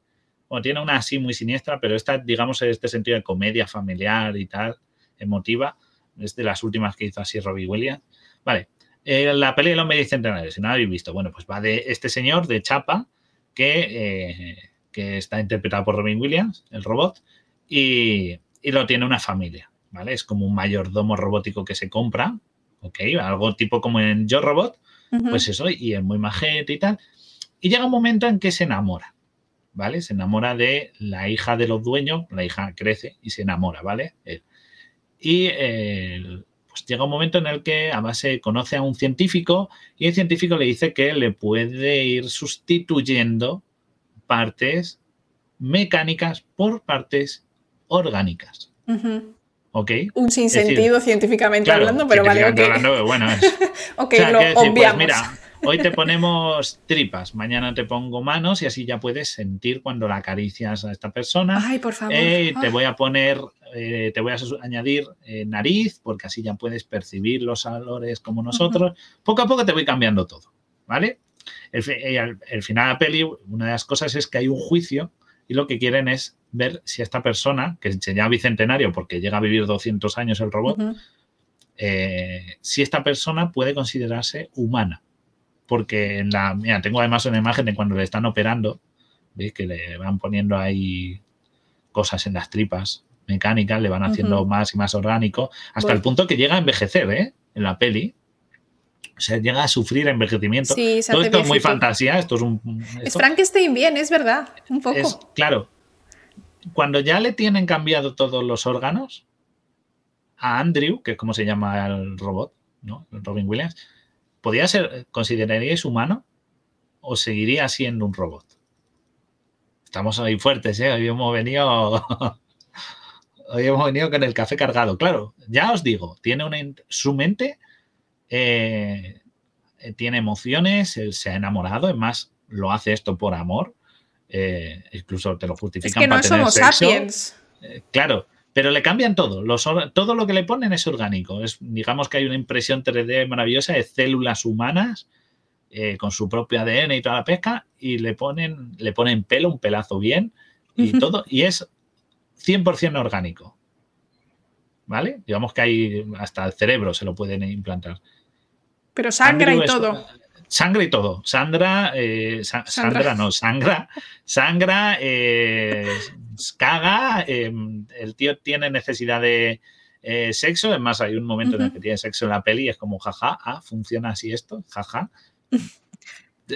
bueno, tiene una así muy siniestra, pero esta, digamos, en este sentido de comedia familiar y tal, emotiva, es de las últimas que hizo así Robbie Williams. Vale, eh, la peli del hombre bicentenario, si no la habéis visto, bueno, pues va de este señor de Chapa que eh, que está interpretado por Robin Williams, el robot, y, lo tiene una familia, ¿vale? Es como un mayordomo robótico que se compra, ¿ok? Algo tipo como en Yo Robot, pues eso, y es muy majete y tal. Y llega un momento en que se enamora, ¿vale? Se enamora de la hija de los dueños, la hija crece y se enamora, ¿vale? Y pues llega un momento en el que además se conoce a un científico y el científico le dice que le puede ir sustituyendo partes mecánicas por partes orgánicas. ¿Ok? Un sinsentido científicamente hablando, pero vale, ok. Hablando, bueno, es. ok, lo pues obviamos. mira, hoy te ponemos tripas, mañana te pongo manos y así ya puedes sentir cuando la acaricias a esta persona. Ay, por favor. Eh, te voy a poner, eh, te voy a añadir eh, nariz, porque así ya puedes percibir los olores como nosotros. Poco a poco te voy cambiando todo, ¿vale? El, el, final de la peli, una de las cosas es que hay un juicio y lo que quieren es ver si esta persona, que se llama bicentenario porque llega a vivir 200 años el robot, si esta persona puede considerarse humana porque en la, mira, tengo además una imagen de cuando le están operando, ¿veis? Que le van poniendo ahí cosas en las tripas mecánicas, le van haciendo más y más orgánico, hasta el punto que llega a envejecer, ¿eh? En la peli. O sea, llega a sufrir envejecimiento. Sí, Todo esto es muy fantasía, esto es un... Es Frankenstein bien, es verdad, un poco. Es, claro, cuando ya le tienen cambiado todos los órganos, a Andrew, que es como se llama el robot, ¿no? Robin Williams, ¿podría ser, consideraríais humano o seguiría siendo un robot? Estamos ahí fuertes, ¿eh? Hoy hemos venido... Hoy hemos venido con el café cargado. Claro, ya os digo, tiene una... Su mente eh, tiene emociones, se ha enamorado, es más, lo hace esto por amor. Eh, incluso te lo justifican. Es que no somos sapiens. Eh, claro, pero le cambian todo. todo lo que le ponen es orgánico. Es, digamos que hay una impresión 3D maravillosa de células humanas eh, con su propio ADN y toda la pesca y le ponen, le ponen pelo, un pelazo bien y todo. Y es 100% orgánico. ¿Vale? Digamos que hay hasta el cerebro se lo pueden implantar. Pero sangre y todo. Sangre y todo. Sandra, eh, Sandra. no, sangra. Sangra, eh, caga, em, el tío tiene necesidad de eh, sexo, es más, hay un momento en el que tiene sexo en la peli y es como, jaja, ah, funciona así esto, jaja.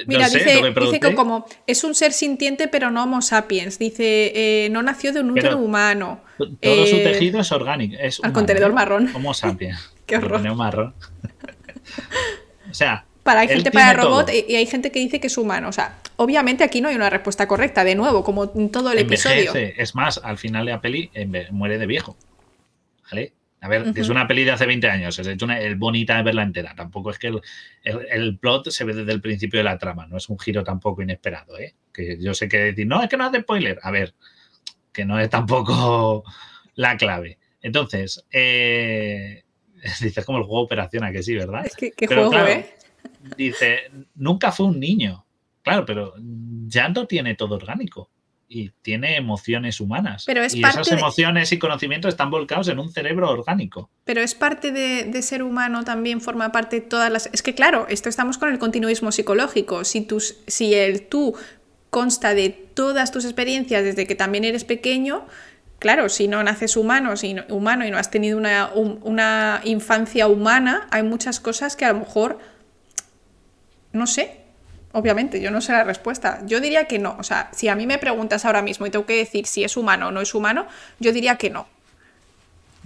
Mira, dice, que como es un ser sintiente pero no homo sapiens. Dice, no nació de un útero humano. Todo su tejido es orgánico. Es al contenedor marrón. Homo sapiens. Qué horror. marrón. o sea, para hay gente para robot y hay gente que dice que es humano. O sea, obviamente aquí no hay una respuesta correcta, de nuevo, como en todo el episodio. Es más, al final de la peli muere de viejo. ¿Vale? A ver, es una peli de hace 20 años, es hecho una, es bonita de verla entera. Tampoco es que el, plot se ve desde el principio de la trama, no es un giro tampoco inesperado, ¿eh? Que yo sé que decir, no, es que no hace spoiler. A ver, que no es tampoco la clave. Entonces, eh, dices como el juego Operación, a que sí, ¿verdad? Es que, ¿qué juego, ¿eh? dice, nunca fue un niño. Claro, pero ya no tiene todo orgánico y tiene emociones humanas. Pero es y esas emociones y conocimientos están volcados en un cerebro orgánico. Pero es parte de, ser humano también, forma parte de todas las... Es que claro, esto estamos con el continuismo psicológico. Si, tus, si el tú consta de todas tus experiencias desde que también eres pequeño, claro, si no naces humano, si humano y no has tenido una, una infancia humana, hay muchas cosas que a lo mejor no sé, obviamente, yo no sé la respuesta. Yo diría que no. O sea, si a mí me preguntas ahora mismo y tengo que decir si es humano o no es humano, yo diría que no.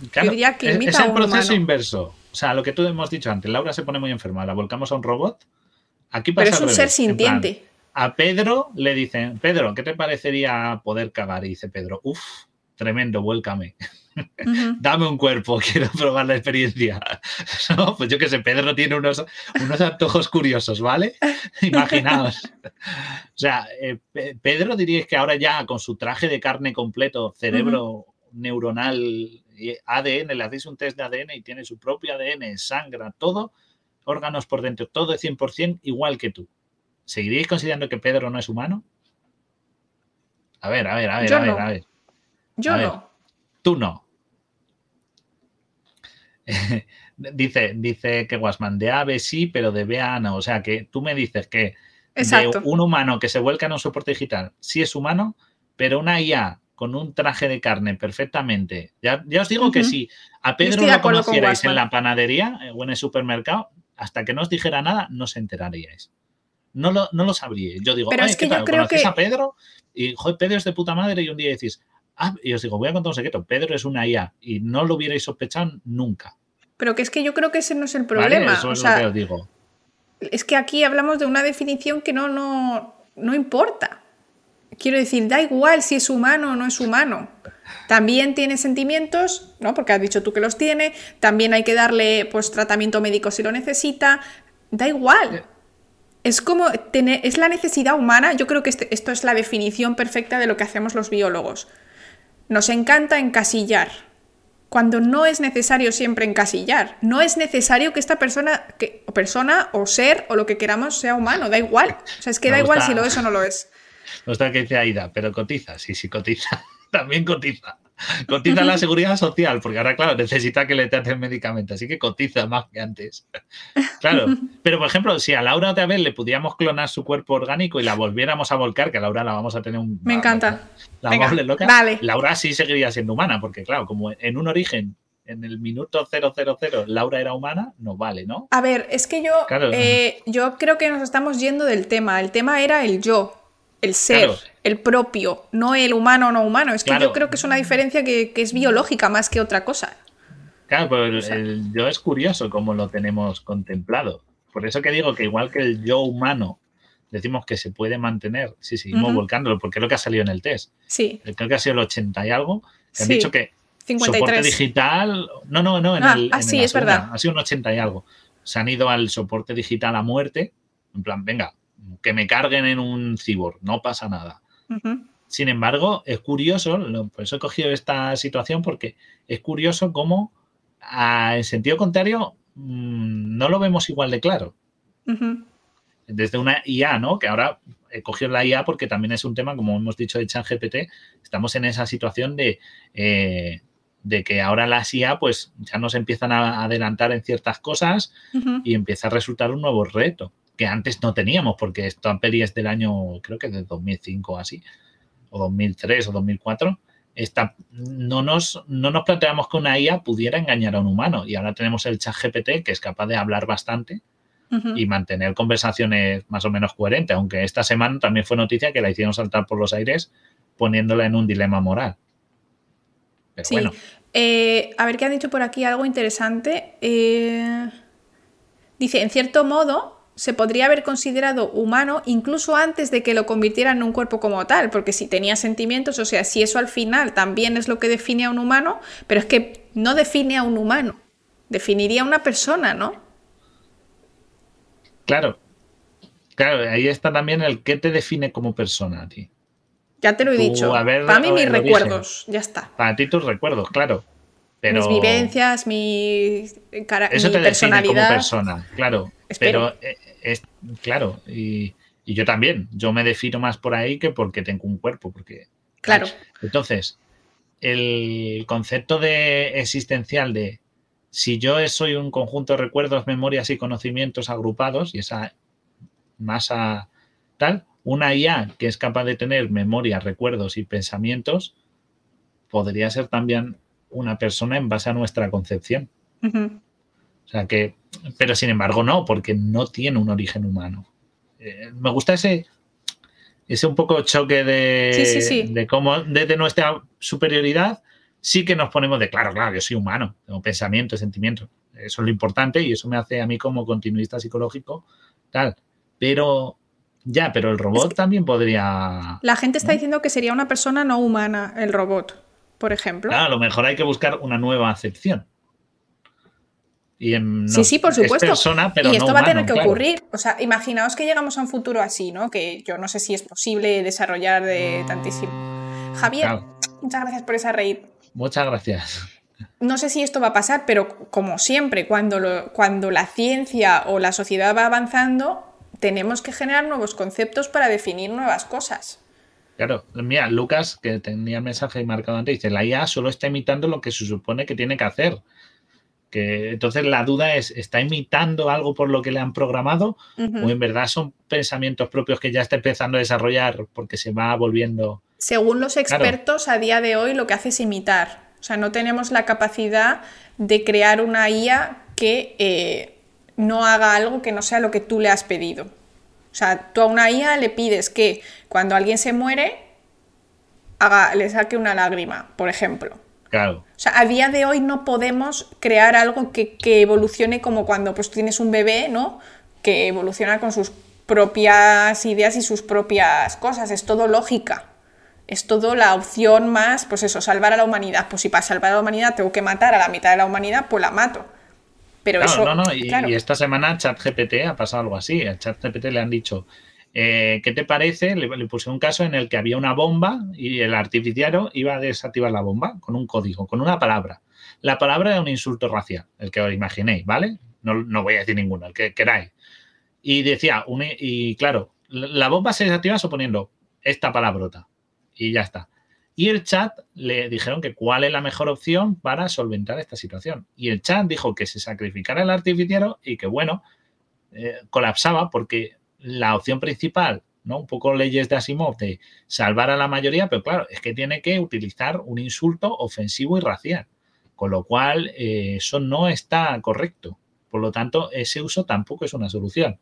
yo diría que es, el proceso inverso. O sea, lo que tú hemos dicho antes, Laura se pone muy enferma, la volcamos a un robot. Aquí pasa Pero es un ser sintiente. a Pedro le dicen, Pedro, ¿qué te parecería poder cagar? Y dice Pedro, uff, tremendo, vuélcame. Dame un cuerpo, quiero probar la experiencia. Pues yo que sé, Pedro tiene unos, unos antojos curiosos, ¿vale? Imaginaos. O sea, eh, Pedro diríais que ahora ya con su traje de carne completo, cerebro neuronal, ADN, le hacéis un test de ADN y tiene su propio ADN, sangra, todo, órganos por dentro, todo es 100% igual que tú. ¿Seguiríais considerando que Pedro no es humano? A ver, a ver, a ver, a ver, a ver. Yo no. Tú no. dice, dice que Guasman de ave sí, pero de B no. O sea que tú me dices que de un humano que se vuelca en un soporte digital sí es humano, pero una IA con un traje de carne perfectamente. Ya, os digo que si a Pedro lo conocierais en la panadería eh, o en el supermercado, hasta que no os dijera nada, no se enteraríais. No lo, no lo sabríais. Yo digo, Pero es que yo creo que... a Pedro? Y, joder, Pedro es de puta madre y un día decís, ah, y os digo, voy a contar un secreto, Pedro es una IA y no lo hubierais sospechado nunca. Pero que es que yo creo que ese no es el problema. eso es lo que os digo. Es que aquí hablamos de una definición que no, no, no importa. Quiero decir, da igual si es humano o no es humano. También tiene sentimientos, ¿no? Porque has dicho tú que los tiene. También hay que darle pues tratamiento médico si lo necesita. Da igual. Es como tener, es la necesidad humana. Yo creo que este, esto es la definición perfecta de lo que hacemos los biólogos. Nos encanta encasillar. Cuando no es necesario siempre encasillar. No es necesario que esta persona, que, o persona o ser o lo que queramos sea humano. Da igual. O sea, es que da igual si lo es o no lo es. No está que dice Aida, pero cotiza, sí, sí, cotiza. También cotiza. Cotiza la seguridad social, porque ahora, claro, necesita que le traten medicamentos, así que cotiza más que antes. Claro, pero por ejemplo, si a Laura otra vez le pudiéramos clonar su cuerpo orgánico y la volviéramos a volcar, que a Laura la vamos a tener un. Me encanta. La Venga, loca. Vale. Laura sí seguiría siendo humana, porque claro, como en un origen en el minuto 000 Laura era humana, no vale, ¿no? A ver, es que yo, eh, yo creo que nos estamos yendo del tema. El tema era el yo el ser, el propio, no el humano o no humano. Es que yo creo que es una diferencia que, es biológica más que otra cosa. Claro, pero el, yo es curioso cómo lo tenemos contemplado. Por eso que digo que igual que el yo humano decimos que se puede mantener si seguimos volcándolo, porque es lo que ha salido en el test. Sí. Creo que ha sido el 80 y algo. Que han dicho que 53. soporte digital. No, no, no. En ah, el, ah, sí, es verdad. Ha sido un 80 y algo. Se han ido al soporte digital a muerte. En plan, venga, que me carguen en un cyborg, no pasa nada. Sin embargo, es curioso, por eso he cogido esta situación, porque es curioso cómo, en sentido contrario, mm, no lo vemos igual de claro. Desde una IA, ¿no? Que ahora he cogido la IA porque también es un tema, como hemos dicho de ChatGPT, estamos en esa situación de, eh, de que ahora las IA pues ya nos empiezan a adelantar en ciertas cosas y empieza a resultar un nuevo reto que antes no teníamos, porque esta peli es del año, creo que de 2005 o así, o 2003 o 2004. Esta, no, nos, no nos planteamos que una IA pudiera engañar a un humano y ahora tenemos el chat GPT que es capaz de hablar bastante y mantener conversaciones más o menos coherentes, aunque esta semana también fue noticia que la hicieron saltar por los aires poniéndola en un dilema moral. Pero sí. bueno. Eh, a ver qué han dicho por aquí, algo interesante. Eh, dice, en cierto modo, se podría haber considerado humano incluso antes de que lo convirtieran en un cuerpo como tal, porque si tenía sentimientos, o sea, si eso al final también es lo que define a un humano, pero es que no define a un humano, definiría a una persona, ¿no? Claro, claro, ahí está también el qué te define como persona a ti. Ya te lo he dicho. para mí mis recuerdos, ya está. Para ti tus recuerdos, claro. Mis vivencias, mi, cara, Eso te personalidad. Define como persona, claro. Pero eh, es, claro, y, yo también. Yo me defino más por ahí que porque tengo un cuerpo. Porque, claro. Entonces, el concepto de existencial de si yo soy un conjunto de recuerdos, memorias y conocimientos agrupados, y esa masa tal, una IA que es capaz de tener memorias, recuerdos y pensamientos, podría ser también una persona en base a nuestra concepción. O sea que, pero sin embargo no, porque no tiene un origen humano. Eh, me gusta ese, ese un poco choque de, de cómo desde nuestra superioridad sí que nos ponemos de, claro, claro, yo soy humano, tengo pensamiento, sentimiento. Eso es lo importante y eso me hace a mí como continuista psicológico, tal. Pero ya, pero el robot también podría... La gente está diciendo que sería una persona no humana el robot por ejemplo. Claro, a lo mejor hay que buscar una nueva acepción. Y sí, sí, por supuesto. y esto va a tener que ocurrir. O sea, imaginaos que llegamos a un futuro así, ¿no? Que yo no sé si es posible desarrollar de tantísimo. Javier, muchas gracias por esa reír. Muchas gracias. No sé si esto va a pasar, pero como siempre, cuando, cuando la ciencia o la sociedad va avanzando, tenemos que generar nuevos conceptos para definir nuevas cosas. Claro, mira, Lucas, que tenía el mensaje marcado antes, dice, la IA solo está imitando lo que se supone que tiene que hacer. Que, entonces la duda es, ¿está imitando algo por lo que le han programado? ¿O en verdad son pensamientos propios que ya está empezando a desarrollar porque se va volviendo... Según los expertos, a día de hoy lo que hace es imitar. O sea, no tenemos la capacidad de crear una IA que eh, no haga algo que no sea lo que tú le has pedido. O sea, tú a una IA le pides que cuando alguien se muere, haga, le saque una lágrima, por ejemplo. Claro. O sea, a día de hoy no podemos crear algo que, evolucione como cuando pues, tienes un bebé, ¿no? Que evoluciona con sus propias ideas y sus propias cosas. Es todo lógica es todo la opción más, pues eso, salvar a la humanidad. Pues si para salvar a la humanidad tengo que matar a la mitad de la humanidad, pues la mato. Pero eso, no, no, y, esta semana ChatGPT ha pasado algo así. A ChatGPT le han dicho, eh, ¿qué te parece? Le, puse un caso en el que había una bomba y el artificiario iba a desactivar la bomba con un código, con una palabra. La palabra era un insulto racial, el que os imaginéis, ¿vale? No, no voy a decir ninguno, el que queráis. Y decía, y claro, la bomba se desactiva suponiendo esta palabrota y ya está. Y el chat le dijeron que cuál es la mejor opción para solventar esta situación. Y el chat dijo que se sacrificara el artificiero y que, bueno, eh, colapsaba porque la opción principal, ¿no? Un poco leyes de Asimov de salvar a la mayoría, pero claro, es que tiene que utilizar un insulto ofensivo y racial. Con lo cual, eh, eso no está correcto. Por lo tanto, ese uso tampoco es una solución.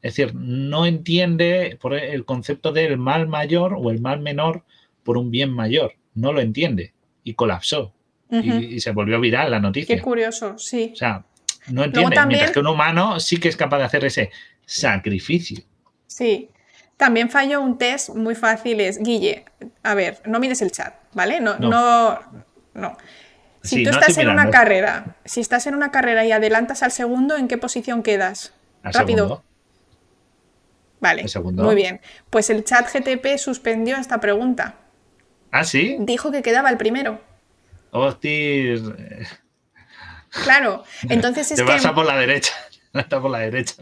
Es decir, no entiende por el concepto del mal mayor o el mal menor por un bien mayor. No lo entiende y colapsó. y, se volvió viral la noticia. Qué curioso, sí. O sea, no entiende. Mientras que un humano sí que es capaz de hacer ese sacrificio. Sí. También falló un test muy fácil, es, Guille, a ver, no mires el chat, ¿vale? No, no, no. Si tú estás en una carrera, si estás en una carrera y adelantas al segundo, ¿en qué posición quedas? Rápido. Vale, muy bien. Pues el chat GTP suspendió esta pregunta. ¿Ah, sí? Dijo que quedaba el primero. Hostia. Claro, entonces es Te vas a por la derecha. Está por la derecha,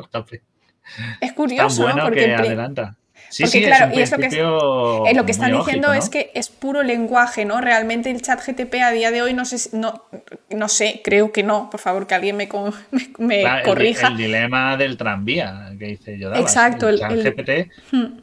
Es curioso, ¿no? Porque adelanta. Sí, sí, claro, y eso que eh, lo que están diciendo es que es puro lenguaje, ¿no? Realmente el chat GTP a día de hoy no sé, no, no sé, creo que no, por favor, que alguien me, me, corrija. El, dilema del tranvía que dice yo. Exacto, el, chat GPT. Hmm.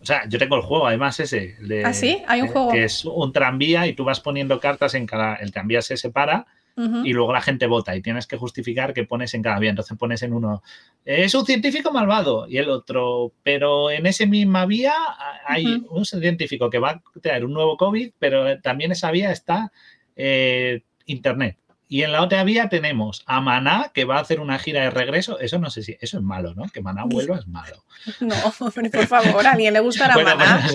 O sea, yo tengo el juego, además ese. De, ¿Ah, sí? Hay un juego. Que es un tranvía y tú vas poniendo cartas en cada. El tranvía se separa y luego la gente vota y tienes que justificar que pones en cada vía. Entonces pones en uno, es un científico malvado y el otro, pero en esa misma vía hay un científico que va a traer un nuevo COVID, pero también esa vía está eh, Internet. Y en la otra vía tenemos a Maná, que va a hacer una gira de regreso. Eso no sé si, eso es malo, ¿no? Que Maná vuelva es malo. No, por favor, a alguien le gustará bueno, pues Maná.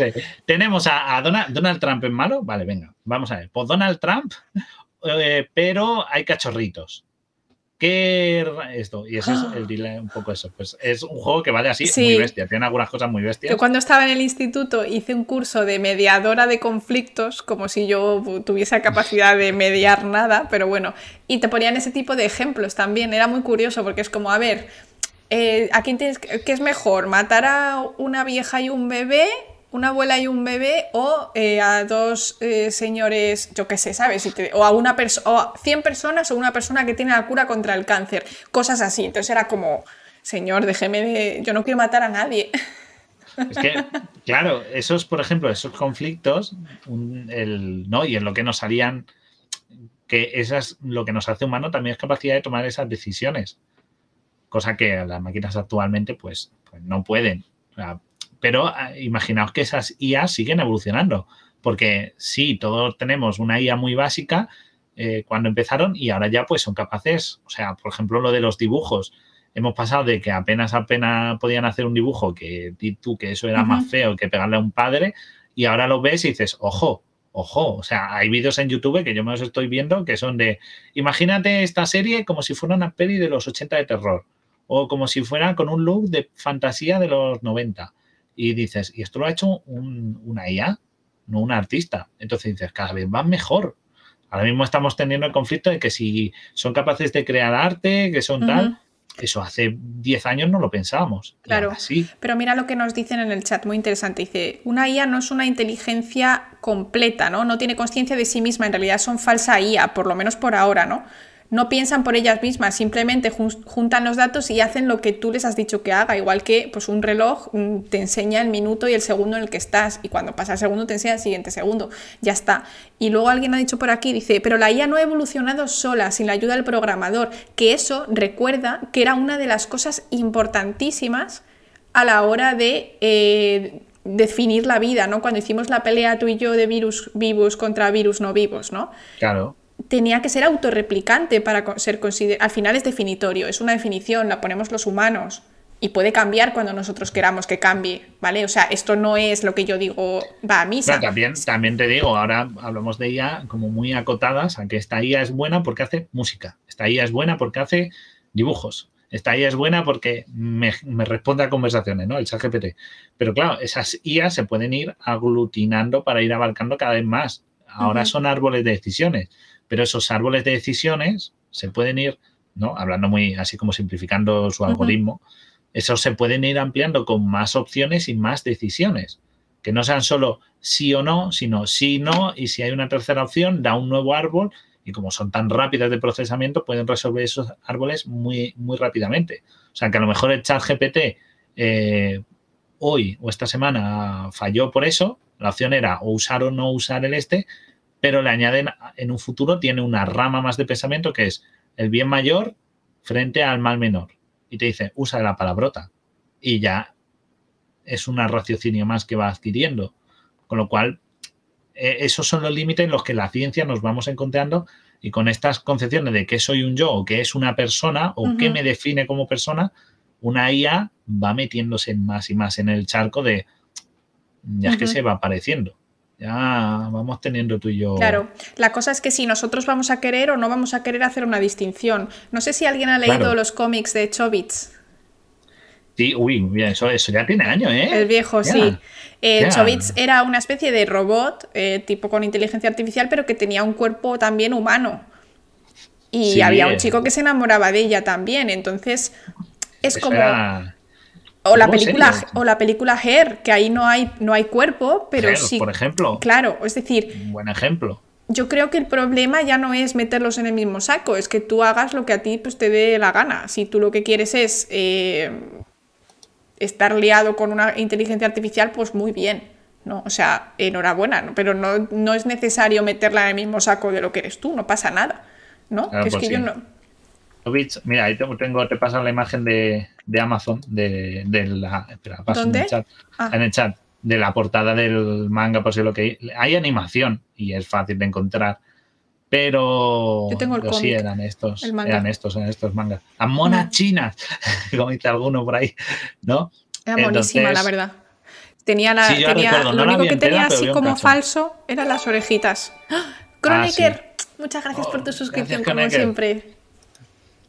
Tenemos a, Donald, Donald, Trump en malo. Vale, venga, vamos a ver. Pues Donald Trump eh, pero hay cachorritos. ¿Qué esto? Y eso es el un poco eso. Pues es un juego que vale así, muy bestia. Tiene algunas cosas muy bestias. Yo cuando estaba en el instituto hice un curso de mediadora de conflictos, como si yo tuviese capacidad de mediar nada, pero bueno. Y te ponían ese tipo de ejemplos también. Era muy curioso porque es como, a ver, eh, ¿a quién tienes ¿qué es mejor? ¿Matar a una vieja y un bebé una abuela y un bebé o eh, a dos eh, señores, yo qué sé, ¿sabes? o a una persona, o a 100 personas o una persona que tiene la cura contra el cáncer, cosas así. Entonces era como, señor, déjeme de, yo no quiero matar a nadie. Es que, claro, esos, por ejemplo, esos conflictos, el, ¿no? Y en lo que nos harían, que esas, lo que nos hace humano también es capacidad de tomar esas decisiones, cosa que las máquinas actualmente, pues, pues no pueden. O sea, pero ah, imaginaos que esas IA siguen evolucionando, porque sí, todos tenemos una IA muy básica eh, cuando empezaron y ahora ya pues son capaces, o sea, por ejemplo, lo de los dibujos. Hemos pasado de que apenas apenas podían hacer un dibujo que tú que eso era más feo que pegarle a un padre y ahora lo ves y dices, ojo, ojo, o sea, hay vídeos en YouTube que yo me los estoy viendo que son de, imagínate esta serie como si fuera una peli de los 80 de terror o como si fuera con un look de fantasía de los 90 y dices, y esto lo ha hecho una IA, no un artista. Entonces dices, cada vez va mejor. Ahora mismo estamos teniendo el conflicto de que si son capaces de crear arte, que son tal, eso hace 10 años no lo pensábamos. Claro. Sí. Pero mira lo que nos dicen en el chat, muy interesante. Dice, una IA no es una inteligencia completa, ¿no? No tiene conciencia de sí misma, en realidad son falsa IA, por lo menos por ahora, ¿no? No piensan por ellas mismas, simplemente juntan los datos y hacen lo que tú les has dicho que haga, igual que pues un reloj mm, te enseña el minuto y el segundo en el que estás y cuando pasa el segundo te enseña el siguiente segundo, ya está. Y luego alguien ha dicho por aquí, dice, pero la IA no ha evolucionado sola, sin la ayuda del programador, que eso recuerda que era una de las cosas importantísimas a la hora de... Eh, definir la vida, ¿no? Cuando hicimos la pelea tú y yo de virus vivos contra virus no vivos, ¿no? Claro tenía que ser autorreplicante para ser considerado. Al final es definitorio, es una definición, la ponemos los humanos y puede cambiar cuando nosotros queramos que cambie, ¿vale? O sea, esto no es lo que yo digo, va a misa. también, también te digo, ahora hablamos de IA como muy acotadas a que esta IA es buena porque hace música, esta IA es buena porque hace dibujos, esta IA es buena porque me, responde a conversaciones, ¿no? El chat GPT. Pero claro, esas IA se pueden ir aglutinando para ir abarcando cada vez más. Ahora son árboles de decisiones pero esos árboles de decisiones se pueden ir, ¿no? Hablando muy así como simplificando su algoritmo, esos se pueden ir ampliando con más opciones y más decisiones. Que no sean solo sí o no, sino sí, no, y si hay una tercera opción, da un nuevo árbol, y como son tan rápidas de procesamiento, pueden resolver esos árboles muy, muy rápidamente. O sea, que a lo mejor el chat GPT eh, hoy o esta semana falló por eso, la opción era o usar o no usar el este, pero le añaden en un futuro, tiene una rama más de pensamiento que es el bien mayor frente al mal menor. Y te dice, usa la palabrota. Y ya es un raciocinio más que va adquiriendo. Con lo cual, e, esos son los límites en los que la ciencia nos vamos encontrando y con estas concepciones de que soy un yo o que es una persona o qué me define como persona, una IA va metiéndose más y más en el charco de ya es que se va apareciendo ya vamos teniendo tú y yo. Claro, la cosa es que si nosotros vamos a querer o no vamos a querer hacer una distinción. No sé si alguien ha leído los cómics de Chobits. Sí, uy, eso, eso ya tiene años, ¿eh? El viejo, sí. Eh, Chobits era una especie de robot, eh, tipo con inteligencia artificial, pero que tenía un cuerpo también humano. Y había un chico que se enamoraba de ella también. Entonces, es como. O la, película, o la película Her, que ahí no hay, no hay cuerpo, pero sí. Por ejemplo. Claro, es decir. Un buen ejemplo. Yo creo que el problema ya no es meterlos en el mismo saco, es que tú hagas lo que a ti pues, te dé la gana. Si tú lo que quieres es eh, estar liado con una inteligencia artificial, pues muy bien. ¿no? O sea, enhorabuena, pero no, no es necesario meterla en el mismo saco de lo que eres tú, no pasa nada. ¿no? es pues que yo no Mira, ahí tengo, te paso la imagen de, Amazon, de, la. Espera, paso En, el chat, ah. en el chat, de la portada del manga, por si lo que hay. animación y es fácil de encontrar. Pero, Yo tengo el sí eran estos, eran estos, eran estos mangas. Las monas chinas, como dice alguno por ahí, ¿no? Era monísima, la verdad. Tenía la. tenía, lo único que tenía así como falso eran las orejitas. ¡Ah! Kronecker, muchas gracias por tu oh, suscripción, como siempre.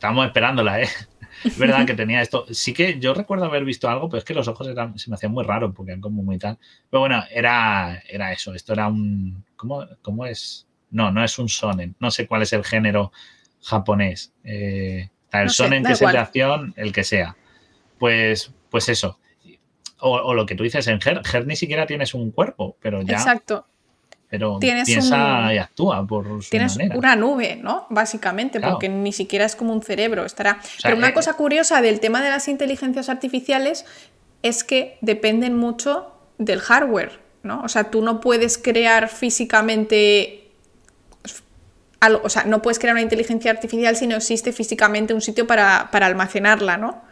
Estábamos esperándola, ¿eh? Es verdad que tenía esto. Sí que yo recuerdo haber visto algo, pero es que los ojos eran, se me hacían muy raros porque eran como muy tal. Pero bueno, era, era eso. Esto era un. ¿cómo, ¿Cómo es? No, no es un sonen. No sé cuál es el género japonés. Eh, el sonen que es el de acción, el que sea. Pues, pues eso. O, lo que tú dices en Ger, Ger ni siquiera tienes un cuerpo, pero ya. Exacto pero piensa y actúa por su tienes una nube, ¿no? Básicamente, porque ni siquiera es como un cerebro. Estará. pero una eh, cosa curiosa del tema de las inteligencias artificiales es que dependen mucho del hardware, ¿no? O sea, tú no puedes crear físicamente algo, o sea, no puedes crear una inteligencia artificial si no existe físicamente un sitio para, para almacenarla, ¿no?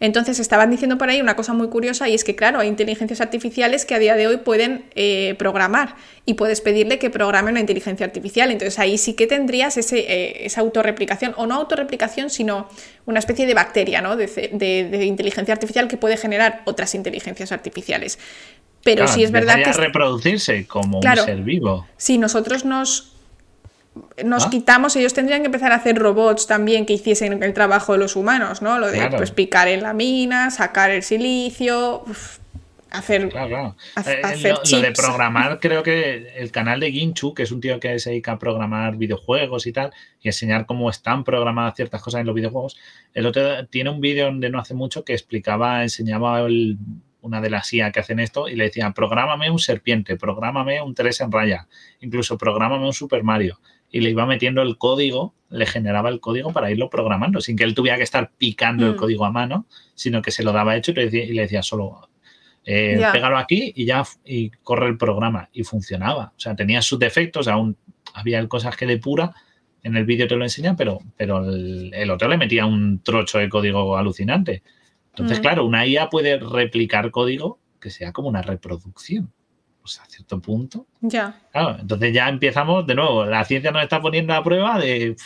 Entonces estaban diciendo por ahí una cosa muy curiosa y es que, claro, hay inteligencias artificiales que a día de hoy pueden eh, programar y puedes pedirle que programe una inteligencia artificial. Entonces ahí sí que tendrías ese, eh, esa autorreplicación, o no autorreplicación, sino una especie de bacteria ¿no? de, inteligencia artificial que puede generar otras inteligencias artificiales. Pero sí es verdad que... reproducirse como un ser vivo. Si nosotros nos nos ah. quitamos, ellos tendrían que empezar a hacer robots también que hiciesen el trabajo de los humanos, ¿no? Lo de pues, picar en la mina, sacar el silicio, hacer, claro, eh, lo, de programar, creo que el canal de Ginchu, que es un tío que se dedica a programar videojuegos y tal, y enseñar cómo están programadas ciertas cosas en los videojuegos, el otro tiene un vídeo donde no hace mucho que explicaba, enseñaba una de las IA que hacen esto y le decía, prográmame un serpiente, prográmame un 3 en raya, incluso prográmame un Super Mario y le iba metiendo el código, le generaba el código para irlo programando, sin que él tuviera que estar picando el mm. código a mano, sino que se lo daba hecho y le decía, solo, eh, pégalo aquí y ya y corre el programa. Y funcionaba. O sea, tenía sus defectos, aún había cosas que depura, en el vídeo te lo enseñan, pero, pero el, otro le metía un trocho de código alucinante. Entonces, mm. claro, una IA puede replicar código que sea como una reproducción. Pues a cierto punto. Ya. Claro, entonces ya empezamos de nuevo. La ciencia nos está poniendo a prueba de.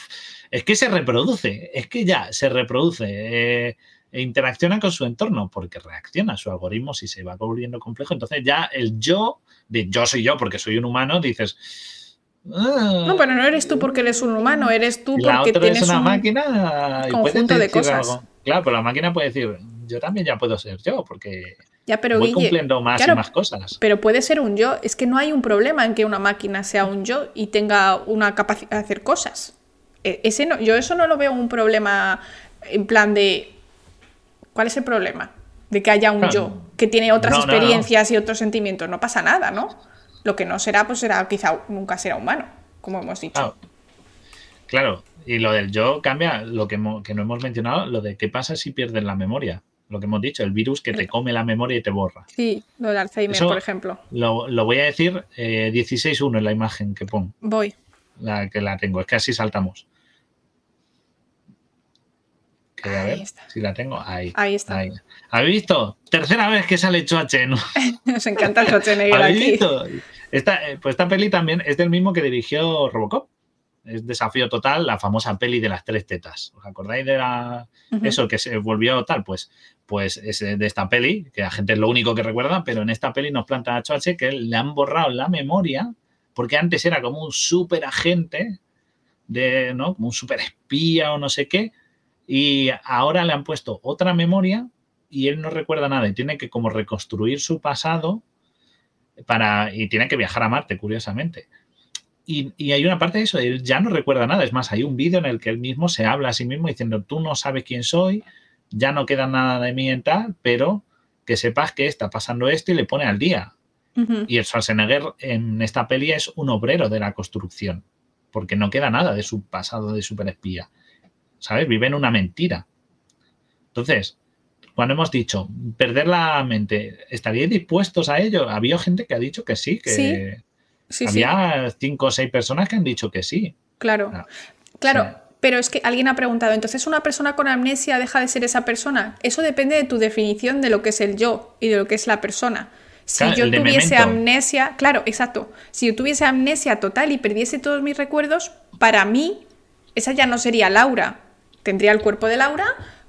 Es que se reproduce, es que ya se reproduce. Eh, e interacciona con su entorno porque reacciona a su algoritmo si se va volviendo complejo. Entonces ya el yo, de yo soy yo porque soy un humano, dices, Ah. no, pero no eres tú porque eres un humano, eres tú porque tienes una máquina conjunto de cosas. Claro, pero la máquina puede decir, yo también ya puedo ser yo, porque ya, pero voy cumpliendo más y más cosas. Pero puede ser un yo. Es que no hay un problema en que una máquina sea un yo y tenga una capacidad de hacer cosas. E, ese no, yo eso no lo veo un problema en plan de. ¿Cuál es el problema? De que haya un yo que tiene otras experiencias y otros sentimientos. No pasa nada, ¿no? Lo que no será, pues será, quizá nunca será humano, como hemos dicho. Claro, y lo del yo cambia, lo que, no hemos mencionado, lo de qué pasa si pierdes la memoria. Lo que hemos dicho, el virus que te come la memoria y te borra. Sí, lo del Alzheimer, por ejemplo. Lo, voy a decir eh, 16.1 en la imagen que pongo. Voy. La que la tengo, es que así saltamos. ahí está. si la tengo. Ahí. Ahí está. ¿Habéis visto? Tercera vez que sale Choache, Nos encanta Choache ¿Habéis visto? Esta, eh, pues esta peli también es del mismo que dirigió Robocop. Es Desafío Total, la famosa peli de las tres tetas. ¿Os acordáis de la, eso que se volvió tal? Pues, pues es de esta peli, que la gente es lo único que recuerda, pero en esta peli nos planta a Choache que le han borrado la memoria, porque antes era como un super agente, de, ¿no? como un super espía o no sé qué, y ahora le han puesto otra memoria y él no recuerda nada y tiene que como reconstruir su pasado para, y tiene que viajar a Marte, curiosamente. Y, hay una parte de eso, él ya no recuerda nada. Es más, hay un vídeo en el que él mismo se habla a sí mismo diciendo, tú no sabes quién soy, ya no queda nada de mí en tal, pero que sepas que está pasando esto y le pone al día. Y el Schwarzenegger en esta peli es un obrero de la construcción, porque no queda nada de su pasado de superespía. ¿Sabes? Vive en una mentira. Entonces, cuando hemos dicho perder la mente, ¿estaríais dispuestos a ello? Había gente que ha dicho que sí, que sí. había cinco o seis personas que han dicho que sí. Claro, claro. Pero es que alguien ha preguntado, entonces una persona con amnesia deja de ser esa persona. Eso depende de tu definición de lo que es el yo y de lo que es la persona. Si yo tuviese amnesia, claro, exacto. Si yo tuviese amnesia total y perdiese todos mis recuerdos, para mí esa ya no sería Laura. Tendría el cuerpo de Laura,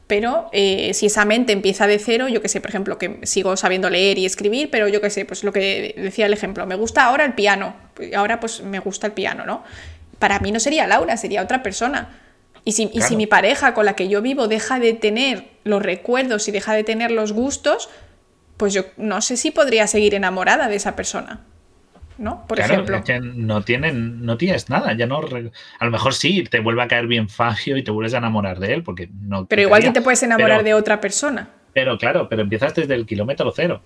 pero eh, si esa mente empieza de cero, yo que sé, por ejemplo, que sigo sabiendo leer y escribir, pero yo que sé, pues lo que decía el ejemplo, me gusta ahora el piano, ahora pues me gusta el piano, ¿no? Para mí no sería Laura, sería otra persona. Y si, y si mi pareja con la que yo vivo deja de tener los recuerdos y deja de tener los gustos, pues yo no sé si podría seguir enamorada de esa persona. ¿no? Por ejemplo. no, tienen, no tienes nada, ya no. A lo mejor sí, te vuelve a caer bien Fabio y te vuelves a enamorar de él, porque no. Pero igual que te puedes enamorar de otra persona. Pero claro, pero empiezas desde el kilómetro cero.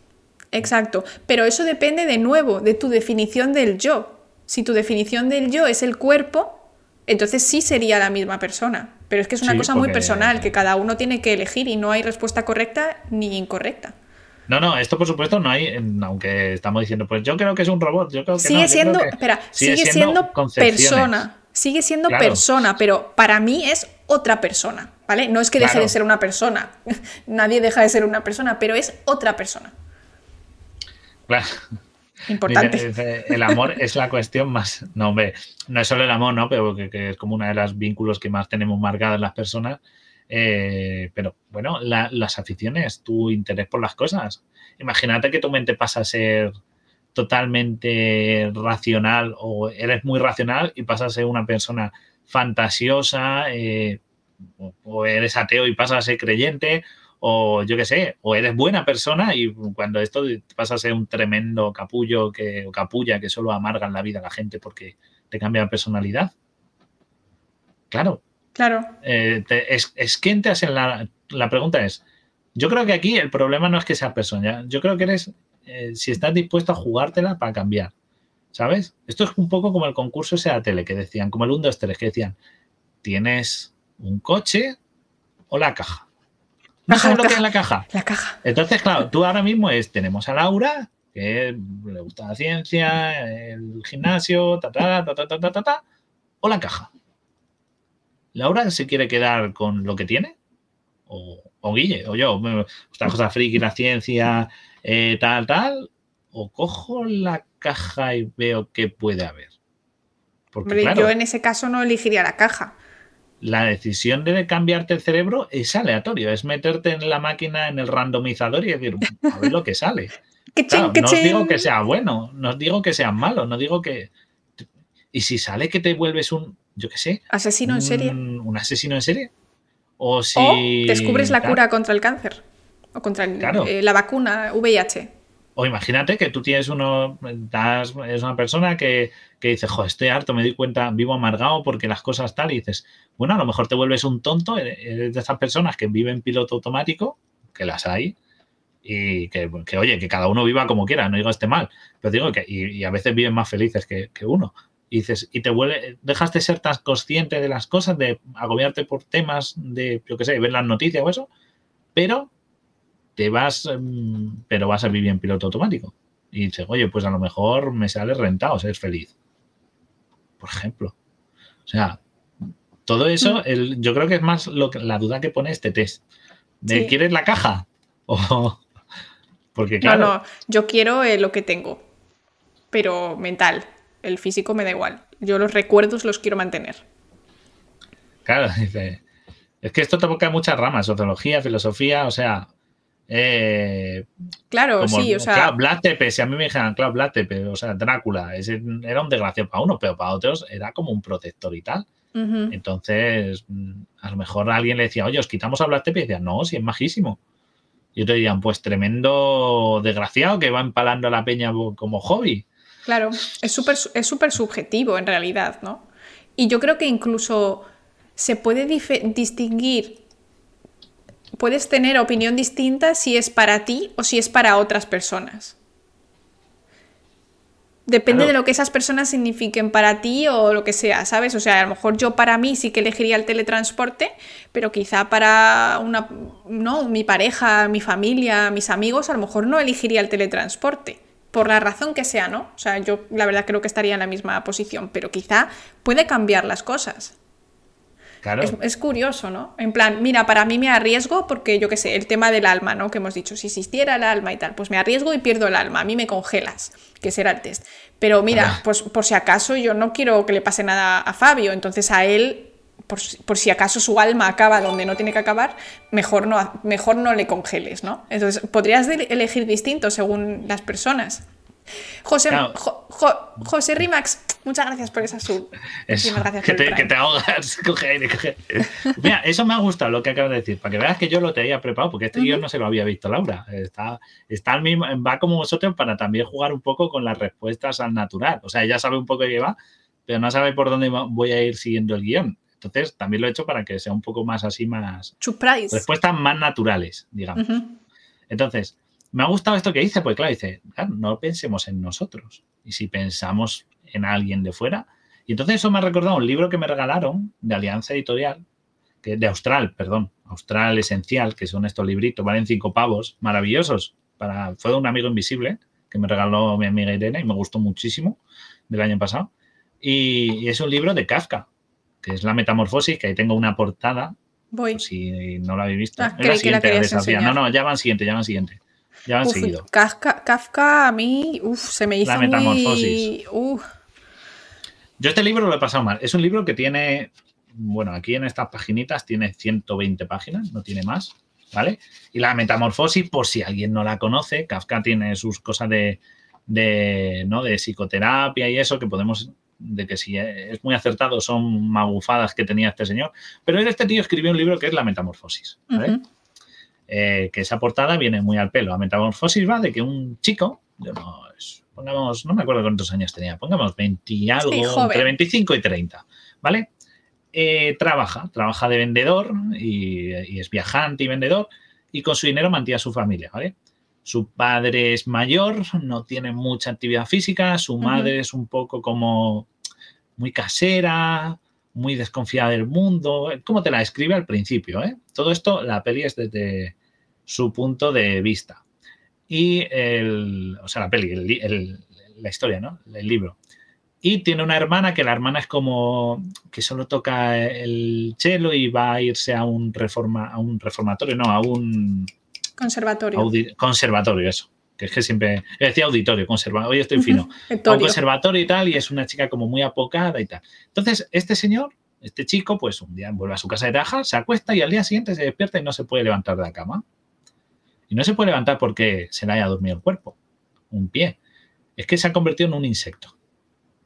Exacto. Pero eso depende de nuevo de tu definición del yo. Si tu definición del yo es el cuerpo, entonces sí sería la misma persona. Pero es que es una cosa muy personal, que cada uno tiene que elegir y no hay respuesta correcta ni incorrecta. No, no, esto por supuesto no hay, aunque estamos diciendo, pues yo creo que es un robot, yo creo que sigue siendo, espera, sigue, siendo, persona, sigue siendo persona, pero para mí es otra persona, ¿vale? No es que deje de ser una persona, nadie deja de ser una persona, pero es otra persona. Claro. Importante. El amor es la cuestión más. No, hombre, no es solo el amor, ¿no? Pero que, es como uno de los vínculos que más tenemos marcados las personas eh, pero bueno, las aficiones, tu interés por las cosas. Imagínate que tu mente pasa a ser totalmente racional o eres muy racional y pasas a ser una persona fantasiosa eh, o eres ateo y pasas a ser creyente o yo qué sé, o eres buena persona y cuando esto pasa a ser un tremendo capullo que, o capulla que solo amargan la vida a la gente porque te cambia la personalidad. Claro, Claro. Eh, es, es quién te hace la, la pregunta es, yo creo que aquí el problema no es que seas persona, yo creo que eres, eh, si estás dispuesto a jugártela para cambiar. ¿Sabes? Esto es un poco como el concurso ese la tele que decían, como el 1, 2, 3, que decían, ¿tienes un coche o la caja? ¿No sabes lo que es la caja? La caja. Entonces, claro, tú ahora mismo es, tenemos a Laura, que le gusta la ciencia, el gimnasio, ta, ta, ta, ta, ta, ta, ta, o la caja. ¿Laura se quiere quedar con lo que tiene? O, o Guille, o yo, esta cosa friki, la ciencia, eh, tal, tal, o cojo la caja y veo qué puede haber. Porque, yo en ese caso no elegiría la caja. La decisión de cambiarte el cerebro es aleatorio, es meterte en la máquina, en el randomizador y decir, a ver lo que sale. no os digo que sea bueno, no os digo que sea malo, no digo que... Y si sale que te vuelves un, yo qué sé... Asesino en serie. Un asesino en serie. O si... descubres la cura contra el cáncer. O contra eh, la vacuna VIH. O imagínate que tú tienes uno, es una persona que, que dice, jo, estoy harto, me di cuenta, vivo amargado porque las cosas tal, y dices, bueno, a lo mejor te vuelves un tonto, eres de esas personas que viven piloto automático, que las hay, y que, oye, que cada uno viva como quiera, no digo esté mal, pero digo que, y, a veces viven más felices que, uno. Y dices, y te vuelve, dejas de ser tan consciente de las cosas, de agobiarte por temas de, yo qué sé, ver las noticias o eso, pero te vas, em, pero vas a vivir en piloto automático. Y dices, oye, pues a lo mejor me sale rentado ser feliz. Por ejemplo. O sea, todo eso, mm. yo creo que es más lo que, la duda que pone este test. De, ¿Quieres la caja? O, porque claro. No, no, yo quiero eh, lo que tengo, pero mental. El físico me da igual. Yo los recuerdos los quiero mantener. Claro, dice. Es que esto toca muchas ramas, sociología, filosofía, o sea, eh, claro, sí, o sea. Claro, Vlad Tepe, si a mí me dijeran, claro, Vlad Tepe, o sea, Drácula, ese era un desgraciado para uno, pero para otros era como un protector y tal. Entonces, mm, a lo mejor alguien le decía, oye, os quitamos a Vlad Tepe y decía, no, si es majísimo. Y otros dirían, pues tremendo desgraciado que va empalando a la peña como hobby. Claro, es súper es súper subjetivo en realidad, ¿no? Y yo creo que incluso se puede distinguir puedes tener opinión distinta si es para ti o si es para otras personas. Depende de lo que esas personas signifiquen para ti o lo que sea, ¿sabes? O sea, a lo mejor yo para mí sí que elegiría el teletransporte, pero quizá para una, no, mi pareja, mi familia, mis amigos, a lo mejor no elegiría el teletransporte. Por la razón que sea, ¿no? O sea, yo la verdad creo que estaría en la misma posición, pero quizá puede cambiar las cosas. Es, curioso, ¿no? En plan, mira, para mí me arriesgo porque yo qué sé, el tema del alma, ¿no? Que hemos dicho, si existiera el alma y tal, pues me arriesgo y pierdo el alma, a mí me congelas, que será el test. Pero mira, pues por si acaso yo no quiero que le pase nada a Fabio, entonces a él, por, si acaso su alma acaba donde no tiene que acabar, mejor no, mejor no le congeles, ¿no? Entonces podrías elegir distinto según las personas. José, José Rimax, muchas gracias por esa sub. gracias que, te, que te ahogas. Mira, eso me ha gustado lo que acabas de decir, para que veas que yo lo tenía preparado, porque este yo no se lo había visto, Laura. Está, está al mismo, va como vosotros para también jugar un poco con las respuestas al natural. O sea, ella sabe un poco de qué va, pero no sabe por dónde voy a ir siguiendo el guion. Entonces, también lo he hecho para que sea un poco más así, más. Surprise. Respuestas más naturales, digamos. Entonces, me ha gustado esto que dice, pues claro, dice, no pensemos en nosotros. Y si pensamos en alguien de fuera. Y entonces eso me ha recordado un libro que me regalaron de Alianza Editorial, que, de Austral, perdón, Austral Esencial, que son estos libritos, valen cinco pavos, maravillosos. Para, fue de un amigo invisible que me regaló mi amiga Irene y me gustó muchísimo del año pasado. Y, es un libro de Kafka, que es La Metamorfosis, que ahí tengo una portada. Voy. Si no lo habéis visto. Ah, la siguiente, no, no, ya van siguiente, ya van siguiente. Ya han seguido. Kafka, a mí, uff, se me hizo La metamorfosis. Yo este libro lo he pasado mal. Es un libro que tiene, bueno, aquí en estas paginitas tiene 120 páginas, no tiene más, ¿vale? Y la metamorfosis, por si alguien no la conoce, Kafka tiene sus cosas de, de, ¿no? de psicoterapia y eso que podemos de que si es muy acertado son magufadas que tenía este señor. Pero este tío escribió un libro que es La Metamorfosis. ¿vale? Eh, que esa portada viene muy al pelo. La metamorfosis va de que un chico, no, pongamos, no me acuerdo cuántos años tenía, pongamos 20 y algo, entre 25 y 30, ¿vale? Eh, trabaja, trabaja de vendedor y, es viajante y vendedor y con su dinero mantiene a su familia, ¿vale? su padre es mayor, no tiene mucha actividad física, su madre es un poco como muy casera, muy desconfiada del mundo, como te la escribe al principio. ¿eh? Todo esto, la peli es desde su punto de vista. Y el, o sea, la peli, la historia, ¿no? El libro. Y tiene una hermana que la hermana es como que solo toca el cello y va a irse a un, reforma, a un reformatorio, no, a un... Conservatorio. conservatorio, eso. Que es que siempre... Decía auditorio, conservatorio, hoy estoy fino. a un conservatorio y tal, y es una chica como muy apocada y tal. Entonces, este señor, este chico, pues un día vuelve a su casa de trabajar, se acuesta y al día siguiente se despierta y no se puede levantar de la cama. Y no se puede levantar porque se le haya dormido el cuerpo, un pie. Es que se ha convertido en un insecto.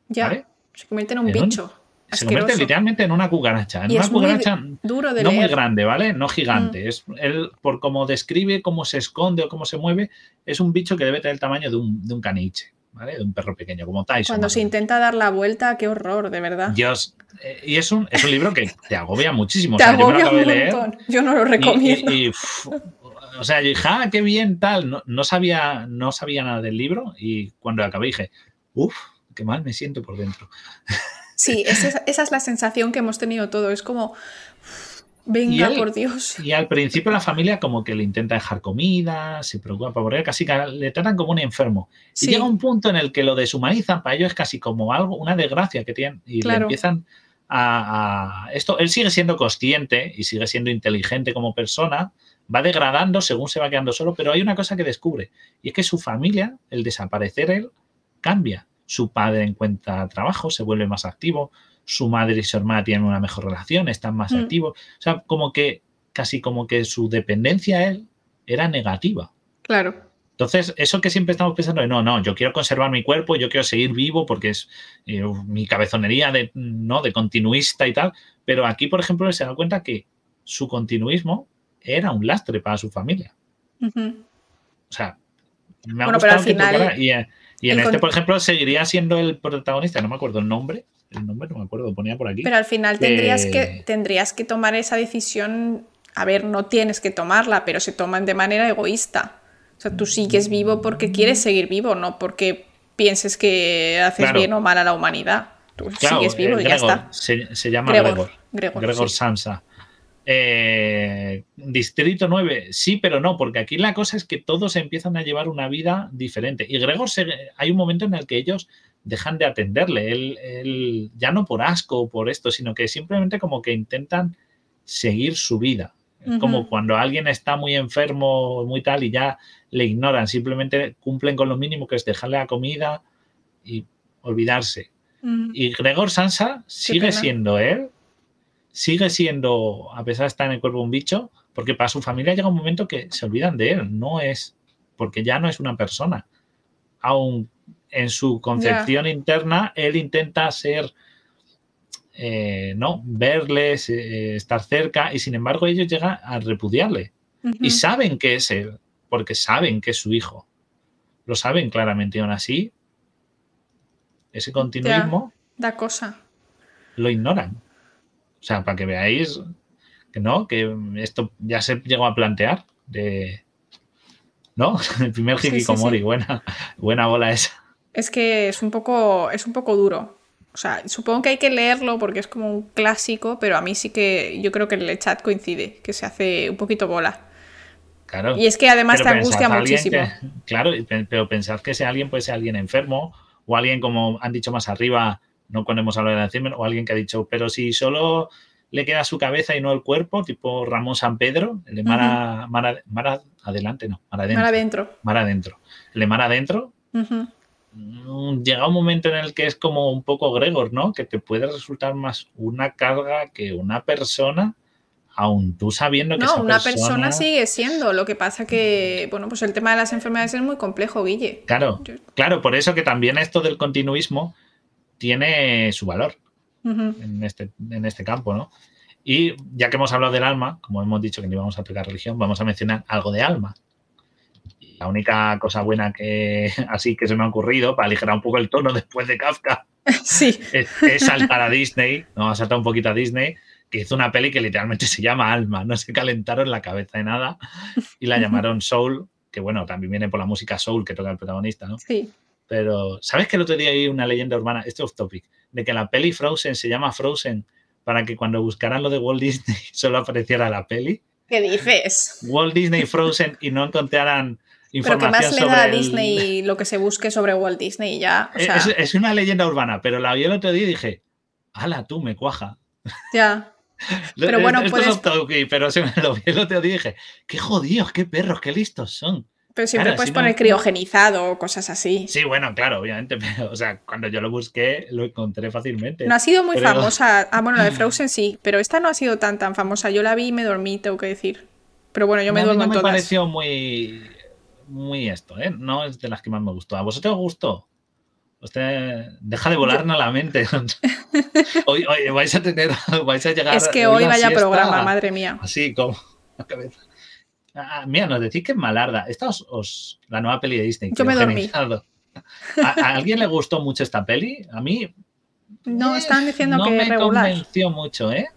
Ya. Se convierte en un bicho. Se convierte literalmente en una cucaracha. En una cucaracha duro de no muy grande, ¿vale? No gigante. Mm. Es él, por cómo describe cómo se esconde o cómo se mueve, es un bicho que debe tener el tamaño de un, de un caniche. ¿vale? De un perro pequeño, como Tyson. Cuando se intenta dar la vuelta, qué horror, de verdad. Dios, eh, y es un, es un libro que te agobia muchísimo. Te agobia un montón. Yo no lo recomiendo. Y, o sea, yo dije, ah, qué bien, tal. No, no, sabía, no sabía nada del libro y cuando acabé dije, uff, qué mal me siento por dentro. Sí, esa, es la sensación que hemos tenido todo. Es como, venga, por Dios. Y al principio la familia como que le intenta dejar comida, se preocupa por él, casi que le tratan como un enfermo. Y llega un punto en el que lo deshumanizan, para ellos es casi como algo, una desgracia que tienen. Y le empiezan a, a, Esto, él sigue siendo consciente y sigue siendo inteligente como persona, va degradando según se va quedando solo, pero hay una cosa que descubre, y es que su familia, el desaparecer él, cambia su padre encuentra trabajo, se vuelve más activo, su madre y su hermana tienen una mejor relación, están más mm. activos. O sea, como que casi como que su dependencia a él era negativa. Claro. Entonces, eso que siempre estamos pensando, no, no, yo quiero conservar mi cuerpo, yo quiero seguir vivo porque es eh, mi cabezonería de, ¿no? de continuista y tal, pero aquí, por ejemplo, se da cuenta que su continuismo era un lastre para su familia. O sea, me ha bueno, pero al final... Y en este, por ejemplo, seguiría siendo el protagonista, no me acuerdo el nombre, el nombre no me acuerdo, ponía por aquí. Pero al final tendrías, que, tendrías que tomar esa decisión, a ver, no tienes que tomarla, pero se toman de manera egoísta. O sea, tú sigues vivo porque quieres seguir vivo, no porque pienses que haces bien o mal a la humanidad. Tú sigues vivo y ya está. Se, llama Gregor. Gregor, Sansa. Eh, Distrito 9, sí, pero no, porque aquí la cosa es que todos empiezan a llevar una vida diferente. Y Gregor, hay un momento en el que ellos dejan de atenderle, él, ya no por asco o por esto, sino que simplemente como que intentan seguir su vida. Es como cuando alguien está muy enfermo, muy tal, y ya le ignoran, simplemente cumplen con lo mínimo que es dejarle la comida y olvidarse. Y Gregor Sansa sigue siendo él, sigue siendo, a pesar de estar en el cuerpo un bicho, porque para su familia llega un momento que se olvidan de él, no es, porque ya no es una persona. Aún en su concepción interna, él intenta ser, eh, ¿no? Verles, eh, estar cerca, y sin embargo ellos llegan a repudiarle. Y saben que es él, porque saben que es su hijo. Lo saben claramente, y aún así, ese continuismo... da cosa. Lo ignoran. O sea, para que veáis que no, que esto ya se llegó a plantear de. ¿No? El primer hikikomori, buena, buena bola esa. Es que es un poco. es un poco duro. O sea, supongo que hay que leerlo porque es como un clásico, pero a mí sí que yo creo que el chat coincide, que se hace un poquito bola. Claro. Y es que además te angustia muchísimo. claro, pero pensad que ese alguien puede ser alguien enfermo o alguien, como han dicho más arriba, no cuando hemos hablado de Alzheimer, o alguien que ha dicho, pero si solo le queda su cabeza y no el cuerpo, tipo Ramón San Pedro, el de Mara, adelante, no, Mar adentro. Mar adentro. Mar adentro. El de Mar adentro. Mm, llega un momento en el que es como un poco Gregor, ¿no? Que te puede resultar más una carga que una persona, aun tú sabiendo que no, una persona... sigue siendo. Lo que pasa que, bueno, pues el tema de las enfermedades es muy complejo, Guille. Claro, claro, por eso que también esto del continuismo tiene su valor en, este, en este campo, ¿no? Y ya que hemos hablado del alma, como hemos dicho que no íbamos a tocar religión, vamos a mencionar algo de alma. La única cosa buena que así que se me ha ocurrido para aligerar un poco el tono después de Kafka sí. es, saltar a Disney, ¿no? a saltar un poquito a Disney, que hizo una peli que literalmente se llama Alma, no se calentaron la cabeza de nada y la llamaron Soul que bueno, también viene por la música soul que toca el protagonista, ¿no? Sí. Pero, ¿sabes que el otro día hay una leyenda urbana, esto es topic, de que la peli Frozen se llama Frozen para que cuando buscaran lo de Walt Disney solo apareciera la peli? ¿Qué dices? Walt Disney Frozen y no encontraran información Pero que más le da a Disney lo que se busque sobre Walt Disney ya. es, una leyenda urbana, pero la vi el otro día y dije, ¡hala tú, me cuaja! Ya. Pero bueno, Esto es pero se me lo vi el otro día y dije, ¡qué jodidos, qué perros, qué listos son! Pero siempre puedes poner criogenizado o cosas así. Sí, bueno, claro, obviamente. Pero, o sea, cuando yo lo busqué, lo encontré fácilmente. No ha sido muy famosa. Ah, bueno, la de Frozen sí, pero esta no ha sido tan tan famosa. Yo la vi y me dormí, tengo que decir. Pero bueno, yo me duermo no me pareció muy. Muy esto, ¿eh? No es de las que más me gustó. ¿A vosotros os gustó? Usted deja de volarnos la mente. hoy, hoy, vais a tener, vais a llegar. Es que hoy vaya programa, madre mía. Así como la cabeza. Ah, mira, nos decís que es malarda. Esta os, la nueva peli de Disney. Yo me dormí. ¿A, alguien le gustó mucho esta peli? A mí. No, están diciendo no que me convenció mucho, ¿eh?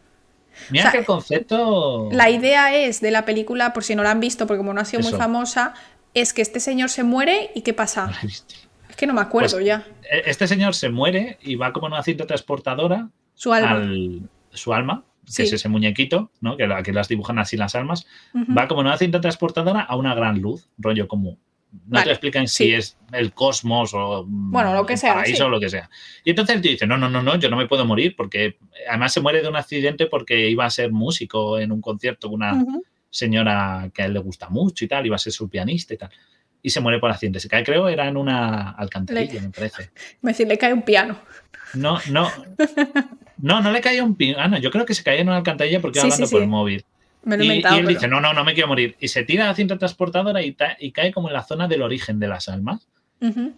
Mira que el concepto. La idea es de la película, por si no la han visto, porque como no ha sido muy famosa, es que este señor se muere y ¿qué pasa? es que no me acuerdo pues, ya. E, este señor se muere y va como en una cinta transportadora. Su alma. su alma que es ese muñequito, ¿no? que, que las dibujan así las almas, va como en una cinta transportadora a una gran luz, rollo como no te explican si es el cosmos o bueno, lo que sea, paraíso o lo que sea. Y entonces te dice, no, no, no, no, yo no me puedo morir porque además se muere de un accidente porque iba a ser músico en un concierto con una señora que a él le gusta mucho y tal, iba a ser su pianista y tal. Y se muere por accidente. Se cae, creo, era en una alcantarilla, me parece. Me decir, le cae un piano. No, no. No, no le caía un piano. Ah, no, yo creo que se caía en una alcantarilla porque iba hablando por el móvil. Me lo y, inventado, y él dice, no, no, no me quiero morir. Y se tira a la cinta transportadora y, y, cae como en la zona del origen de las almas.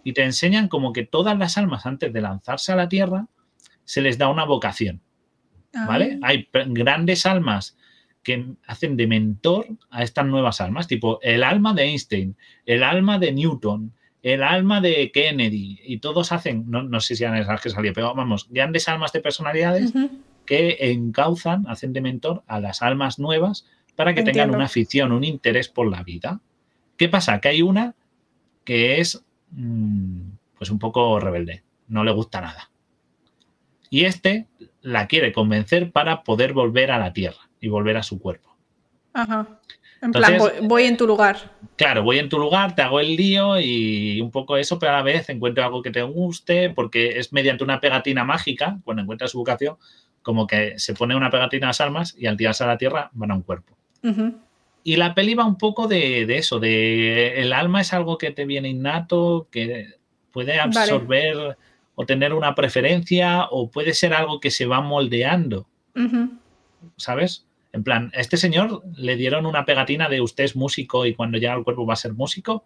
Y te enseñan como que todas las almas, antes de lanzarse a la Tierra, se les da una vocación. ¿Vale? Ah. Hay grandes almas que hacen de mentor a estas nuevas almas, tipo el alma de Einstein, el alma de Newton, el alma de Kennedy, y todos hacen, no, sé si han esas que salió, pero vamos, grandes almas de personalidades que encauzan, hacen de mentor a las almas nuevas para que tengan una afición, un interés por la vida. ¿Qué pasa? Que hay una que es mm, pues un poco rebelde, no le gusta nada. Y este la quiere convencer para poder volver a la Tierra y volver a su cuerpo. Ajá. En plan, voy, en tu lugar. Claro, voy en tu lugar, te hago el lío y un poco eso, pero a la vez encuentro algo que te guste, porque es mediante una pegatina mágica, cuando encuentras su vocación, como que se pone una pegatina a las almas y al tirarse a la tierra van a un cuerpo. Y la peli va un poco de, eso, de el alma es algo que te viene innato, que puede absorber o tener una preferencia, o puede ser algo que se va moldeando. ¿Sabes? En plan, a este señor le dieron una pegatina de usted es músico y cuando llega al cuerpo va a ser músico,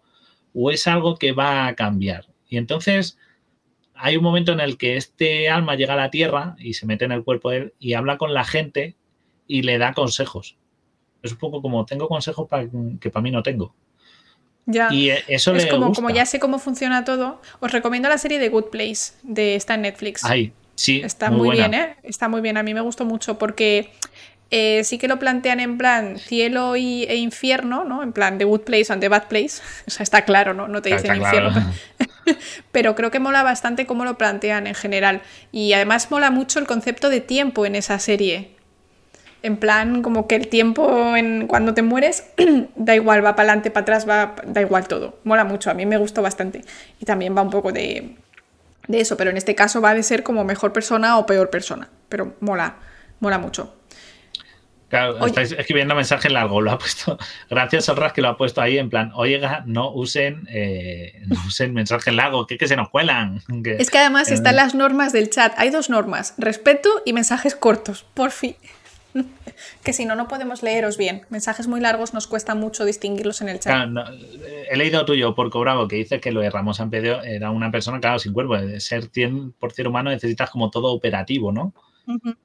o es algo que va a cambiar. Y entonces hay un momento en el que este alma llega a la tierra y se mete en el cuerpo de él y habla con la gente y le da consejos. Es un poco como tengo consejos para, que para mí no tengo. Ya. Y eso es le como, gusta. como ya sé cómo funciona todo. Os recomiendo la serie de Good Place, de está en Netflix. Ay, sí. Está muy, bien, ¿eh? Está muy bien. A mí me gustó mucho porque eh, sí que lo plantean en plan cielo y, e infierno, ¿no? En plan The Good Place and the Bad Place. O sea, está claro, ¿no? No te dicen infierno. Pero, creo que mola bastante cómo lo plantean en general. Y además mola mucho el concepto de tiempo en esa serie. En plan, como que el tiempo en, cuando te mueres da igual, va para adelante, para atrás, va, da igual todo. Mola mucho, a mí me gustó bastante. Y también va un poco de, de eso, pero en este caso va de ser como mejor persona o peor persona. Pero mola, mola mucho. Claro, estáis escribiendo mensaje largo, lo ha puesto. Gracias, Sorras, que lo ha puesto ahí en plan, oiga, no usen, eh, no usen mensaje largo, que, que se nos cuelan. es que además están las normas del chat. Hay dos normas: respeto y mensajes cortos, por fin. que si no, no podemos leeros bien. Mensajes muy largos nos cuesta mucho distinguirlos en el chat. he leído tuyo por cobrado que dice que lo de Ramos Ampedio era una persona, claro, sin cuerpo. De ser 100% humano necesitas como todo operativo, ¿no?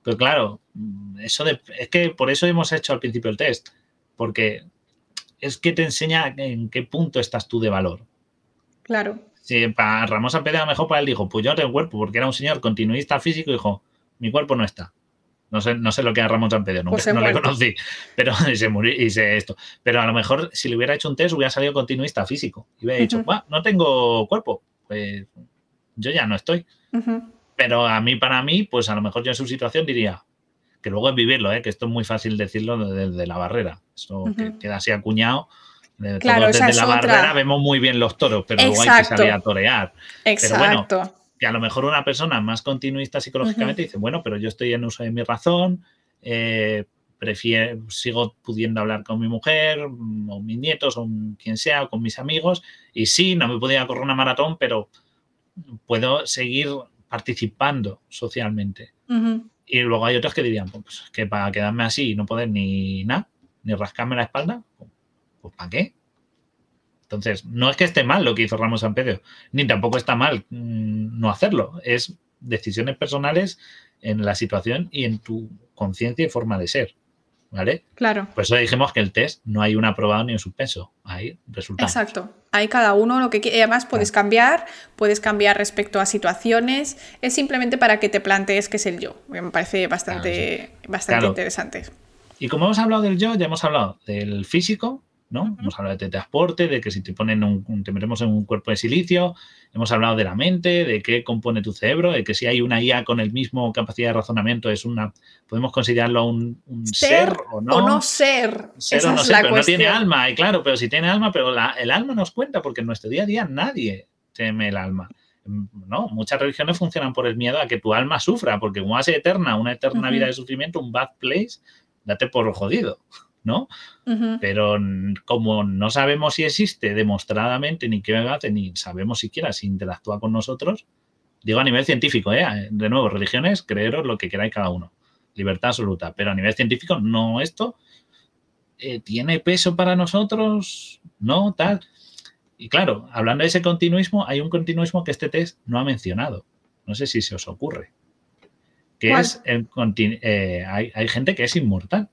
Pero claro, eso es que por eso hemos hecho al principio el test, porque es que te enseña en qué punto estás tú de valor. Claro. Si para Ramón Pedro mejor para él dijo, pues yo no tengo cuerpo, porque era un señor continuista físico, dijo, mi cuerpo no está. No sé, no sé lo que era Ramón Pedro, nunca pues no le conocí, pero se murió y sé esto. Pero a lo mejor si le hubiera hecho un test hubiera salido continuista físico y hubiera dicho, no tengo cuerpo, pues yo ya no estoy. Pero a mí, para mí, pues a lo mejor yo en su situación diría, que luego es vivirlo, ¿eh? que esto es muy fácil decirlo desde la barrera. Eso que queda así acuñado. Claro, desde la barrera vemos muy bien los toros, pero luego hay que salir a torear. Exacto. Pero bueno, que a lo mejor una persona más continuista psicológicamente dice, bueno, pero yo estoy en uso de mi razón, eh, prefiero, sigo pudiendo hablar con mi mujer, o mis nietos, o quien sea, o con mis amigos, y sí, no me podía correr una maratón, pero puedo seguir participando socialmente. Y luego hay otros que dirían, pues que para quedarme así y no poder ni nada, ni rascarme la espalda, pues ¿para qué? Entonces, no es que esté mal lo que hizo Ramos San Pedro, ni tampoco está mal mm, no hacerlo. Es decisiones personales en la situación y en tu conciencia y forma de ser. ¿Vale? Claro. Por eso dijimos que el test no hay un aprobado ni un suspenso. Hay resultados. Exacto. Hay cada uno lo que quiere. Además, puedes cambiar, puedes cambiar respecto a situaciones. Es simplemente para que te plantees qué es el yo. Me parece bastante, bastante interesante. Y como hemos hablado del yo, ya hemos hablado del físico, ¿no? Hemos hablado de transporte, de que si te ponen un, te metemos en un cuerpo de silicio, hemos hablado de la mente, de qué compone tu cerebro, de que si hay una IA con el mismo capacidad de razonamiento es una, podemos considerarlo un, ser, o no. O no ser. Ser o no ser, pero no tiene alma, y claro, pero si tiene alma, pero el alma nos cuenta, porque en nuestro día a día nadie teme el alma. No, muchas religiones funcionan por el miedo a que tu alma sufra, porque como hace eterna, una eterna vida de sufrimiento, un bad place, date por jodido. ¿No? Pero como no sabemos si existe demostradamente, ni qué hace, ni sabemos siquiera si interactúa con nosotros, digo a nivel científico, ¿eh? de nuevo, religiones, creeros lo que queráis cada uno, libertad absoluta, pero a nivel científico, no esto eh, tiene peso para nosotros, no tal. Y claro, hablando de ese continuismo, hay un continuismo que este test no ha mencionado. No sé si se os ocurre. Que es el, eh, hay, hay gente que es inmortal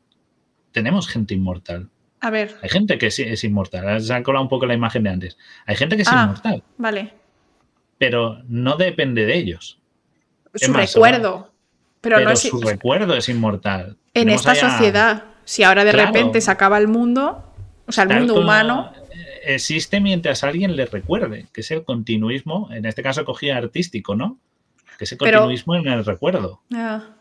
tenemos gente inmortal. A ver. Hay gente que es, inmortal. Se ha colado un poco la imagen de antes. Hay gente que es ah, inmortal. Vale. Pero no depende de ellos. Su recuerdo. Pero, no es... su recuerdo es inmortal. En esta sociedad, si ahora de repente se acaba el mundo, o sea, el mundo humano. Existe mientras alguien le recuerde, que es el continuismo, en este caso cogía artístico, ¿no? Que ese continuismo en el recuerdo.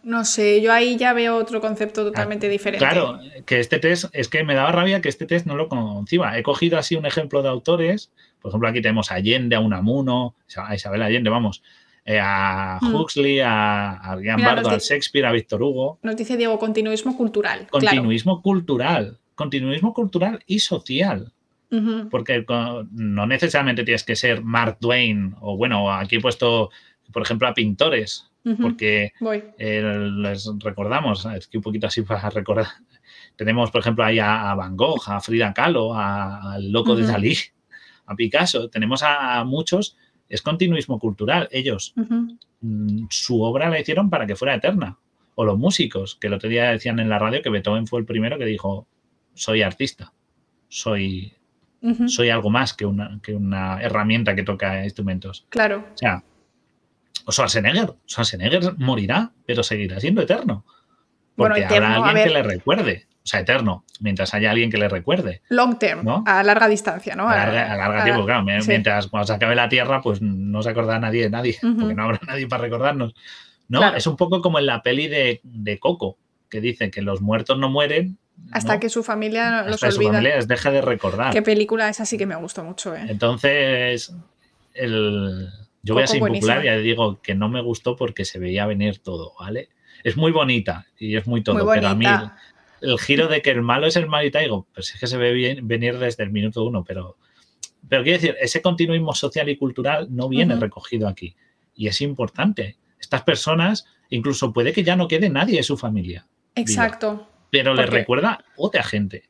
no sé, yo ahí ya veo otro concepto totalmente ah, diferente. Claro, que este test, es que me daba rabia que este test no lo conciba. He cogido así un ejemplo de autores, por ejemplo, aquí tenemos a Allende, a Unamuno, a Isabel Allende, vamos, eh, a mm. Huxley, a, a Bardo, a Shakespeare, a Víctor Hugo. Nos dice Diego, continuismo cultural. Continuismo cultural, continuismo cultural y social. Porque no necesariamente tienes que ser Mark Twain, o bueno, aquí he puesto por ejemplo, a pintores, porque les recordamos, es que un poquito así para recordar, tenemos, por ejemplo, ahí a, Van Gogh, a Frida Kahlo, al loco de Dalí, a Picasso, tenemos a, muchos, es continuismo cultural, ellos, mm, su obra la hicieron para que fuera eterna, o los músicos, que el otro día decían en la radio que Beethoven fue el primero que dijo, soy artista, soy... Soy algo más que una, que una herramienta que toca instrumentos. Claro. O sea, o Schwarzenegger. Schwarzenegger morirá, pero seguirá siendo eterno. Porque habrá alguien que le recuerde. O sea, eterno, mientras haya alguien que le recuerde. Long term, a larga distancia, ¿no? A larga, tiempo, claro. Mientras cuando se acabe la Tierra, pues no se acordará nadie de nadie, porque no habrá nadie para recordarnos. ¿No? Es un poco como en la peli de, Coco, que dice que los muertos no mueren. Hasta que su familia los olvida. su familia les deja de recordar. Qué película esa sí que me gustó mucho, ¿eh? Entonces, el, yo voy a ser impopular y ya digo que no me gustó porque se veía venir todo, ¿vale? Es muy bonita y es muy todo, pero a mí el, giro de que el malo es el malita, digo, pues es que se ve bien, venir desde el minuto uno, pero, pero quiero decir, ese continuismo social y cultural no viene recogido aquí y es importante. Estas personas, incluso puede que ya no quede nadie de su familia. Exacto. pero le recuerda otra gente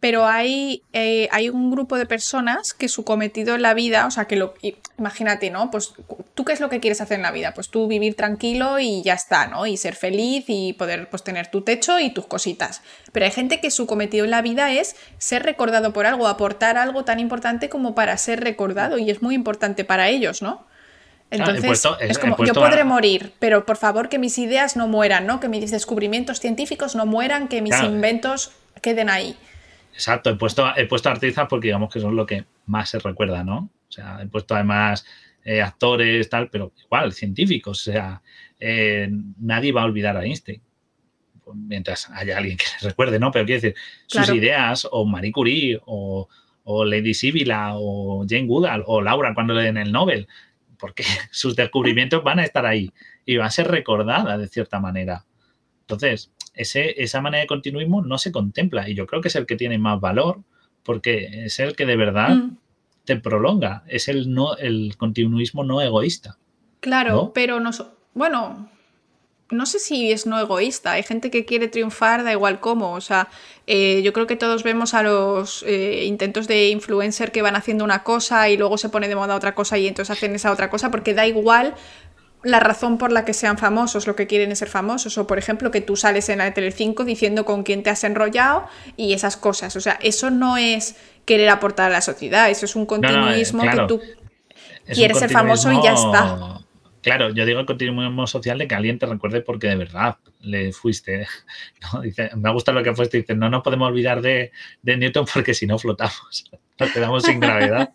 pero hay, eh, hay un grupo de personas que su cometido en la vida, o sea, que lo, imagínate, ¿no? Pues tú qué es lo que quieres hacer en la vida? Pues tú vivir tranquilo y ya está, ¿no? Y ser feliz y poder pues tener tu techo y tus cositas. Pero hay gente que su cometido en la vida es ser recordado por algo, aportar algo tan importante como para ser recordado y es muy importante para ellos, ¿no? Entonces, es como, yo podré morir, pero por favor que mis ideas no mueran, ¿no? Que mis descubrimientos científicos no mueran, que mis inventos queden ahí. Exacto, he puesto, he puesto artistas porque digamos que son lo que más se recuerda, ¿no? O sea, he puesto además eh, actores, tal, pero igual, científicos, o sea, eh, nadie va a olvidar a Einstein mientras haya alguien que les recuerde, ¿no? Pero quiero decir, sus ideas, o Marie Curie, o, Lady Sibila, o Jane Goodall, o Laura cuando le den el Nobel, porque sus descubrimientos van a estar ahí y van a ser recordadas de cierta manera. Entonces, ese, esa manera de continuismo no se contempla y yo creo que es el que tiene más valor porque es el que de verdad mm. te prolonga, es el, no, el continuismo no egoísta. Claro, pero no, bueno, no sé si es no egoísta. Hay gente que quiere triunfar, da igual cómo. O sea, eh, yo creo que todos vemos a los eh, intentos de influencer que van haciendo una cosa y luego se pone de moda otra cosa y entonces hacen esa otra cosa porque da igual la razón por la que sean famosos, lo que quieren es ser famosos. O, por ejemplo, que tú sales en la de Telecinco diciendo con quién te has enrollado y esas cosas. O sea, eso no es querer aportar a la sociedad, eso es un continuismo que tú quieres ser famoso y ya está. Claro, yo digo el continuismo social de que alguien te recuerde porque de verdad le fuiste. Dice, me gusta lo que fuiste. Dice, no nos podemos olvidar de, Newton porque si no flotamos, nos quedamos sin gravedad.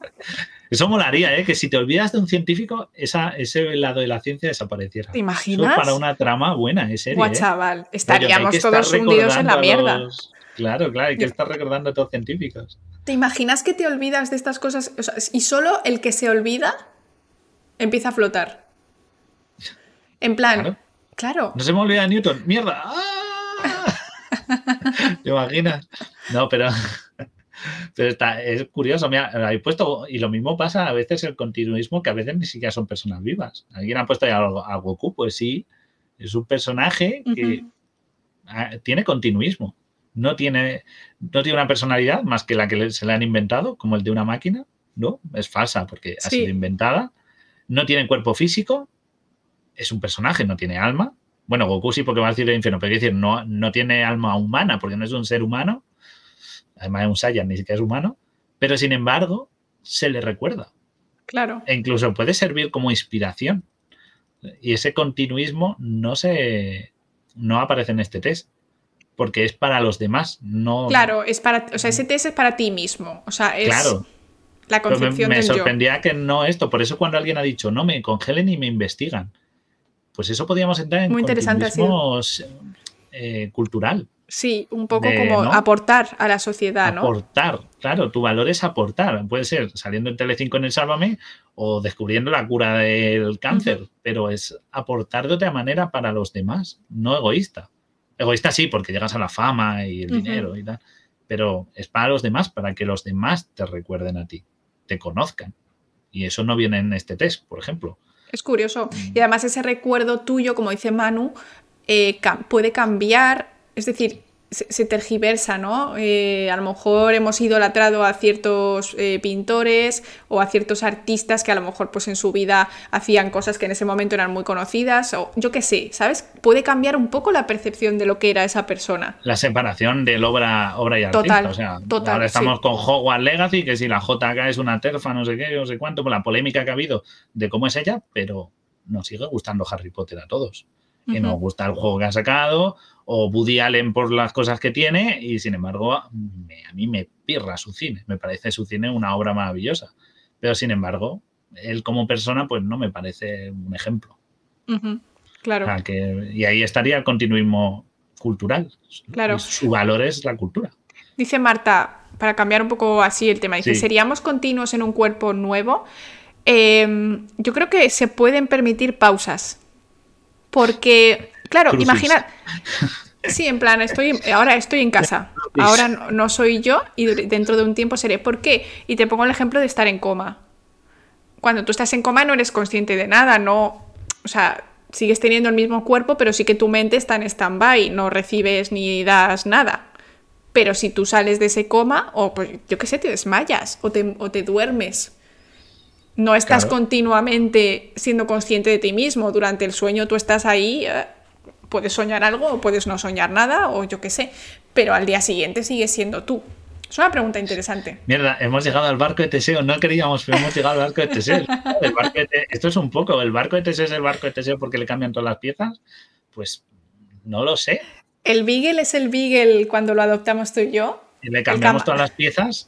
Eso molaría, ¿eh? que si te olvidas de un científico, esa, ese lado de la ciencia desapareciera. ¿Te imaginas? para una trama buena, es serio. Guau, ¿eh? chaval, estaríamos todos hundidos en la mierda. Claro, claro, hay que estar recordando a todos científicos. ¿Te imaginas que te olvidas de estas cosas? y solo el que se olvida empieza a flotar. En plan, claro. No se me olvida Newton. ¡Mierda! ¡Ah! ¿Te imaginas? No, pero, pero está, es curioso. Mira, hay puesto, y lo mismo pasa a veces el continuismo, que a veces ni siquiera son personas vivas. Alguien ha puesto a, Goku, pues sí, es un personaje que tiene continuismo. No tiene, no tiene una personalidad más que la que se le han inventado, como el de una máquina. ¿no? Es falsa porque ha sido inventada. No tiene cuerpo físico, es un personaje, no tiene alma. Bueno, Goku sí porque va a decir el infierno, pero decir, no, no tiene alma humana porque no es un ser humano. Además es un Saiyan, ni siquiera es humano. Pero sin embargo, se le recuerda. Claro. E incluso puede servir como inspiración. Y ese continuismo no se no aparece en este test. Porque es para los demás, no. Claro, es para. O sea, ese test es para ti mismo. O sea, es. Claro. La concepción me, me sorprendía que no esto. Por eso cuando alguien ha dicho, no, me congelen y me investigan pues eso podríamos entrar en Muy interesante eh, cultural. Sí, un poco como aportar a la sociedad, ¿no? Aportar, claro, tu valor es aportar. Puede ser saliendo en Telecinco en el Sálvame o descubriendo la cura del cáncer, pero es aportar de otra manera para los demás, no egoísta. Egoísta sí, porque llegas a la fama y el dinero y tal, pero es para los demás, para que los demás te recuerden a ti, te conozcan. Y eso no viene en este test, por ejemplo. Es curioso. Y además ese recuerdo tuyo, como dice Manu, eh, puede cambiar, es decir, se, tergiversa, ¿no? Eh, a lo mejor hemos idolatrado a ciertos eh, pintores o a ciertos artistas que a lo mejor pues en su vida hacían cosas que en ese momento eran muy conocidas o yo qué sé, ¿sabes? Puede cambiar un poco la percepción de lo que era esa persona. La separación del obra, obra y artista. o sea, ahora estamos con Hogwarts Legacy, que si la JK es una terfa, no sé qué, no sé cuánto, por la polémica que ha habido de cómo es ella, pero nos sigue gustando Harry Potter a todos. Y nos gusta el juego que ha sacado, o Woody Allen por las cosas que tiene y sin embargo a mí me pirra su cine, me parece su cine una obra maravillosa, pero sin embargo él como persona pues no me parece un ejemplo. Claro. y ahí estaría el continuismo cultural. Claro. Su valor es la cultura. Dice Marta, para cambiar un poco así el tema, dice, ¿seríamos continuos en un cuerpo nuevo? Em, yo creo que se pueden permitir pausas. Porque Claro, imagina. Sí, en plan, estoy, ahora estoy en casa. Ahora no, soy yo y dentro de un tiempo seré. ¿Por qué? Y te pongo el ejemplo de estar en coma. Cuando tú estás en coma no eres consciente de nada, no. O sea, sigues teniendo el mismo cuerpo, pero sí que tu mente está en stand-by, no recibes ni das nada. Pero si tú sales de ese coma, o pues yo qué sé, te desmayas o te, o te duermes no estás continuamente siendo consciente de ti mismo. Durante el sueño tú estás ahí eh, puedes soñar algo o puedes no soñar nada o yo qué sé, pero al día siguiente sigues siendo tú. Es una pregunta interesante. Mierda, hemos llegado al barco de Teseo. No queríamos, pero hemos llegado al barco de Teseo. esto es un poco. ¿El barco de Teseo es el barco de Teseo porque le cambian todas las piezas? Pues no lo sé. ¿El Beagle es el Beagle cuando lo adoptamos tú y yo? ¿Y le cambiamos todas las piezas?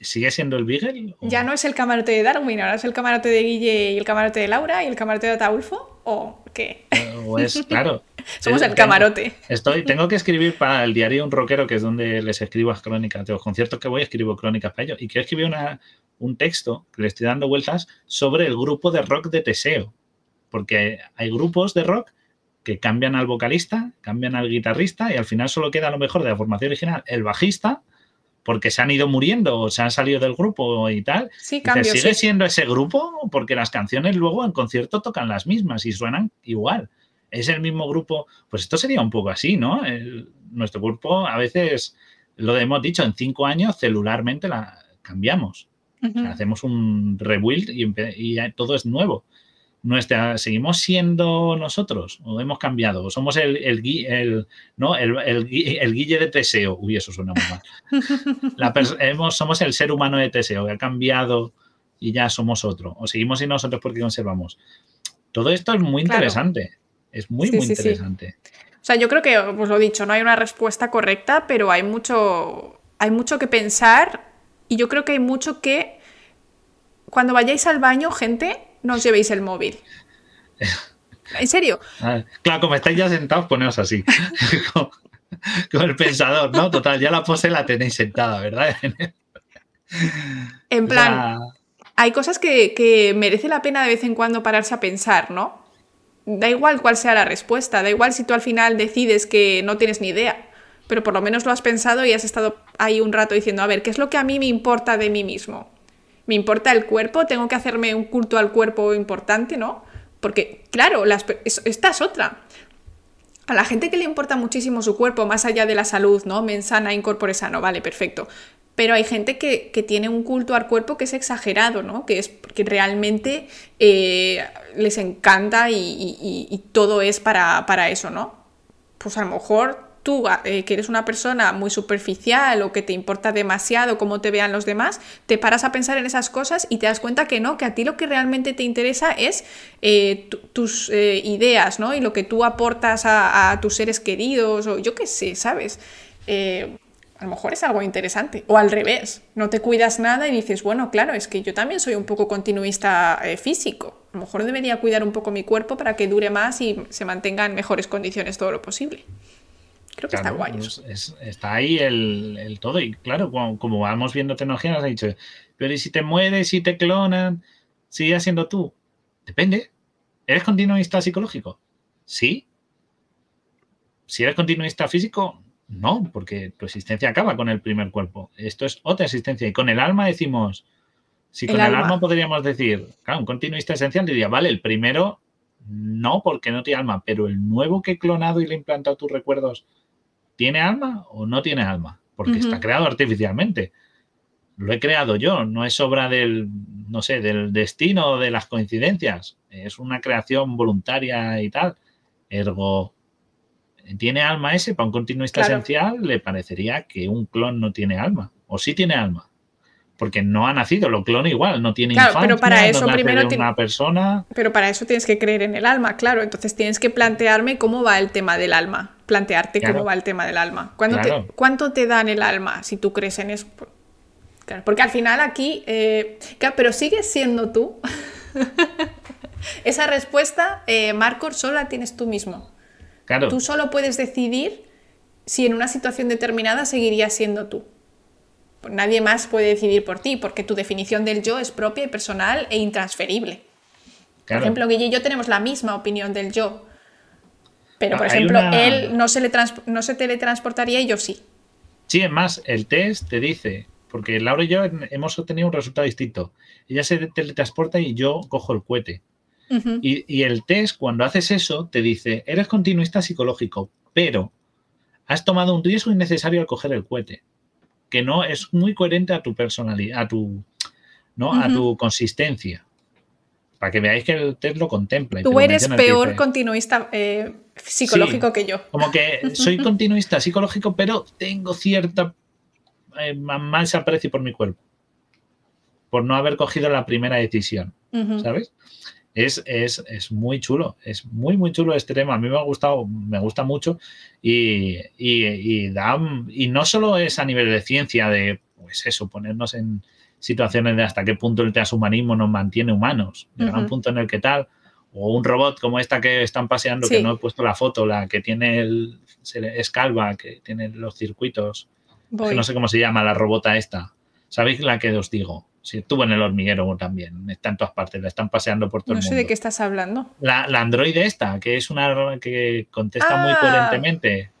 ¿Sigue siendo el Beagle? Ya no es el camarote de Darwin, ahora es el camarote de Guille y el camarote de Laura y el camarote de Ataulfo. ¿O qué? O es, claro. Somos el camarote. Estoy, tengo que escribir para el diario Un Rockero, que es donde les escribo las crónicas. De los conciertos que voy, escribo crónicas para ellos. Y quiero escribir una, un texto que le estoy dando vueltas sobre el grupo de rock de Teseo. Porque hay grupos de rock que cambian al vocalista, cambian al guitarrista y al final solo queda a lo mejor de la formación original el bajista porque se han ido muriendo o se han salido del grupo y tal. Sí, cambio, ¿Sigue siendo ese grupo? Porque las canciones luego en concierto tocan las mismas y suenan igual. Es el mismo grupo. Pues esto sería un poco así, ¿no? nuestro grupo a veces, lo hemos dicho, en cinco años celularmente la cambiamos. hacemos un rebuild y, y todo es nuevo. Nuestra, seguimos siendo nosotros o hemos cambiado o somos el, el, el no el, el, guille de Teseo. Uy eso suena muy mal. La hemos, somos el ser humano de Teseo que ha cambiado y ya somos otro o seguimos siendo nosotros porque conservamos. Todo esto es muy interesante es muy muy interesante o sea yo creo que os lo he dicho no hay una respuesta correcta pero hay mucho hay mucho que pensar y yo creo que hay mucho que cuando vayáis al baño gente no os llevéis el móvil. ¿En serio? Claro, como estáis ya sentados, poneos así. con, el pensador, ¿no? Total, ya la pose la tenéis sentada, ¿verdad? en plan, hay cosas que, que merece la pena de vez en cuando pararse a pensar, ¿no? Da igual cuál sea la respuesta, da igual si tú al final decides que no tienes ni idea, pero por lo menos lo has pensado y has estado ahí un rato diciendo, a ver, ¿qué es lo que a mí me importa de mí mismo? me importa el cuerpo, tengo que hacerme un culto al cuerpo importante, ¿no? Porque, claro, esta es otra. A la gente que le importa muchísimo su cuerpo, más allá de la salud, ¿no? Mensana, incorpore sano, vale, perfecto. Pero hay gente que, tiene un culto al cuerpo que es exagerado, ¿no? Que es porque realmente eh, les encanta y, todo es para, para eso, ¿no? Pues a lo mejor tú, eh, que eres una persona muy superficial o que te importa demasiado cómo te vean los demás, te paras a pensar en esas cosas y te das cuenta que no, que a ti lo que realmente te interesa es eh, tus ideas, ¿no? Y lo que tú aportas a, tus seres queridos, o yo qué sé, ¿sabes? A lo mejor es algo interesante. O al revés, no te cuidas nada y dices, bueno, claro, es que yo también soy un poco continuista físico. A lo mejor debería cuidar un poco mi cuerpo para que dure más y se mantenga en mejores condiciones todo lo posible. Creo que está guay. está ahí el, todo. Y claro, como, vamos viendo tecnología, nos ha dicho, pero ¿y si te mueres, y te clonan? ¿Sigue siendo tú? Depende. ¿Eres continuista psicológico? Sí. Si eres continuista físico, no, porque tu existencia acaba con el primer cuerpo. Esto es otra existencia. Y con el alma decimos, si con el alma. podríamos decir, claro, un continuista esencial diría, vale, el primero no, porque no tiene alma, pero el nuevo que he clonado y le he implantado tus recuerdos ¿tiene alma o no tiene alma? Porque está creado artificialmente. Lo he creado yo, no es obra del, no sé, del destino o de las coincidencias. Es una creación voluntaria y tal. Ergo, ¿tiene alma ese? Para un continuista esencial le parecería que un clon no tiene alma. O sí tiene alma porque no ha nacido, lo clona igual, no tiene claro, pero para eso primero una persona. Pero para eso tienes que creer en el alma, claro. Entonces tienes que plantearme cómo va el tema del alma, plantearte cómo va el tema del alma. Te, ¿Cuánto te dan el alma si tú crees en eso? Claro, porque al final aquí, eh, pero sigues siendo tú. Esa respuesta, eh, Marcos, solo la tienes tú mismo. Claro. Tú solo puedes decidir si en una situación determinada seguirías siendo tú. Nadie más puede decidir por ti, porque tu definición del yo es propia y personal e intransferible. Por ejemplo, Guille y yo tenemos la misma opinión del yo. Pero, por ejemplo, él no se, le no se teletransportaría y yo sí. Sí, es más, el test te dice, porque Laura y yo hemos obtenido un resultado distinto. Ella se teletransporta y yo cojo el cohete. Y, y, el test, cuando haces eso, te dice, eres continuista psicológico, pero has tomado un riesgo innecesario al coger el cohete que no es muy coherente a tu personalidad, a tu, ¿no? a tu consistencia. Para que veáis que el test lo contempla. Tú eres peor continuista eh, psicológico que yo. Como que soy continuista psicológico, pero tengo cierta eh, mal se aprecio por mi cuerpo. Por no haber cogido la primera decisión, ¿sabes? Es, es, muy chulo, es muy, muy chulo este tema. A mí me ha gustado, me gusta mucho y, y, da, y no solo es a nivel de ciencia, de, pues eso, ponernos en situaciones de hasta qué punto el transhumanismo nos mantiene humanos. Llega un punto en el que tal, o un robot como esta que están paseando, que no he puesto la foto, la que tiene el, es calva, que tiene los circuitos, que no sé cómo se llama la robota esta. ¿Sabéis la que os digo? Sí, estuvo en el hormiguero también, está en todas partes, la están paseando por todo el mundo. No sé de qué estás hablando. La, la androide esta, que es una que contesta muy ah. coherentemente.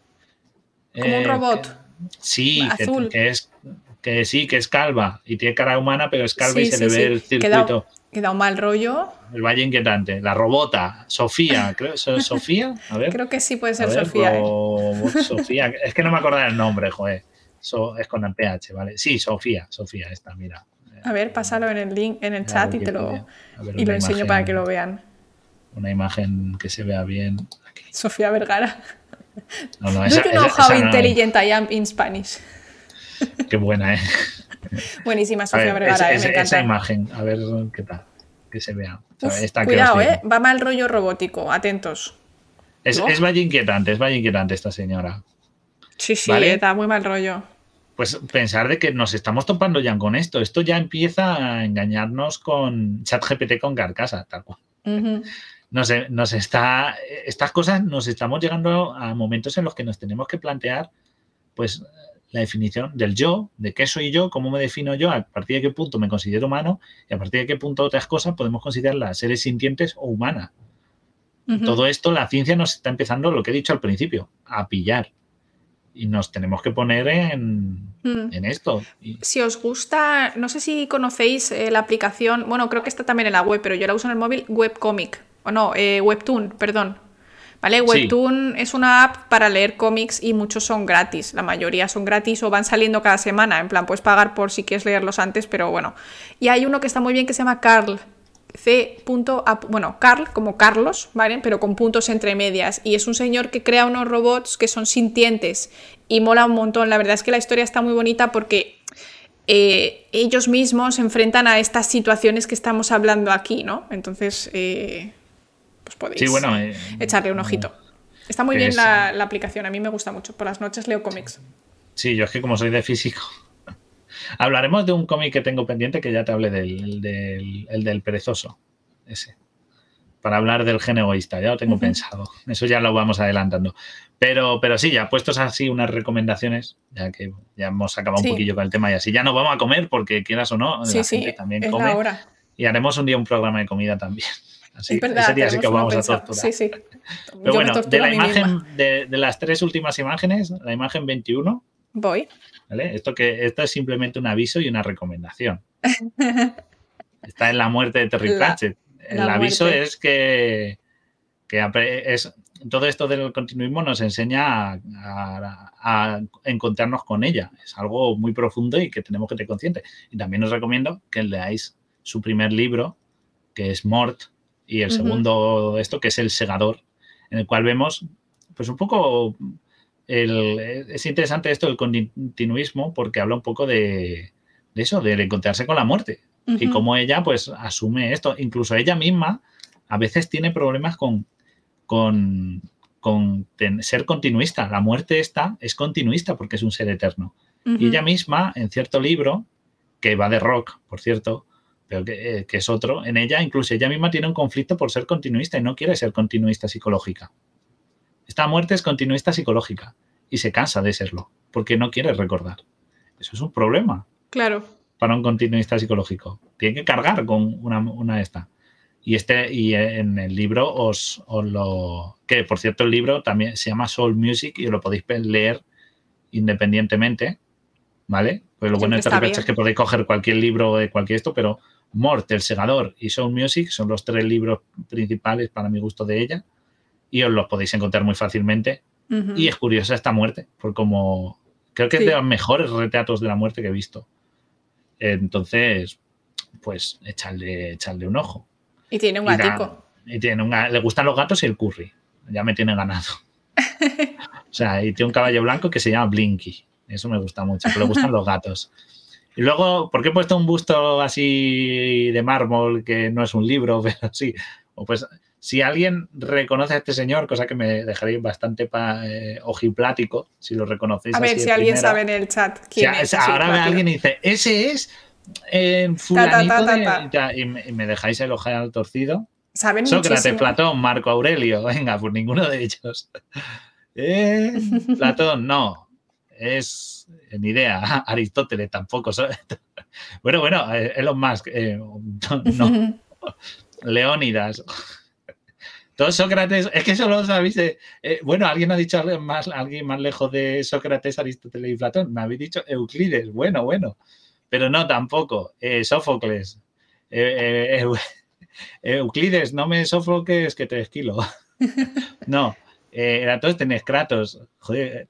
Como un eh, robot. sí, Que, es que sí, que es calva y tiene cara humana, pero es calva y se le ve el circuito. Queda, un mal rollo. El valle inquietante. La robota, Sofía, creo. ¿Sofía? A ver. Creo que sí puede ser Sofía. ¿eh? Sofía. Es que no me acordaba el nombre, joder. es con el PH, ¿vale? Sí, Sofía, Sofía, esta, mira. A ver, pásalo en el link, en el chat y te lo, y lo enseño para que lo vean. Una imagen que se vea bien. Sofía Vergara. No, no, esa, Do you know how intelligent I am in Spanish? Qué buena, ¿eh? Buenísima, Sofía Vergara, esa, eh, me encanta. esa imagen, a ver qué tal, que se vea. cuidado, ¿eh? Va mal rollo robótico, atentos. Es, es vaya inquietante, es vaya inquietante esta señora. Sí, sí, está muy mal rollo pues pensar de que nos estamos topando ya con esto. Esto ya empieza a engañarnos con ChatGPT con carcasa, tal cual. nos, está, estas cosas nos estamos llegando a momentos en los que nos tenemos que plantear, pues, la definición del yo, de qué soy yo, cómo me defino yo, a partir de qué punto me considero humano y a partir de qué punto otras cosas podemos considerarlas seres sintientes o humanas. Todo esto, la ciencia nos está empezando, lo que he dicho al principio, a pillar y nos tenemos que poner en, mm. esto. Si os gusta, no sé si conocéis eh, la aplicación, bueno, creo que está también en la web, pero yo la uso en el móvil, Webcomic, o no, eh, Webtoon, perdón. ¿Vale? Webtoon es una app para leer cómics y muchos son gratis. La mayoría son gratis o van saliendo cada semana. En plan, puedes pagar por si quieres leerlos antes, pero bueno. Y hay uno que está muy bien que se llama Carl, C. bueno, Carl como Carlos, ¿vale? Pero con puntos entre medias. Y es un señor que crea unos robots que son sintientes y mola un montón. La verdad es que la historia está muy bonita porque eh, ellos mismos se enfrentan a estas situaciones que estamos hablando aquí, ¿no? Entonces, eh, pues podéis eh, echarle un ojito. Está muy bien la, la aplicación, a mí me gusta mucho. Por las noches leo cómics. Sí, yo es que como soy de físico, Hablaremos de un cómic que tengo pendiente que ya te hablé del, el del perezoso. Ese. Para hablar del gen egoísta, ya lo tengo pensado. Eso ya lo vamos adelantando. Pero, pero sí, ya puestos así unas recomendaciones, ya que ya hemos acabado un poquillo con el tema y así ya no vamos a comer porque quieras o no, la gente también come. Y haremos un día un programa de comida también. Así, ese día sí que vamos a torturar. Sí, sí. Pero bueno, de la imagen, de, de, las tres últimas imágenes, la imagen 21. Voy. Esto, que, esto es simplemente un aviso y una recomendación. Está en la muerte de Terry Pratchett. El aviso es que, es, todo esto del continuismo nos enseña a, encontrarnos con ella. Es algo muy profundo y que tenemos que tener consciente. Y también os recomiendo que leáis su primer libro, que es Mort, y el segundo, esto, que es El Segador, en el cual vemos, pues un poco es interesante esto del continuismo porque habla un poco de, eso, de encontrarse con la muerte y cómo ella pues asume esto. Incluso ella misma a veces tiene problemas con, con, ser continuista. La muerte esta es continuista porque es un ser eterno. Y ella misma, en cierto libro, que va de rock, por cierto, pero que, eh, que, es otro, en ella incluso ella misma tiene un conflicto por ser continuista y no quiere ser continuista psicológica. Esta muerte es continuista psicológica y se cansa de serlo porque no quiere recordar. Eso es un problema. Claro. Para un continuista psicológico. Tiene que cargar con una, una esta. Y, este, y en el libro os, lo... Que, por cierto, el libro también se llama Soul Music y lo podéis leer independientemente, ¿vale? Pues lo bueno de esta es que podéis coger cualquier libro de cualquier esto, pero Mort, El Segador y Soul Music son los tres libros principales para mi gusto de ella y os los podéis encontrar muy fácilmente. Y es curiosa esta muerte, por como creo que es de los mejores retratos de la muerte que he visto. Entonces, pues echarle, echarle un ojo. Y tiene un gatico. Y, tiene un, le gustan los gatos y el curry. Ya me tiene ganado. o sea, y tiene un caballo blanco que se llama Blinky. Eso me gusta mucho, que le gustan los gatos. Y luego, ¿por qué he puesto un busto así de mármol que no es un libro, pero sí? O pues si alguien reconoce a este señor, cosa que me dejaría bastante eh, ojiplático, si lo reconocéis. A ver si alguien sabe en el chat quién es. Ahora alguien y dice, ese es en fulanito de, y, me, dejáis el al torcido. Saben Sócrates, Platón, Marco Aurelio, venga, pues ninguno de ellos. Eh, Platón, no. Es ni idea. Aristóteles tampoco. Bueno, bueno, eh, Elon Musk, eh, no. Leónidas. Todos Sócrates, es que solo sabéis de, bueno, alguien ha dicho más, alguien más lejos de Sócrates, Aristóteles y Platón. Me habéis dicho Euclides. Bueno, bueno pero no tampoco. Eh, Sófocles. Eh, eh, Euclides, no me Sófocles que te esquilo. no. Entonces tenés Kratos.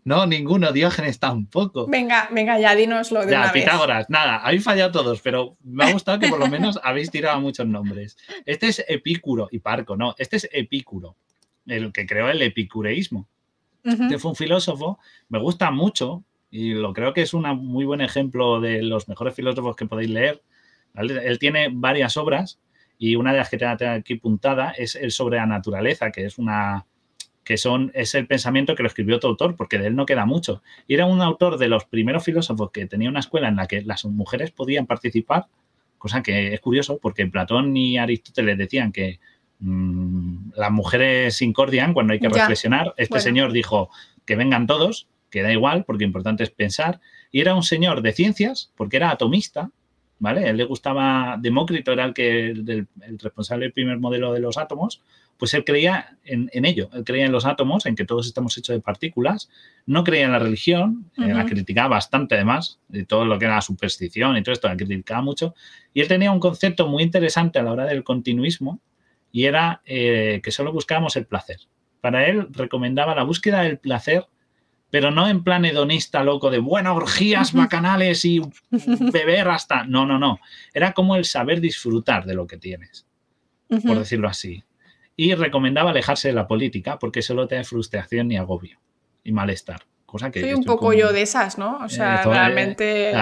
no, ninguno. Diógenes tampoco. Venga, venga, ya dinoslo de ya, Pitágoras, nada. Habéis fallado todos, pero me ha gustado que por lo menos habéis tirado muchos nombres. Este es Epicuro y Parco, no. Este es Epicuro, el que creó el epicureísmo. Este fue un filósofo, me gusta mucho y lo creo que es un muy buen ejemplo de los mejores filósofos que podéis leer. Él tiene varias obras y una de las que tengo aquí puntada es el sobre la naturaleza, que es una que son, es el pensamiento que lo escribió otro autor, porque de él no queda mucho. Y era un autor de los primeros filósofos que tenía una escuela en la que las mujeres podían participar, cosa que es curioso, porque Platón y Aristóteles decían que mm, las mujeres incordian cuando hay que reflexionar. Este señor dijo que vengan todos que da igual, porque lo importante es pensar. Y era un señor de ciencias, porque era atomista, ¿vale? él le gustaba, Demócrito era el, que, el, responsable del primer modelo de los átomos, pues él creía en, ello, él creía en los átomos, en que todos estamos hechos de partículas, no creía en la religión, eh, la criticaba bastante además, de todo lo que era la superstición y todo esto, la criticaba mucho, y él tenía un concepto muy interesante a la hora del continuismo, y era eh, que solo buscábamos el placer. Para él recomendaba la búsqueda del placer pero no en plan hedonista loco de, bueno, orgías bacanales y beber hasta... No, no, no. Era como el saber disfrutar de lo que tienes, por decirlo así. Y recomendaba alejarse de la política porque solo te da frustración y agobio y malestar. Cosa que Soy un poco yo de esas, ¿no? O sea, realmente...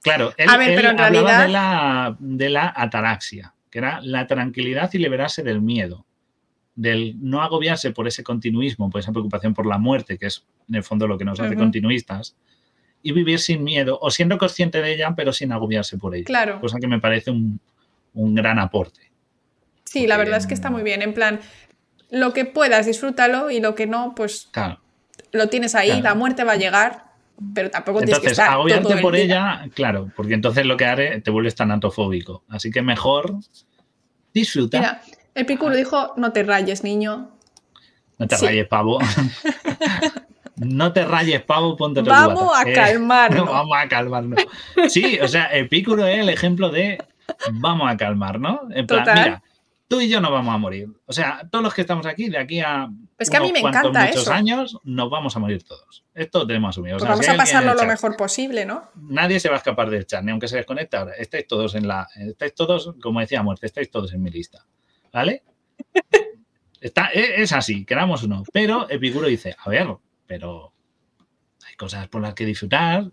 claro, él, a ver, pero en realidad... de la, de la ataraxia, que era la tranquilidad y liberarse del miedo del no agobiarse por ese continuismo, por esa preocupación por la muerte, que es en el fondo lo que nos hace continuistas, y vivir sin miedo o siendo consciente de ella, pero sin agobiarse por ella. Claro. Cosa que me parece un, gran aporte. Sí, la verdad es que está muy bien. En plan, lo que puedas, disfrútalo y lo que no, pues lo tienes ahí, la muerte va a llegar, pero tampoco tienes que estar agobiarte por ella, claro, porque entonces lo que haré te vuelves tan antofóbico. Así que mejor disfruta. Epicuro dijo, no te rayes, niño. No te rayes, pavo. no te rayes, pavo, ponte Vamos a eh, calmarnos. vamos a calmarnos. Sí, o sea, Epicuro es el ejemplo de vamos a calmarnos. En plan, mira, tú y yo no vamos a morir. O sea, todos los que estamos aquí, de aquí a, es que a mí me encanta muchos años, nos vamos a morir todos. Esto tenemos asumido. Pues vamos a pasarlo lo mejor posible, ¿no? Nadie se va a escapar del chat, ni aunque se desconecte ahora. Estáis todos en la. Estáis todos, como decía Muerte, estáis todos en mi lista. ¿Vale? Está, e, es así, queramos o no. Pero Epicuro dice, a ver, pero hay cosas por las que disfrutar,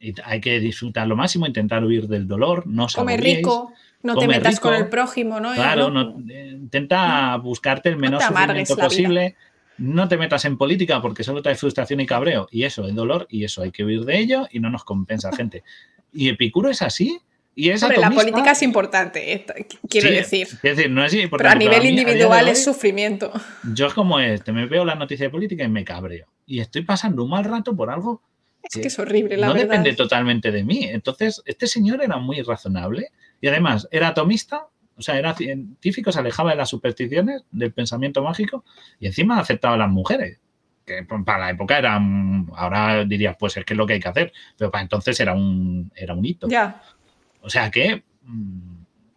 y hay que disfrutar lo máximo, intentar huir del dolor, no Comer rico, no te metas con el prójimo, ¿no? Claro, eh, intenta buscarte el menos sufrimiento posible. No te metas en política porque solo trae frustración y cabreo. Y eso es dolor y eso hay que huir de ello y no nos compensa gente. Y Epicuro es así. Y la política es importante, quiero decir. decir no es Pero a nivel individual es sufrimiento. Yo es como este, me veo la noticia de política y me cabreo. Y estoy pasando un mal rato por algo. Es que, es horrible, la no verdad. No depende totalmente de mí. Entonces, este señor era muy razonable y además era atomista, o sea, era científico, se alejaba de las supersticiones, del pensamiento mágico y encima aceptaba a las mujeres que para la época era ahora dirías pues es que es lo que hay que hacer pero para entonces era un era un hito ya o sea que mm,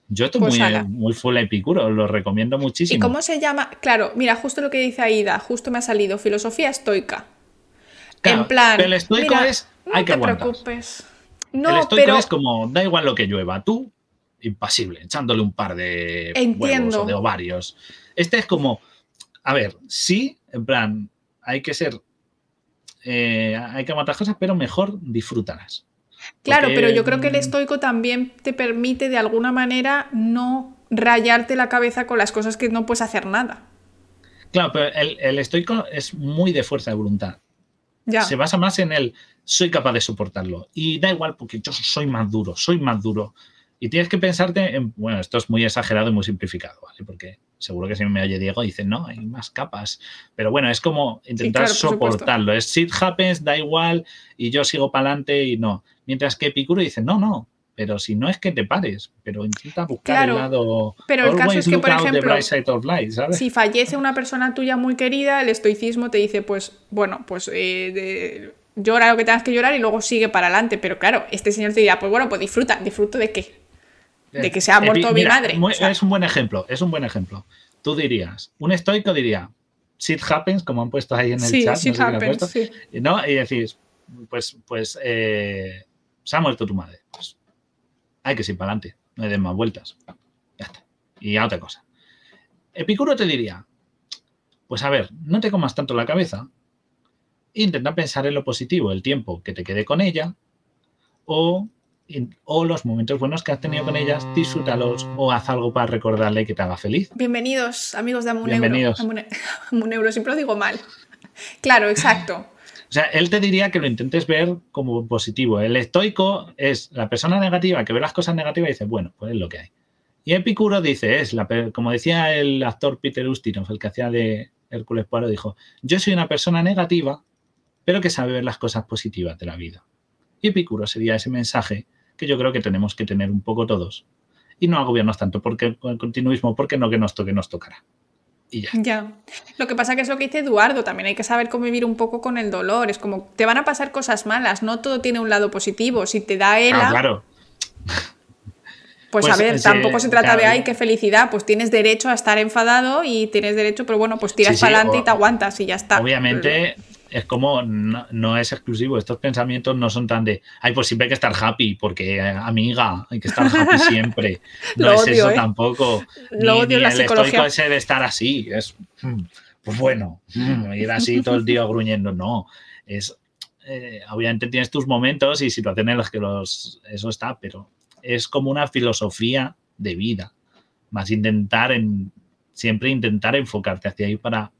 yo estoy pues muy, muy, full epicuro, lo recomiendo muchísimo. ¿Y cómo se llama? Claro, mira, justo lo que dice Aida, justo me ha salido, filosofía estoica. en plan. el estoico es. Hay no que te preocupes. No, el estoico es como, da igual lo que llueva, tú, impasible, echándole un par de Entiendo. o de ovarios. Este es como, a ver, sí, en plan, hay que ser eh, hay que aguantar cosas, pero mejor disfrútalas. Claro, pero yo creo que el estoico también te permite de alguna manera no rayarte la cabeza con las cosas que no puedes hacer nada. Claro, pero el, estoico es muy de fuerza de voluntad. Ya. Se basa más en el soy capaz de soportarlo. Y da igual porque yo soy más duro, soy más duro. Y tienes que pensarte en, bueno, esto es muy exagerado y muy simplificado, ¿vale? Porque seguro que si me oye Diego dice, no, hay más capas. Pero bueno, es como intentar soportarlo. Es shit happens, da igual, y yo sigo para adelante y no. Mientras que Epicuro dice, no, no, pero si no es que te pares, pero intenta buscar el lado. Pero el caso es que, por ejemplo, si fallece una persona tuya muy querida, el estoicismo te dice, pues, bueno, pues eh, llora lo que tengas que llorar y luego sigue para adelante. Pero claro, este señor te dirá, pues bueno, pues disfruta, disfruto de qué? De que se ha muerto mi madre. Es un buen ejemplo, es un buen ejemplo. Tú dirías, un estoico diría, shit happens, como han puesto ahí en el chat. Shit happens, sí. ¿no? Y decís, pues, pues eh, se ha muerto tu madre. Pues, hay que ir para adelante, no hay de más vueltas. Ya está. Y a otra cosa. Epicuro te diría, pues a ver, no te comas tanto la cabeza, intenta pensar en lo positivo, el tiempo que te quede con ella, o, o los momentos buenos que has tenido con ellas, disfrútalos o haz algo para recordarle que te haga feliz. Bienvenidos, amigos de Amuneuro. Bienvenidos. Amuneuro, siempre lo digo mal. Claro, exacto. O sea, él te diría que lo intentes ver como positivo. El estoico es la persona negativa que ve las cosas negativas y dice, bueno, pues es lo que hay. Y Epicuro dice, es la, como decía el actor Peter Ustinov, el que hacía de Hércules Poirot, dijo, yo soy una persona negativa, pero que sabe ver las cosas positivas de la vida. Y Epicuro sería ese mensaje que yo creo que tenemos que tener un poco todos y no agobiarnos tanto porque el continuismo, porque no que nos toque, nos tocará ya. Lo que pasa que es lo que dice Eduardo, también hay que saber convivir un poco con el dolor. Es como, te van a pasar cosas malas, no todo tiene un lado positivo. Si te da ELA... Ah, claro. Pues, a pues, ver, tampoco se trata de, ay, qué felicidad, pues tienes derecho a estar enfadado y tienes derecho, pero bueno, pues tiras para adelante y te aguantas y ya está. Obviamente, es como, no, es exclusivo, estos pensamientos no son tan de, ay, pues siempre hay que estar happy, porque eh, amiga, hay que estar happy siempre. No es eso ¿eh? tampoco. Lo odio la el psicología. ese de estar así, es, mm, pues bueno, mm, ir así todo el día gruñendo, no, es, eh, obviamente tienes tus momentos y situaciones en las que los, eso está, pero es como una filosofía de vida, más intentar en, siempre intentar enfocarte hacia ahí para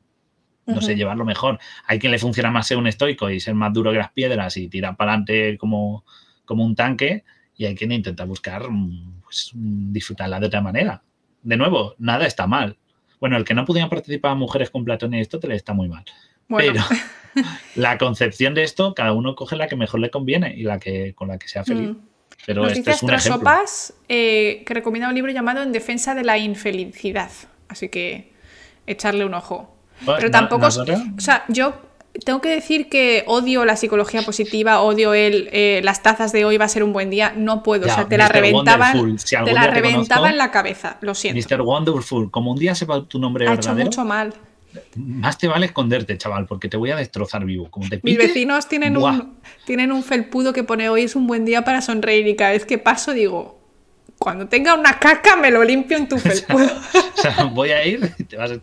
no sé, llevarlo mejor. Hay quien le funciona más ser un estoico y ser más duro que las piedras y tirar para adelante como, como un tanque, y hay quien intenta buscar mm, pues, disfrutarla de otra manera. De nuevo, nada está mal. Bueno, el que no pudieran participar mujeres con Platón y Aristóteles está muy mal. Pero la concepción de esto, cada uno coge la que mejor le conviene y la que con la que sea feliz. Mm. Pero Nos este es un Sopas, eh, que recomienda un libro llamado En defensa de la infelicidad. Así que echarle un ojo. Pero tampoco, o sea, yo tengo que decir que odio la psicología positiva, odio el eh, las tazas de hoy va a ser un buen día, no puedo, o sea, te la reventaban, te la reventaba en la cabeza, lo siento. Mr. Wonderful, como un día sepa tu nombre ha hecho mucho mal. Más te vale esconderte, chaval, porque te voy a destrozar vivo. Como te Mis vecinos tienen un, tienen un felpudo que pone hoy es un buen día para sonreír y cada vez que paso digo, cuando tenga una caca me lo limpio en tu felpudo. o sea, voy a ir y te vas a...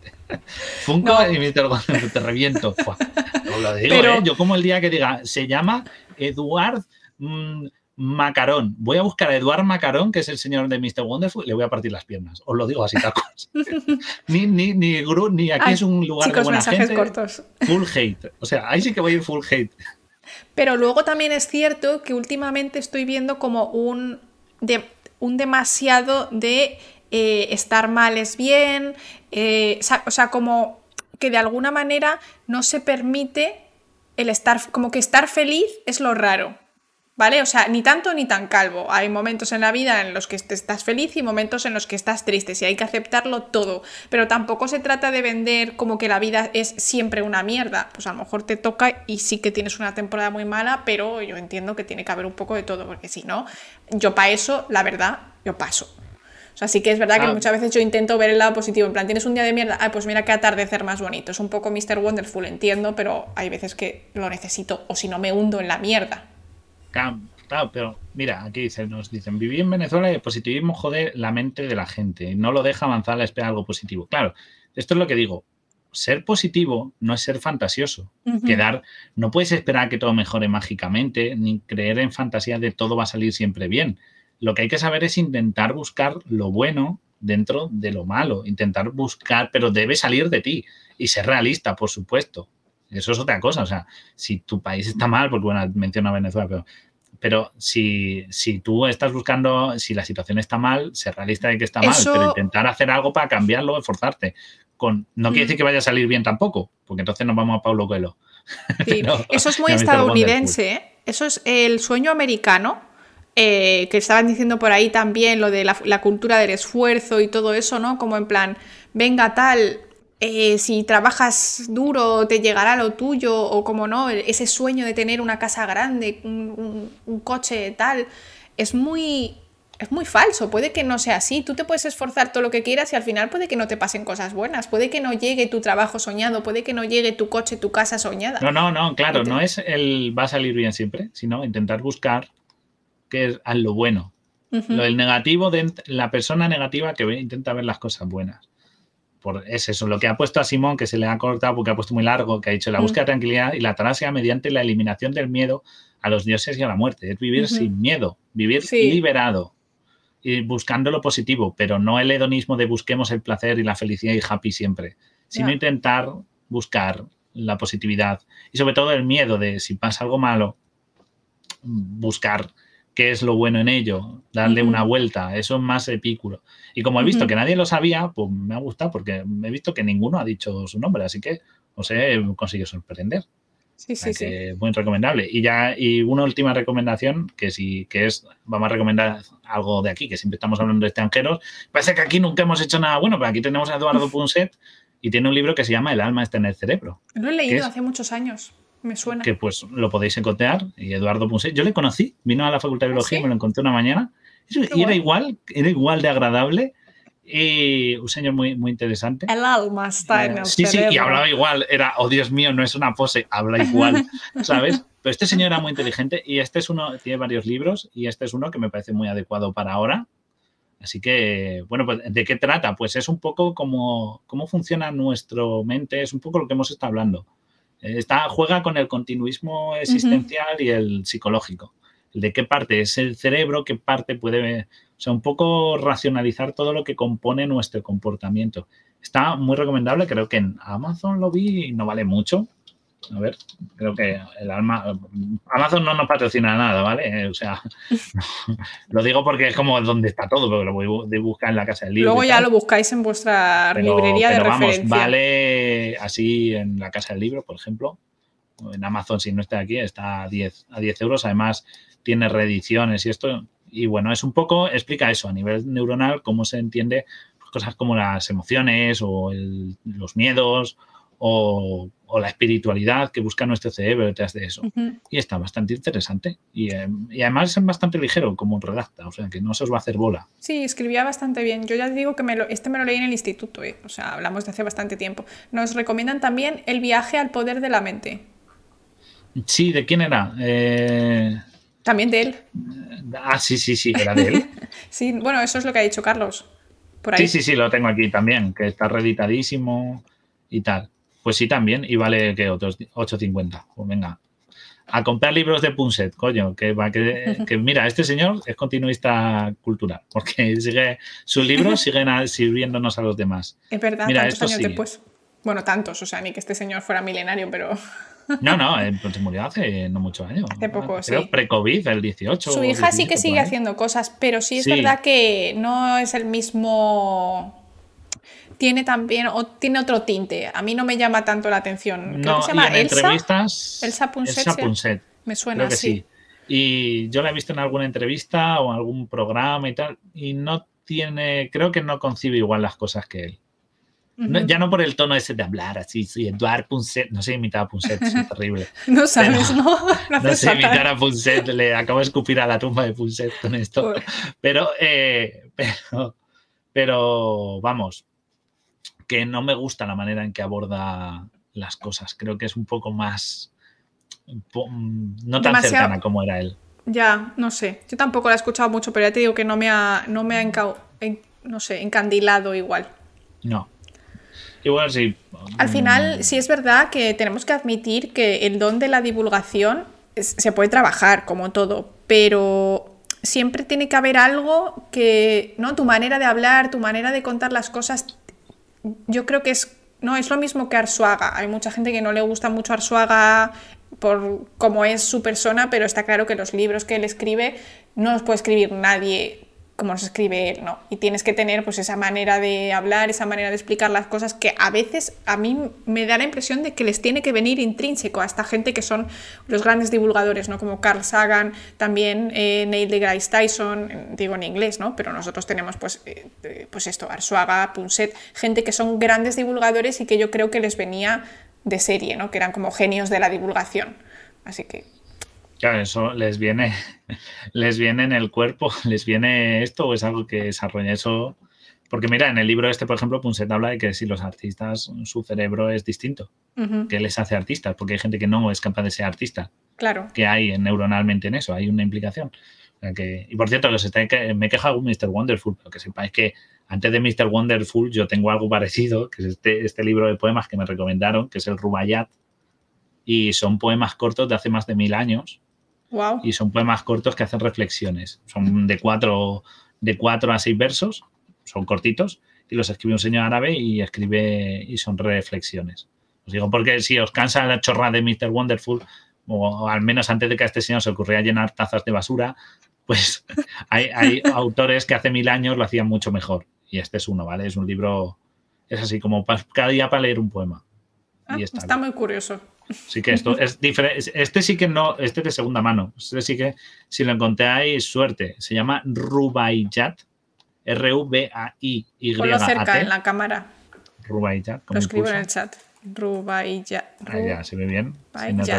Funko y me te, reviento. lo digo, ¿eh? Yo como el día que diga, se llama Eduard mm, Macarón. Voy a buscar a Eduard Macarón, que es el señor de Mr. Wonderful, y le voy a partir las piernas. Os lo digo así, tacos. ni, ni, ni, ni aquí es un lugar de buena gente. Cortos. Full hate. O sea, ahí sí que voy a ir full hate. Pero luego también es cierto que últimamente estoy viendo como un, de, un demasiado de eh, estar mal es bien, eh, o sea, como que de alguna manera no se permite el estar, como que estar feliz es lo raro, ¿vale? O sea, ni tanto ni tan calvo. Hay momentos en la vida en los que estás feliz y momentos en los que estás triste, y hay que aceptarlo todo. Pero tampoco se trata de vender como que la vida es siempre una mierda. Pues a lo mejor te toca y sí que tienes una temporada muy mala, pero yo entiendo que tiene que haber un poco de todo, porque si no, yo para eso, la verdad, yo paso. O sea, sí que es verdad que muchas veces yo intento ver el lado positivo. En plan, tienes un día de mierda, ah, pues mira qué atardecer más bonito. Es un poco Mr. Wonderful, entiendo, pero hay veces que lo necesito o si no me hundo en la mierda. Claro, pero mira, aquí nos dicen, vivir en Venezuela y el positivismo jode la mente de la gente, no lo deja avanzar a la espera algo positivo. Claro, esto es lo que digo. ser positivo no es ser fantasioso. Quedar, no puedes esperar que todo mejore mágicamente, ni creer en fantasía de todo va a salir siempre bien. Lo que hay que saber es intentar buscar lo bueno dentro de lo malo, intentar buscar, pero debe salir de ti y ser realista, por supuesto. Eso es otra cosa. O sea, si tu país está mal, porque bueno, menciona Venezuela, pero, pero si, si tú estás buscando, si la situación está mal, ser realista de que está mal, pero intentar hacer algo para cambiarlo, esforzarte no quiere decir mm. que vaya a salir bien tampoco, porque entonces nos vamos a Paulo Coelho. eso es muy estadounidense, ¿eh? eso es el sueño americano, eh, que estaban diciendo por ahí también lo de la, cultura del esfuerzo y todo eso, ¿no? Como en plan, venga tal, eh, si trabajas duro te llegará lo tuyo, o como no, ese sueño de tener una casa grande, un coche tal, es muy es muy falso, puede que no sea así. Tú te puedes esforzar todo lo que quieras y al final puede que no te pasen cosas buenas, puede que no llegue tu trabajo soñado, puede que no llegue tu coche, tu casa soñada. No, no, no, claro, no es el va a salir bien siempre, sino intentar buscar qué es lo bueno. Lo del negativo, de la persona negativa que intenta ver las cosas buenas. Por, es eso, lo que ha puesto a Simón, que se le ha cortado porque ha puesto muy largo, que ha dicho la búsqueda de tranquilidad y la tarasia mediante la eliminación del miedo a los dioses y a la muerte. Es vivir sin miedo, vivir liberado buscando lo positivo, pero no el hedonismo de busquemos el placer y la felicidad y happy siempre, sino intentar buscar la positividad y sobre todo el miedo de si pasa algo malo, buscar qué es lo bueno en ello, darle una vuelta, eso es más epícuro. Y como he visto que nadie lo sabía, pues me ha gustado porque he visto que ninguno ha dicho su nombre, así que os he conseguido sorprender. Sí, sí, sí. Muy recomendable. Y ya, y una última recomendación, que sí, que es, vamos a recomendar algo de aquí, que siempre estamos hablando de extranjeros. Parece que aquí nunca hemos hecho nada bueno, pero aquí tenemos a Eduardo Punset y tiene un libro que se llama El alma está en el cerebro. Lo he leído hace muchos años. Me suena. Que pues lo podéis encontrar. Y Eduardo Punset, yo le conocí, vino a la Facultad de Biología, y me lo encontré una mañana. Y, era igual, era igual de agradable y un señor muy, muy interesante. El alma está en el Sí, sí, y hablaba igual. Era, oh Dios mío, no es una pose, habla igual, ¿sabes? Pero este señor era muy inteligente y este es uno, tiene varios libros y este es uno que me parece muy adecuado para ahora. Así que, bueno, pues, ¿de qué trata? Pues es un poco como cómo funciona nuestro mente, es un poco lo que hemos estado hablando. Está, juega con el continuismo existencial y el psicológico. De qué parte es el cerebro, qué parte puede o sea, un poco racionalizar todo lo que compone nuestro comportamiento. Está muy recomendable, creo que en Amazon lo vi y no vale mucho. A ver, creo que el alma. Amazon no nos patrocina nada, ¿vale? O sea, lo digo porque es como donde está todo, pero lo voy a buscar en la casa del libro. Luego ya lo buscáis en vuestra librería de vamos, Vale así en la casa del libro, por ejemplo. En Amazon, si no está aquí, está a 10, a 10 euros. Además, tiene reediciones y esto y bueno, es un poco, explica eso a nivel neuronal, cómo se entiende cosas como las emociones o los miedos o, la espiritualidad que busca nuestro cerebro detrás de eso. Y está bastante interesante. Eh, y, además es bastante ligero como redacta, o sea que no se os va a hacer bola. Sí, escribía bastante bien. Yo ya digo que me lo, este me lo leí en el instituto, eh. o sea, hablamos de hace bastante tiempo. Nos recomiendan también El viaje al poder de la mente. Sí, ¿de quién era? Eh... También de él. Ah, sí, sí, sí, era de él. sí, bueno, eso es lo que ha dicho Carlos. Por ahí. Sí, sí, sí, lo tengo aquí también, que está reeditadísimo y tal. Pues sí, también, y vale que otros 8.50. Pues venga, a comprar libros de Punset, coño, que, que, mira, este señor es continuista cultural, porque sigue sus libros siguen sirviéndonos a los demás. Es verdad, mira, tantos años después. Bueno, tantos, o sea, ni que este señor fuera milenario, pero... No, no, se murió hace no muchos años. Hace poco, Creo pre-COVID, el 18. Su hija sí que sigue haciendo cosas, pero sí es verdad que no es el mismo. Tiene también, o tiene otro tinte. A mí no me llama tanto la atención. Creo que se llama en Elsa. entrevistas. Elsa Punset. Me suena así. Y yo la he visto en alguna entrevista o en algún programa y tal, y no tiene, creo que no concibe igual las cosas que él ya no por el tono ese de hablar así, soy Eduard Punset, no sé imitar a Punset, es terrible. no sabes, ¿no? No, sé imitar a Punset, le acabo de escupir a la tumba de Punset con esto. Pero, eh, pero, pero, vamos, que no me gusta la manera en que aborda las cosas. Creo que es un poco más, no tan cercana como era él. Ya, no sé. Yo tampoco la he escuchado mucho, pero ya te digo que no me ha, no me ha no sé, encandilado igual. No, Igual sí. Al final, sí es verdad que tenemos que admitir que el don de la divulgación se puede trabajar como todo, pero siempre tiene que haber algo que, ¿no? Tu manera de hablar, tu manera de contar las cosas, yo creo que es, no, es lo mismo que Arsuaga. Hay mucha gente que no le gusta mucho Arsuaga por cómo es su persona, pero está claro que los libros que él escribe no los puede escribir nadie como se escribe él, ¿no? Y tienes que tener pues esa manera de hablar, esa manera de explicar las cosas que a veces a mí me da la impresión de que les tiene que venir intrínseco a esta gente que son los grandes divulgadores, ¿no? Como Carl Sagan, también eh, Neil deGrasse Tyson, digo en inglés, ¿no? Pero nosotros tenemos pues, eh, pues esto, Arsuaga, Punset, gente que son grandes divulgadores y que yo creo que les venía de serie, ¿no? Que eran como genios de la divulgación. Así que Claro, eso les viene, les viene en el cuerpo, les viene esto o es algo que desarrolla eso. Porque mira, en el libro este, por ejemplo, Punset habla de que si los artistas, su cerebro es distinto, que les hace artistas, porque hay gente que no es capaz de ser artista. Claro. Que hay neuronalmente en eso, hay una implicación. que, y por cierto, los está, me he quejado con Mr. Wonderful, pero que sepáis que antes de Mr. Wonderful yo tengo algo parecido, que es este, este libro de poemas que me recomendaron, que es el Rubayat, y son poemas cortos de hace más de mil años, y son poemas cortos que hacen reflexiones. Son de cuatro, de cuatro a seis versos, son cortitos, y los escribe un señor árabe y escribe y son reflexiones. Os digo, porque si os cansa la chorra de Mr. Wonderful, o al menos antes de que a este señor se ocurriera llenar tazas de basura, pues hay, hay autores que hace mil años lo hacían mucho mejor. Y este es uno, ¿vale? Es un libro, es así como cada día para leer un poema. Ah, está muy curioso. Sí que esto es diferente. Este sí que no, este es de segunda mano. Este sí que, si lo encontráis, suerte. Se llama Rubaiyat. R-U-B-A-I-Y. Ponlo cerca en la cámara. Rubaiyat. Lo escribo en el chat. Rubaiyat. Ah, ya, se ve bien.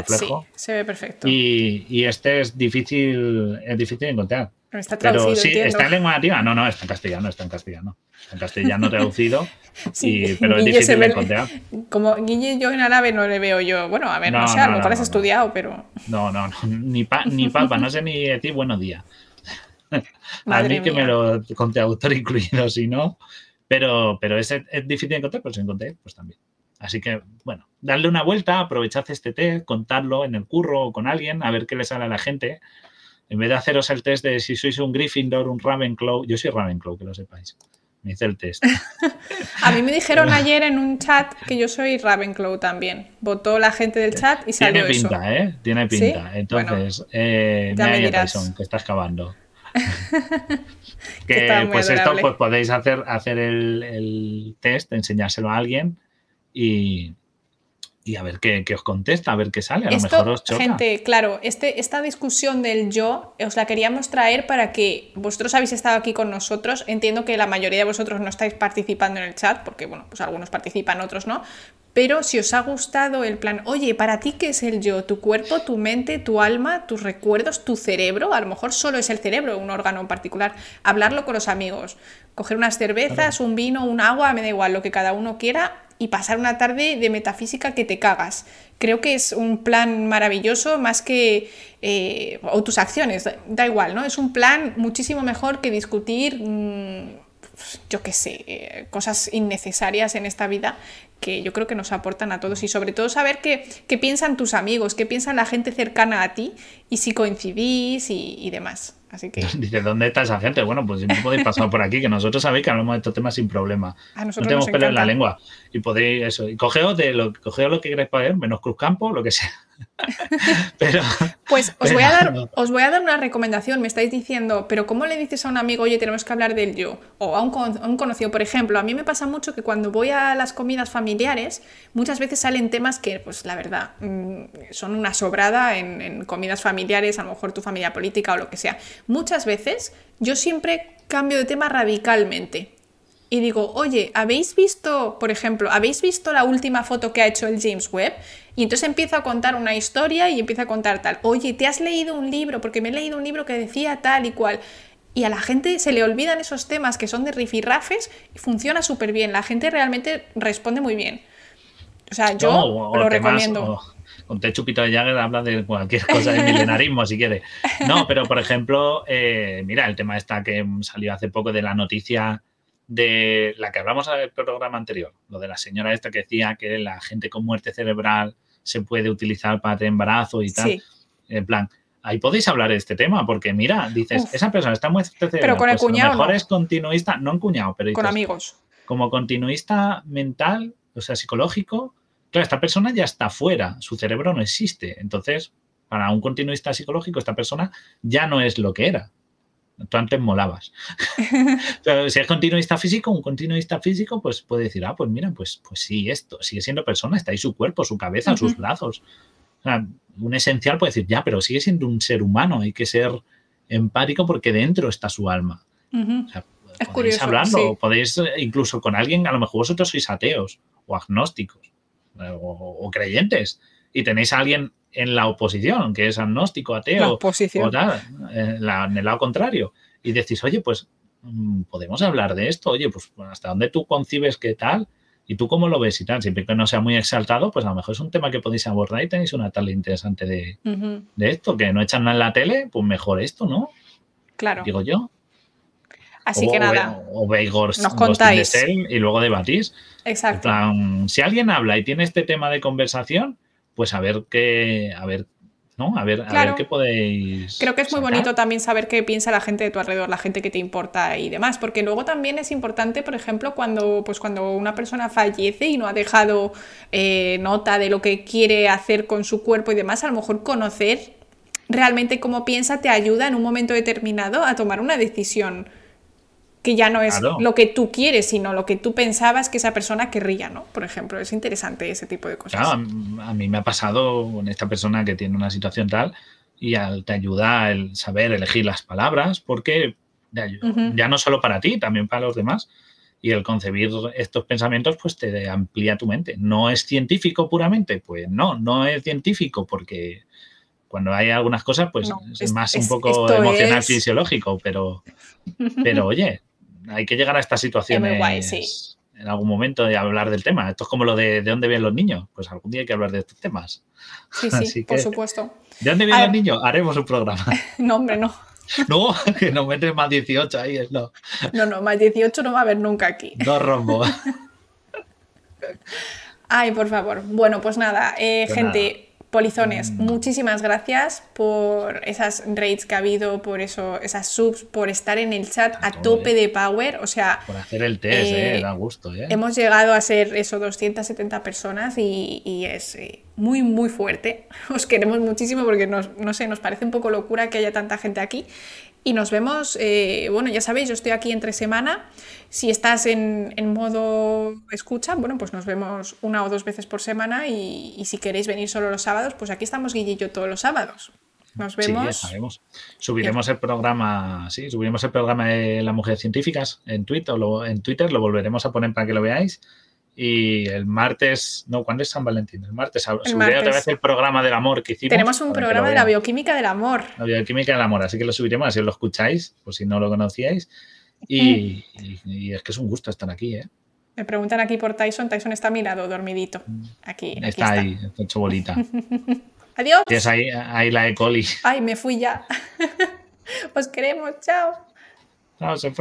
Sí, se ve perfecto. Y, y, este es difícil, es difícil de encontrar. Está Pero sí, ¿está en lengua nativa? No, no, está en castellano, está en castellano. Está en castellano traducido, sí, pero es difícil de encontrar. Como Guille yo en árabe no le veo yo. Bueno, a ver, no, sé, a lo mejor has estudiado, pero. No, no, no, ni, pa, ni papa, no sé ni decir buenos días. a mí que me lo conté autor incluido, si no. Pero, pero es, es difícil de encontrar, pero si encontré, pues también. Así que, bueno, darle una vuelta, aprovechad este test, contarlo en el curro o con alguien, a ver qué le sale a la gente en vez de haceros el test de si sois un Gryffindor, un Ravenclaw, yo soy Ravenclaw, que lo sepáis. Me hice el test. a mí me dijeron ayer en un chat que yo soy Ravenclaw también. Votó la gente del chat y salió Tiene pinta, ¿eh? Tiene pinta. Entonces, eh, me me Tyson, que está excavando. que pues esto pues podéis hacer, hacer el, el, test, enseñárselo a alguien y, y a ver qué, os contesta, a ver qué sale. A lo mejor os choca. Gente, claro, este, esta discusión del yo os la queríamos traer para que vosotros habéis estado aquí con nosotros. Entiendo que la mayoría de vosotros no estáis participando en el chat, porque bueno, pues algunos participan, otros no. Pero si os ha gustado el plan, oye, ¿para ti qué es el yo? ¿Tu cuerpo, tu mente, tu alma, tus recuerdos, tu cerebro? A lo mejor solo es el cerebro, un órgano en particular. Hablarlo con los amigos, coger unas cervezas, un vino, un agua, me da igual, lo que cada uno quiera y pasar una tarde de metafísica que te cagas. Creo que es un plan maravilloso más que... Eh, o tus acciones, da, igual, ¿no? Es un plan muchísimo mejor que discutir... Mm, yo qué sé, eh, cosas innecesarias en esta vida que yo creo que nos aportan a todos y sobre todo saber qué, qué piensan tus amigos, qué piensan la gente cercana a ti y si coincidís y demás. Dice, ¿dónde está esa gente? Bueno, pues no podéis pasar por aquí, que nosotros sabéis que hablamos de estos temas sin problema. no tenemos pelo en la lengua. Y podéis eso. Y cogeos de lo, cogeos lo que queráis para ver, menos Cruzcampo, lo que sea. pero, pues os, voy a dar, os voy a dar una recomendación. Me estáis diciendo, pero ¿cómo le dices a un amigo, oye, tenemos que hablar del yo? O a un, conocido, por ejemplo. A mí me pasa mucho que cuando voy a las comidas familiares, muchas veces salen temas que, pues la verdad, mm, son una sobrada en, en comidas familiares, a lo mejor tu familia política o lo que sea. Muchas veces yo siempre cambio de tema radicalmente y digo, oye, ¿habéis visto, por ejemplo, ¿habéis visto la última foto que ha hecho el James Webb? Y entonces empiezo a contar una historia y empiezo a contar tal, oye, ¿te has leído un libro? Porque me he leído un libro que decía tal y cual. Y a la gente se le olvidan esos temas que son de rifirrafes y funciona súper bien. La gente realmente responde muy bien. O sea, yo lo recomiendo. con Te Chupito de Jagger habla de cualquier cosa de milenarismo, si quiere. No, pero por ejemplo, eh, mira, el tema está que salió hace poco de la noticia de la que hablamos en el programa anterior, lo de la señora esta que decía que la gente con muerte cerebral se puede utilizar para tener embarazo y tal. En plan, ahí podéis hablar de este tema, porque mira, dices, esa persona está muy Pero con el pues cuñado. mejor es continuista, no en cuñado, pero con amigos. Como continuista mental, o sea, psicológico, claro, esta persona ya está fuera, su cerebro no existe. Entonces, para un continuista psicológico, esta persona ya no es lo que era. Tú antes molabas. Pero si es continuista físico, un continuista físico, pues puede decir, ah, pues mira, pues, pues sí, esto, sigue siendo persona, está ahí su cuerpo, su cabeza, sus brazos. O sea, un esencial puede decir, ya, pero sigue siendo un ser humano, hay que ser empático porque dentro está su alma. o sea, podéis hablarlo, podéis eh, incluso con alguien, a lo mejor vosotros sois ateos o agnósticos eh, o, creyentes y tenéis a alguien en la oposición, que es agnóstico, ateo, o tal, en, en, el lado contrario, y decís, oye, pues mm, podemos hablar de esto, oye, pues hasta dónde tú concibes qué tal, ¿Y tú cómo lo ves y tal? Siempre que no sea muy exaltado, pues a lo mejor es un tema que podéis abordar y tenéis una tal interesante de, esto, que no echan nada en la tele, pues mejor esto, ¿no? Claro. Digo yo. Así que nada. O, veis nos contáis. y luego debatís. Exacto. si alguien habla y tiene este tema de conversación, pues a ver qué, a ver ¿no? A ver, a ver qué podéis. Creo que es muy bonito también saber qué piensa la gente de tu alrededor, la gente que te importa y demás, porque luego también es importante, por ejemplo, cuando, pues cuando una persona fallece y no ha dejado eh, nota de lo que quiere hacer con su cuerpo y demás, a lo mejor conocer realmente cómo piensa te ayuda en un momento determinado a tomar una decisión que ya no es lo que tú quieres, sino lo que tú pensabas que esa persona querría, ¿no? Por ejemplo, es interesante ese tipo de cosas. Claro, a mí me ha pasado con esta persona que tiene una situación tal y te ayuda el saber elegir las palabras, porque ya no solo para ti, también para los demás. Y el concebir estos pensamientos, pues te amplía tu mente. ¿No es científico puramente? Pues no, no es científico porque cuando hay algunas cosas, pues es, más un poco emocional, fisiológico, pero, pero oye, hay que llegar a estas situaciones en algún momento de hablar del tema. Esto es como lo de de dónde vienen los niños. Pues algún día hay que hablar de estos temas. Sí, sí, por supuesto. ¿De dónde vienen los niños? Haremos un programa. no, hombre, no. No, que no metes más 18 ahí, es no. No, no, más 18 no va a haber nunca aquí. Dos rombos. Ay, por favor. Bueno, pues nada, eh, pues gente, Polizones, mm. muchísimas gracias por esas raids que ha habido, por eso, esas subs, por estar en el chat a, tope de power. O sea. Por hacer el test, eh, da gusto, ¿eh? Hemos llegado a ser eso, 270 personas y, es eh, muy, muy fuerte. Os queremos muchísimo porque nos, no sé, nos parece un poco locura que haya tanta gente aquí. Y nos vemos, eh, bueno, ya sabéis, yo estoy aquí entre semana. Si estás en, modo escucha, bueno, pues nos vemos una o dos veces por semana y, si queréis venir solo los sábados, pues aquí estamos Guille y yo todos los sábados. Nos vemos. Sí, sabemos. Subiremos el programa, sí, subiremos el programa de las mujeres científicas en Twitter, lo, en Twitter, lo volveremos a poner para que lo veáis. Y el martes, no, ¿cuándo es San Valentín? El martes subiré otra vez el programa del amor que hicimos. Tenemos un programa de la bioquímica del amor. La bioquímica del amor, así que lo subiremos, así lo escucháis, por si no lo conocíais. Y, es que es un gusto estar aquí, ¿eh? Me preguntan aquí por Tyson. Tyson está a mi lado, dormidito. Aquí. está, ahí, está hecho bolita. Adiós. Tienes ahí, ahí la E. coli. Ay, me fui ya. Os queremos, chao. Chao, se fue.